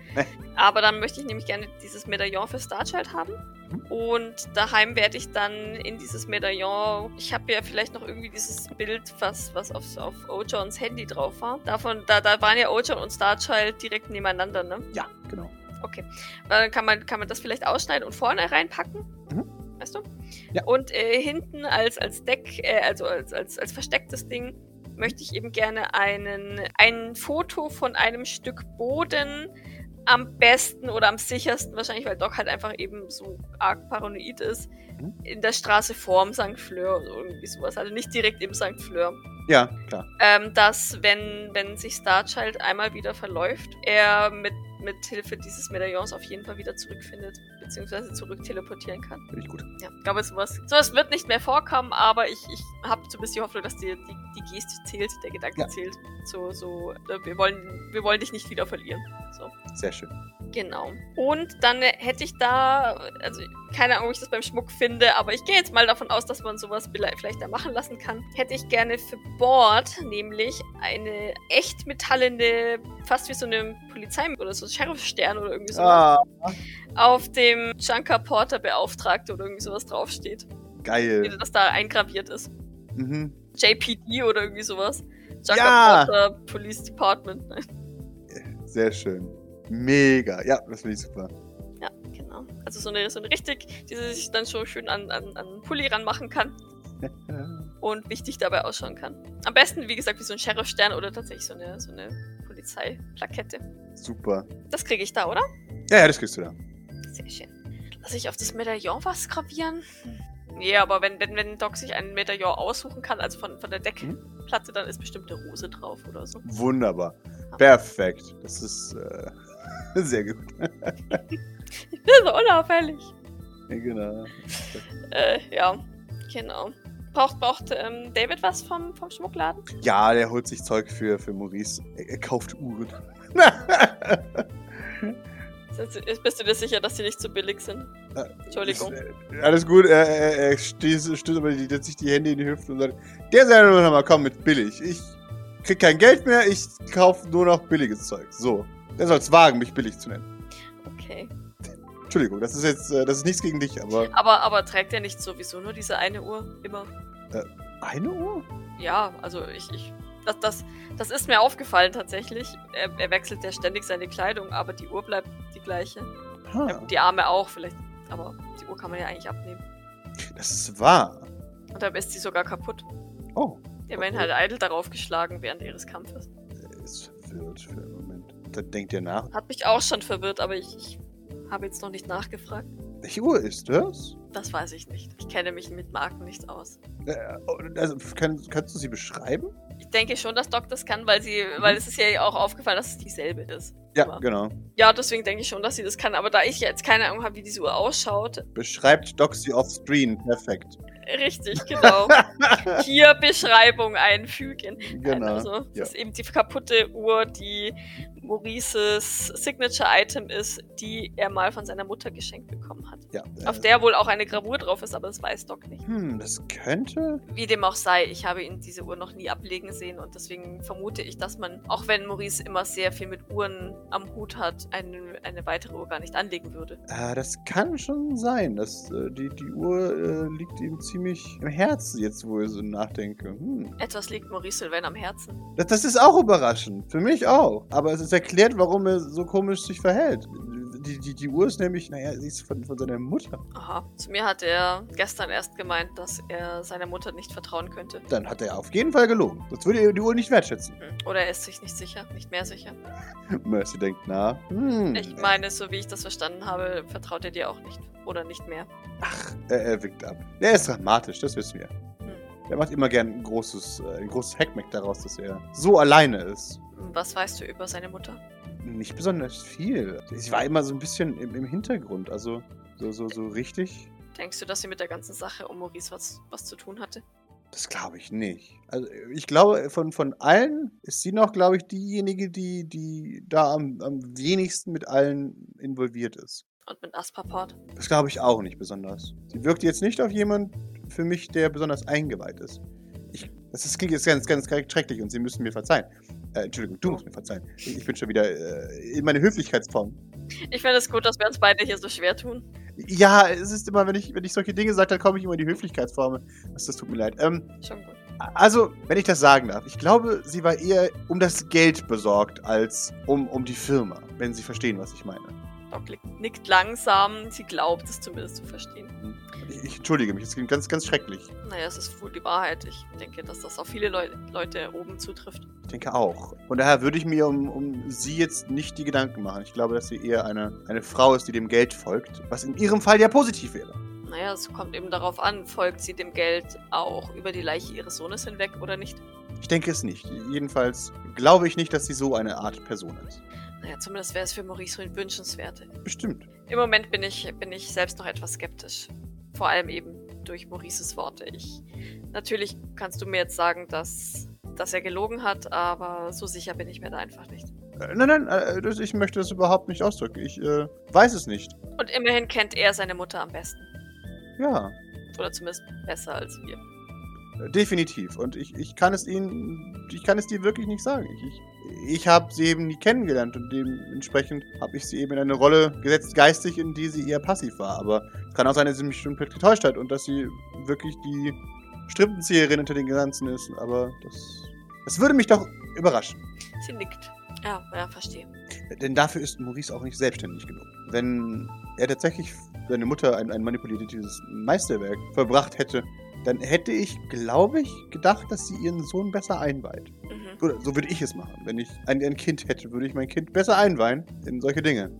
Aber dann möchte ich nämlich gerne dieses Medaillon für Starchild haben. Und daheim werde ich dann in dieses Medaillon, ich habe ja vielleicht noch irgendwie dieses Bild, was, was auf, auf Ojons Handy drauf war. Davon, da, da waren ja Ojon und Starchild direkt nebeneinander, ne? Ja, genau. Okay. Dann kann man, kann man das vielleicht ausschneiden und vorne reinpacken. Mhm. Weißt du? Ja. Und äh, hinten als, als Deck, äh, also als, als, als verstecktes Ding, möchte ich eben gerne einen, ein Foto von einem Stück Boden am besten oder am sichersten, wahrscheinlich, weil Doc halt einfach eben so arg paranoid ist, Mhm. in der Straße vorm St. Fleur oder irgendwie sowas. Also nicht direkt im St. Fleur Ja, klar. ähm, dass wenn, wenn sich Starchild einmal wieder verläuft, er mit, mit Hilfe dieses Medaillons auf jeden Fall wieder zurückfindet, beziehungsweise zurück teleportieren kann. Finde ich gut. Ja, ich glaube, sowas, sowas wird nicht mehr vorkommen, aber ich, ich habe so ein bisschen die Hoffnung, dass die, die, die Geste zählt, der Gedanke Ja. zählt. So, so, äh, wir wollen, wir wollen dich nicht wieder verlieren. So. Sehr schön. Genau. Und dann hätte ich da, also keine Ahnung, ob ich das beim Schmuck finde, aber ich gehe jetzt mal davon aus, dass man sowas vielleicht da machen lassen kann. Hätte ich gerne für Bord nämlich eine echt metallene, fast wie so eine Polizei- oder so Sheriffstern oder irgendwie sowas, Ah, auf dem Junker Porter Beauftragte oder irgendwie sowas draufsteht. Wie geil. das da eingraviert ist. Mhm. JPD oder irgendwie sowas. Junker Ja! Porter Police Department. [LAUGHS] Sehr schön. Mega. Ja, das finde ich super. Ja, genau. Also so eine, so eine richtig, die sich dann so schön an, an, an Pulli ranmachen kann [LAUGHS] und wichtig dabei ausschauen kann. Am besten, wie gesagt, wie so ein Sheriffstern oder tatsächlich so eine, so eine Polizeiplakette. super. Das kriege ich da, oder? Ja, ja, das kriegst du da. Sehr schön. Lass ich auf das Medaillon was gravieren? Nee, aber wenn, wenn, wenn Doc sich ein Medaillon aussuchen kann, also von, von der Deckplatte, dann ist bestimmt eine Rose drauf oder so. Wunderbar. Perfekt. Das ist äh, [LAUGHS] sehr gut. Ich bin so unauffällig. Ja, genau. Äh, ja, genau. Braucht, braucht ähm, David was vom, vom Schmuckladen? Ja, der holt sich Zeug für, für Maurice. Er, er kauft Uhren. [LAUGHS] Ist- ist- Bist du dir sicher, dass die nicht zu billig sind? Entschuldigung. Ist, äh, alles gut, er, er, er stößt, aber die, sich die Hände in die Hüfte und sagt, der sei nur noch mal, komm mit billig. Ich krieg kein Geld mehr, ich kaufe nur noch billiges Zeug. So. Der soll's wagen, mich billig zu nennen. Okay. Entschuldigung, das ist jetzt, äh, das ist nichts gegen dich, aber Aber, aber trägt er nicht sowieso nur diese eine Uhr immer? eine Uhr? Ja, also ich, ich das, das, das ist mir aufgefallen tatsächlich. Er, er wechselt ja ständig seine Kleidung, aber die Uhr bleibt die gleiche. Ja, gut, die Arme auch vielleicht, aber die Uhr kann man ja eigentlich abnehmen. das ist wahr. Und dann ist sie sogar kaputt. Oh, Immerhin Okay. hat Idle darauf geschlagen während ihres Kampfes. er ist verwirrt für einen Moment. Dann denkt ihr nach. Hat mich auch schon verwirrt, aber ich, ich habe jetzt noch nicht nachgefragt. Welche Uhr ist das? Das weiß ich nicht. Ich kenne mich mit Marken nicht aus. Äh, also, kann, kannst du sie beschreiben? Ich denke schon, dass Doc das kann, weil sie, weil es ist ja auch aufgefallen, dass es dieselbe ist. Ja, Aber- genau. Ja, deswegen denke ich schon, dass sie das kann. Aber da ich jetzt keine Ahnung habe, wie diese Uhr ausschaut, Beschreibt Doxy offscreen. Perfekt. richtig, genau. [LAUGHS] Hier Beschreibung einfügen. Genau. also, das ja. ist eben die kaputte Uhr, die Maurices Signature-Item ist, die er mal von seiner Mutter geschenkt bekommen hat. ja. Auf äh, der wohl auch eine Gravur drauf ist, aber das weiß Doc nicht. Hm, das könnte. Wie dem auch sei, ich habe ihn diese Uhr noch nie ablegen sehen und deswegen vermute ich, dass man, auch wenn Maurice immer sehr viel mit Uhren am Hut hat, eine, eine weitere Uhr gar nicht anlegen würde. Äh, das kann schon sein. dass äh, die, die Uhr äh, liegt ihm ziemlich im Herzen, jetzt wo ich so nachdenke. Hm. Etwas liegt Maurice Sylvain am Herzen. Das, das ist auch überraschend. Für mich auch. Aber es ist erklärt, warum er so komisch sich verhält. Die, die, die Uhr ist nämlich, naja, sie ist von, von seiner Mutter. Aha. Zu mir hat er gestern erst gemeint, dass er seiner Mutter nicht vertrauen könnte. Dann hat er auf jeden Fall gelogen. Sonst würde er die Uhr nicht wertschätzen. Hm. Oder er ist sich nicht sicher, nicht mehr sicher. [LAUGHS] Mercy denkt na. Hm. Ich meine, so wie ich das verstanden habe, vertraut er dir auch nicht. Oder nicht mehr. Er, er winkt ab. Er ist dramatisch, das wissen wir. Hm. Er macht immer gern ein großes, äh, ein großes Hackmack daraus, dass er so alleine ist. Was weißt du über seine Mutter? Nicht besonders viel. Sie war immer so ein bisschen im, im Hintergrund, also so, so, so richtig. Denkst du, dass sie mit der ganzen Sache um Maurice was, was zu tun hatte? Das glaube ich nicht. Also ich glaube, von, von allen ist sie noch, glaube ich, diejenige, die, die da am, am wenigsten mit allen involviert ist. Und mit Asperport? Das glaube ich auch nicht besonders. Sie wirkt jetzt nicht auf jemand für mich, der besonders eingeweiht ist. Das ist, jetzt ganz, ganz schrecklich und Sie müssen mir verzeihen. Äh, Entschuldigung, du musst mir verzeihen. Ich, ich bin schon wieder äh, in meine Höflichkeitsform. Ich finde es gut, dass wir uns beide hier so schwer tun. Ja, es ist immer, wenn ich, wenn ich solche Dinge sage, dann komme ich immer in die Höflichkeitsform. Das, das tut mir leid. Ähm, Schon gut. also, wenn ich das sagen darf, ich glaube, sie war eher um das Geld besorgt, als um, um die Firma, wenn Sie verstehen, was ich meine. Doc liegt- nickt langsam. Sie glaubt es zumindest zu verstehen. Ich, ich entschuldige mich, es klingt ganz, ganz schrecklich. Naja, es ist wohl die Wahrheit. Ich denke, dass das auf viele Leu Leute oben zutrifft. Ich denke auch. Von daher würde ich mir um, um sie jetzt nicht die Gedanken machen. Ich glaube, dass sie eher eine, eine Frau ist, die dem Geld folgt, was in ihrem Fall ja positiv wäre. Naja, es kommt eben darauf an, folgt sie dem Geld auch über die Leiche ihres Sohnes hinweg oder nicht? Ich denke es nicht. Jedenfalls glaube ich nicht, dass sie so eine Art Person ist. Naja, zumindest wäre es für Maurice wünschenswert. Bestimmt. Im Moment bin ich, bin ich selbst noch etwas skeptisch. Vor allem eben durch Maurices Worte. Ich, natürlich kannst du mir jetzt sagen, dass, dass er gelogen hat, aber so sicher bin ich mir da einfach nicht. Äh, nein, nein, äh, ich möchte das überhaupt nicht ausdrücken. Ich äh, weiß es nicht. Und immerhin kennt er seine Mutter am besten. Ja, Oder zumindest besser als wir. Definitiv. Und ich, ich kann es Ihnen, ich kann es dir wirklich nicht sagen. Ich, ich, habe sie eben nie kennengelernt und dementsprechend habe ich sie eben in eine Rolle gesetzt, geistig, in die sie eher passiv war. Aber es kann auch sein, dass sie mich schon getäuscht hat und dass sie wirklich die Strippenzieherin hinter den Ganzen ist. Aber das, das würde mich doch überraschen. Sie nickt. Ja, ja, verstehe. Denn dafür ist Maurice auch nicht selbstständig genug. Wenn er tatsächlich seine Mutter ein, ein manipulatives Meisterwerk vollbracht hätte, dann hätte ich, glaube ich, gedacht, dass sie ihren Sohn besser einweiht. Mhm. Oder so würde ich es machen. Wenn ich ein, ein Kind hätte, würde ich mein Kind besser einweihen in solche Dinge.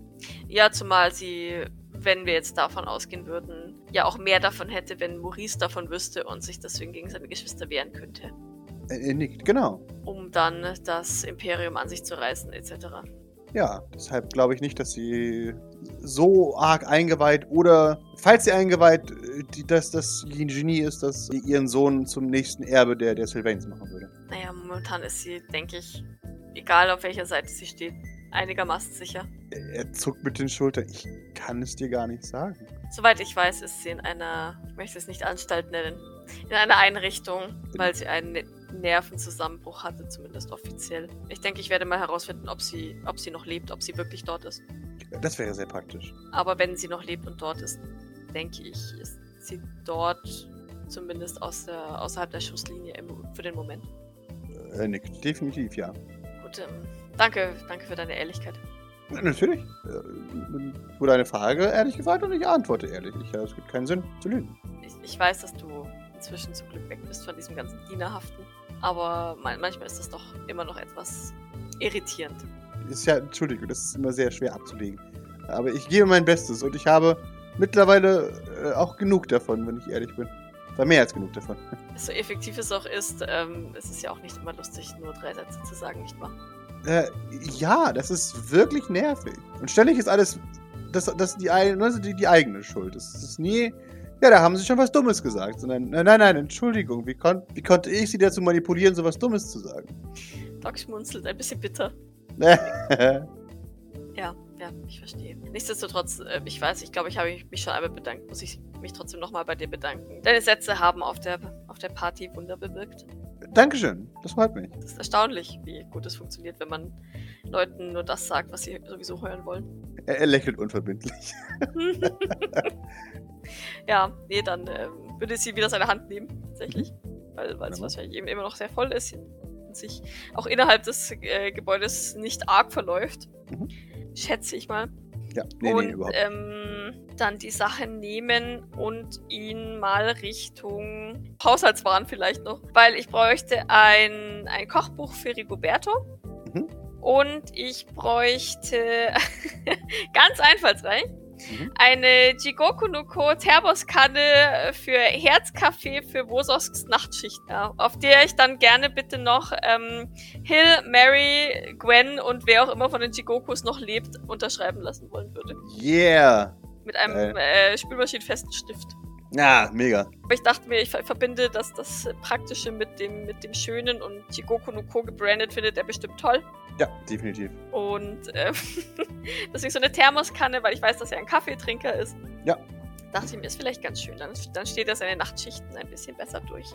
Ja, zumal sie, wenn wir jetzt davon ausgehen würden, ja auch mehr davon hätte, wenn Maurice davon wüsste und sich deswegen gegen seine Geschwister wehren könnte. Er, nickt, genau. Um dann das Imperium an sich zu reißen, etc. Ja, deshalb glaube ich nicht, dass sie so arg eingeweiht oder, falls sie eingeweiht, die, dass das Genie ist, dass sie ihren Sohn zum nächsten Erbe der, der Sylvains machen würde. Naja, momentan ist sie, denke ich, egal auf welcher Seite sie steht, einigermaßen sicher. Er zuckt mit den Schultern. Ich kann es dir gar nicht sagen. Soweit ich weiß, ist sie in einer, ich möchte es nicht Anstalt nennen, in einer Einrichtung, weil sie einen Ne- Nervenzusammenbruch hatte, zumindest offiziell. Ich denke, ich werde mal herausfinden, ob sie, ob sie noch lebt, ob sie wirklich dort ist. Das wäre sehr praktisch. Aber wenn sie noch lebt und dort ist, denke ich, ist sie dort zumindest aus der, außerhalb der Schusslinie im, für den Moment. Er nickt. Definitiv, ja. Gut, ähm, danke, danke für deine Ehrlichkeit. Na, Natürlich. Äh, Wurde eine Frage ehrlich gefragt und ich antworte ehrlich. Ich, ja, es gibt keinen Sinn zu lügen. Ich, ich weiß, dass du inzwischen zum Glück weg bist von diesem ganzen Dienerhaften, aber man, manchmal ist das doch immer noch etwas irritierend. Ist ja, Entschuldigung, das ist immer sehr schwer abzulegen. Aber ich gebe mein Bestes und ich habe mittlerweile äh, auch genug davon, wenn ich ehrlich bin. Da mehr als genug davon. [LAUGHS] So effektiv es auch ist, ähm, es ist ja auch nicht immer lustig, nur drei Sätze zu sagen, nicht wahr? Äh, ja, das ist wirklich nervig. Und ständig ist alles, das, das die, also die, die eigene Schuld. Das ist nie, ja, da haben sie schon was Dummes gesagt. Sondern, nein, nein, nein, Entschuldigung, wie, kon wie konnte ich sie dazu manipulieren, so was Dummes zu sagen? Doc schmunzelt ein bisschen bitter. [LAUGHS] Ja, ja, ich verstehe. Nichtsdestotrotz, äh, ich weiß, ich glaube, ich habe mich schon einmal bedankt, muss ich mich trotzdem nochmal bei dir bedanken. Deine Sätze haben auf der, auf der Party Wunder bewirkt. Dankeschön, das freut mich. Es ist erstaunlich, wie gut es funktioniert, wenn man Leuten nur das sagt, was sie sowieso hören wollen. Er, er lächelt unverbindlich. [LAUGHS] ja, nee, dann ähm, würde sie wieder seine Hand nehmen, tatsächlich. Weil weil es Wunderbar. wahrscheinlich eben immer noch sehr voll ist und sich auch innerhalb des äh, Gebäudes nicht arg verläuft. Mhm. Schätze ich mal. Ja, nee, nee, und überhaupt. ähm, dann die Sache nehmen und ihn mal Richtung Haushaltswaren vielleicht noch. Weil ich bräuchte ein, ein Kochbuch für Rigoberto. Mhm. Und ich bräuchte [LAUGHS] ganz einfallsreich Mhm. eine Jigoku no Ko Thermoskanne für Herzkaffee für Wososks Nachtschicht, ja, auf der ich dann gerne bitte noch ähm, Hill, Mary, Gwen und wer auch immer von den Jigokus noch lebt, unterschreiben lassen wollen würde. Yeah! Mit einem äh, spülmaschinenfesten Stift. Ja, mega. Aber ich dachte mir, ich ver verbinde das, das Praktische mit dem, mit dem Schönen und Jigoku no Ko gebrandet findet er bestimmt toll. Ja, definitiv. Und ähm, [LAUGHS] deswegen so eine Thermoskanne, weil ich weiß, dass er ein Kaffeetrinker ist. Ja. Dachte ich mir, ist vielleicht ganz schön. Dann, dann steht er seine Nachtschichten ein bisschen besser durch.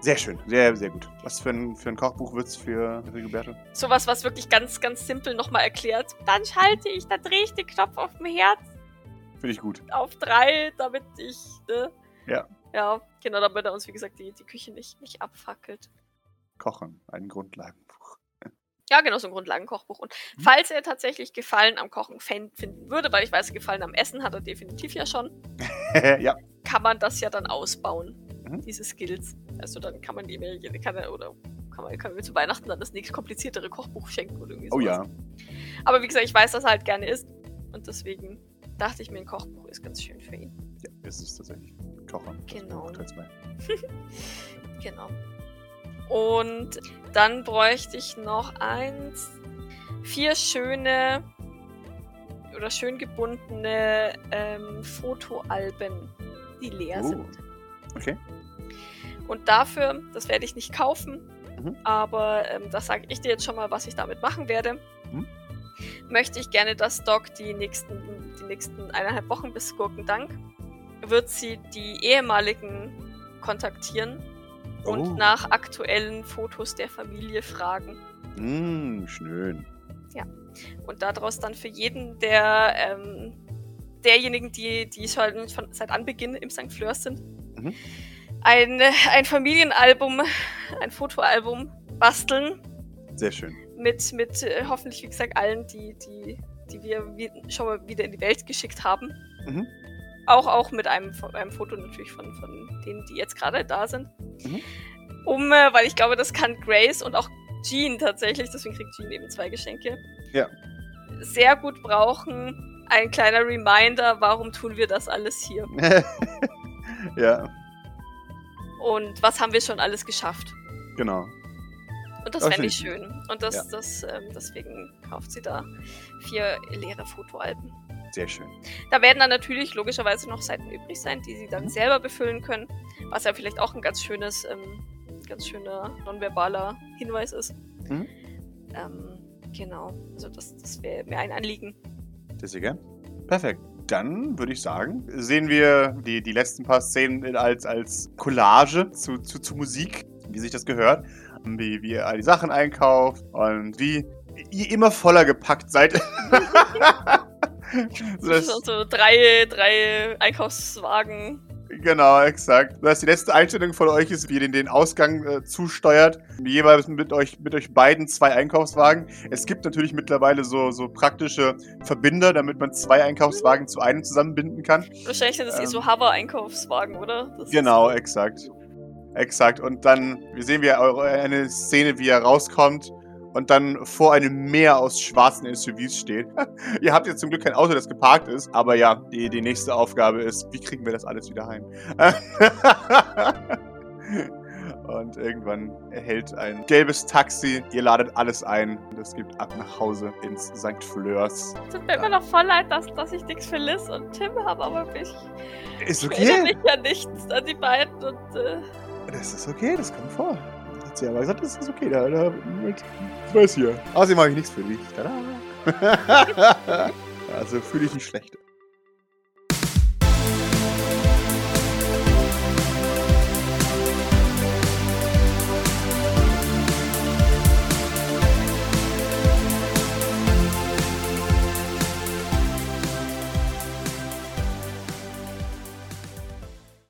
Sehr schön, sehr, sehr gut. Was für ein, für ein Kochbuch wird's für Rigoberto? Sowas, was wirklich ganz, ganz simpel nochmal erklärt. Dann schalte ich, dann drehe ich den Knopf auf dem Herz Finde ich gut. auf drei, damit ich, ne? Ja. Ja, genau, damit er uns, wie gesagt, die, die Küche nicht, nicht abfackelt. Kochen, ein Grundlagenbuch. Ja, genau, so ein Grundlagenkochbuch. Und Mhm. falls er tatsächlich Gefallen am Kochen finden würde, weil ich weiß, Gefallen am Essen hat er definitiv ja schon, [LAUGHS] ja, kann man das ja dann ausbauen, Mhm. diese Skills. Also dann kann man ihm ja, kann er, oder kann man, kann man mir zu Weihnachten dann das nächst kompliziertere Kochbuch schenken oder irgendwie oh sowas. ja. Aber wie gesagt, ich weiß, dass er halt gerne isst. Und deswegen dachte ich mir, ein Kochbuch ist ganz schön für ihn. Ja, es ist tatsächlich Kochen. Genau. [LAUGHS] Genau. Und dann bräuchte ich noch eins, vier schöne oder schön gebundene ähm, Fotoalben, die leer Oh. sind. Okay. Und dafür, das werde ich nicht kaufen, Mhm. aber ähm, das sage ich dir jetzt schon mal, was ich damit machen werde. Mhm. Möchte ich gerne, dass Doc die nächsten, die nächsten eineinhalb Wochen bis Gurkendank wird sie die ehemaligen kontaktieren und Oh. nach aktuellen Fotos der Familie fragen. Mm, schön. Und daraus dann für jeden der ähm, derjenigen, die, die schon von, seit Anbeginn im St. Fleurs sind, Mhm. ein, ein Familienalbum, ein Fotoalbum basteln Sehr schön. Mit, mit äh, hoffentlich, wie gesagt, allen, die, die, die wir wie, schon mal wieder in die Welt geschickt haben. Mhm. Auch, auch mit einem, einem Foto natürlich von, von denen, die jetzt gerade da sind. Mhm. Um, äh, weil ich glaube, das kann Grace und auch Jean tatsächlich, deswegen kriegt Jean eben zwei Geschenke. Ja. Sehr gut brauchen. Ein kleiner Reminder, warum tun wir das alles hier? [LAUGHS] ja, Und was haben wir schon alles geschafft? genau. Und das Das fände ich finde ich schön. Und das, Ja. das, ähm, deswegen kauft sie da vier leere Fotoalben. Sehr schön. Da werden dann natürlich logischerweise noch Seiten übrig sein, die sie dann Mhm. selber befüllen können, was ja vielleicht auch ein ganz schönes, ähm, ganz schöner nonverbaler Hinweis ist. Mhm. Ähm, genau, also das, das wäre mir ein Anliegen. Sehr gern. Perfekt. Dann würde ich sagen, sehen wir die, die letzten paar Szenen als, als Collage zu, zu, zu Musik, wie sich das gehört. Wie, wie ihr all die Sachen einkauft und wie ihr immer voller gepackt seid. [LAUGHS] so, Das sind so drei, drei Einkaufswagen. genau, exakt. Das die letzte Einstellung von euch ist, wie ihr den, den Ausgang äh, zusteuert. Jeweils mit euch, mit euch beiden zwei Einkaufswagen. Es gibt natürlich mittlerweile so, so praktische Verbinder, damit man zwei Einkaufswagen zu einem zusammenbinden kann. Wahrscheinlich sind das eh Ähm. so Hover-Einkaufswagen, oder? Das Genau, so- exakt. Exakt. Und dann, sehen wir eine Szene, wie er rauskommt und dann vor einem Meer aus schwarzen SUVs steht. [LAUGHS] Ihr habt jetzt zum Glück kein Auto, das geparkt ist, aber ja, die, die nächste Aufgabe ist, wie kriegen wir das alles wieder heim? [LAUGHS] Und irgendwann erhält ein gelbes Taxi. Ihr ladet alles ein und es gibt ab nach Hause ins St. Fleurs. Tut mir immer noch voll leid, dass, dass ich nichts für Liz und Tim habe, aber ich Ist erinnere okay. mich ja nichts an die beiden und äh, Das ist okay, das kommt vor. Hat sie aber gesagt, das ist okay. Da, da, mit, ich weiß hier. Außerdem mache ich nichts für dich. Tada. [LAUGHS] also fühle ich mich schlecht.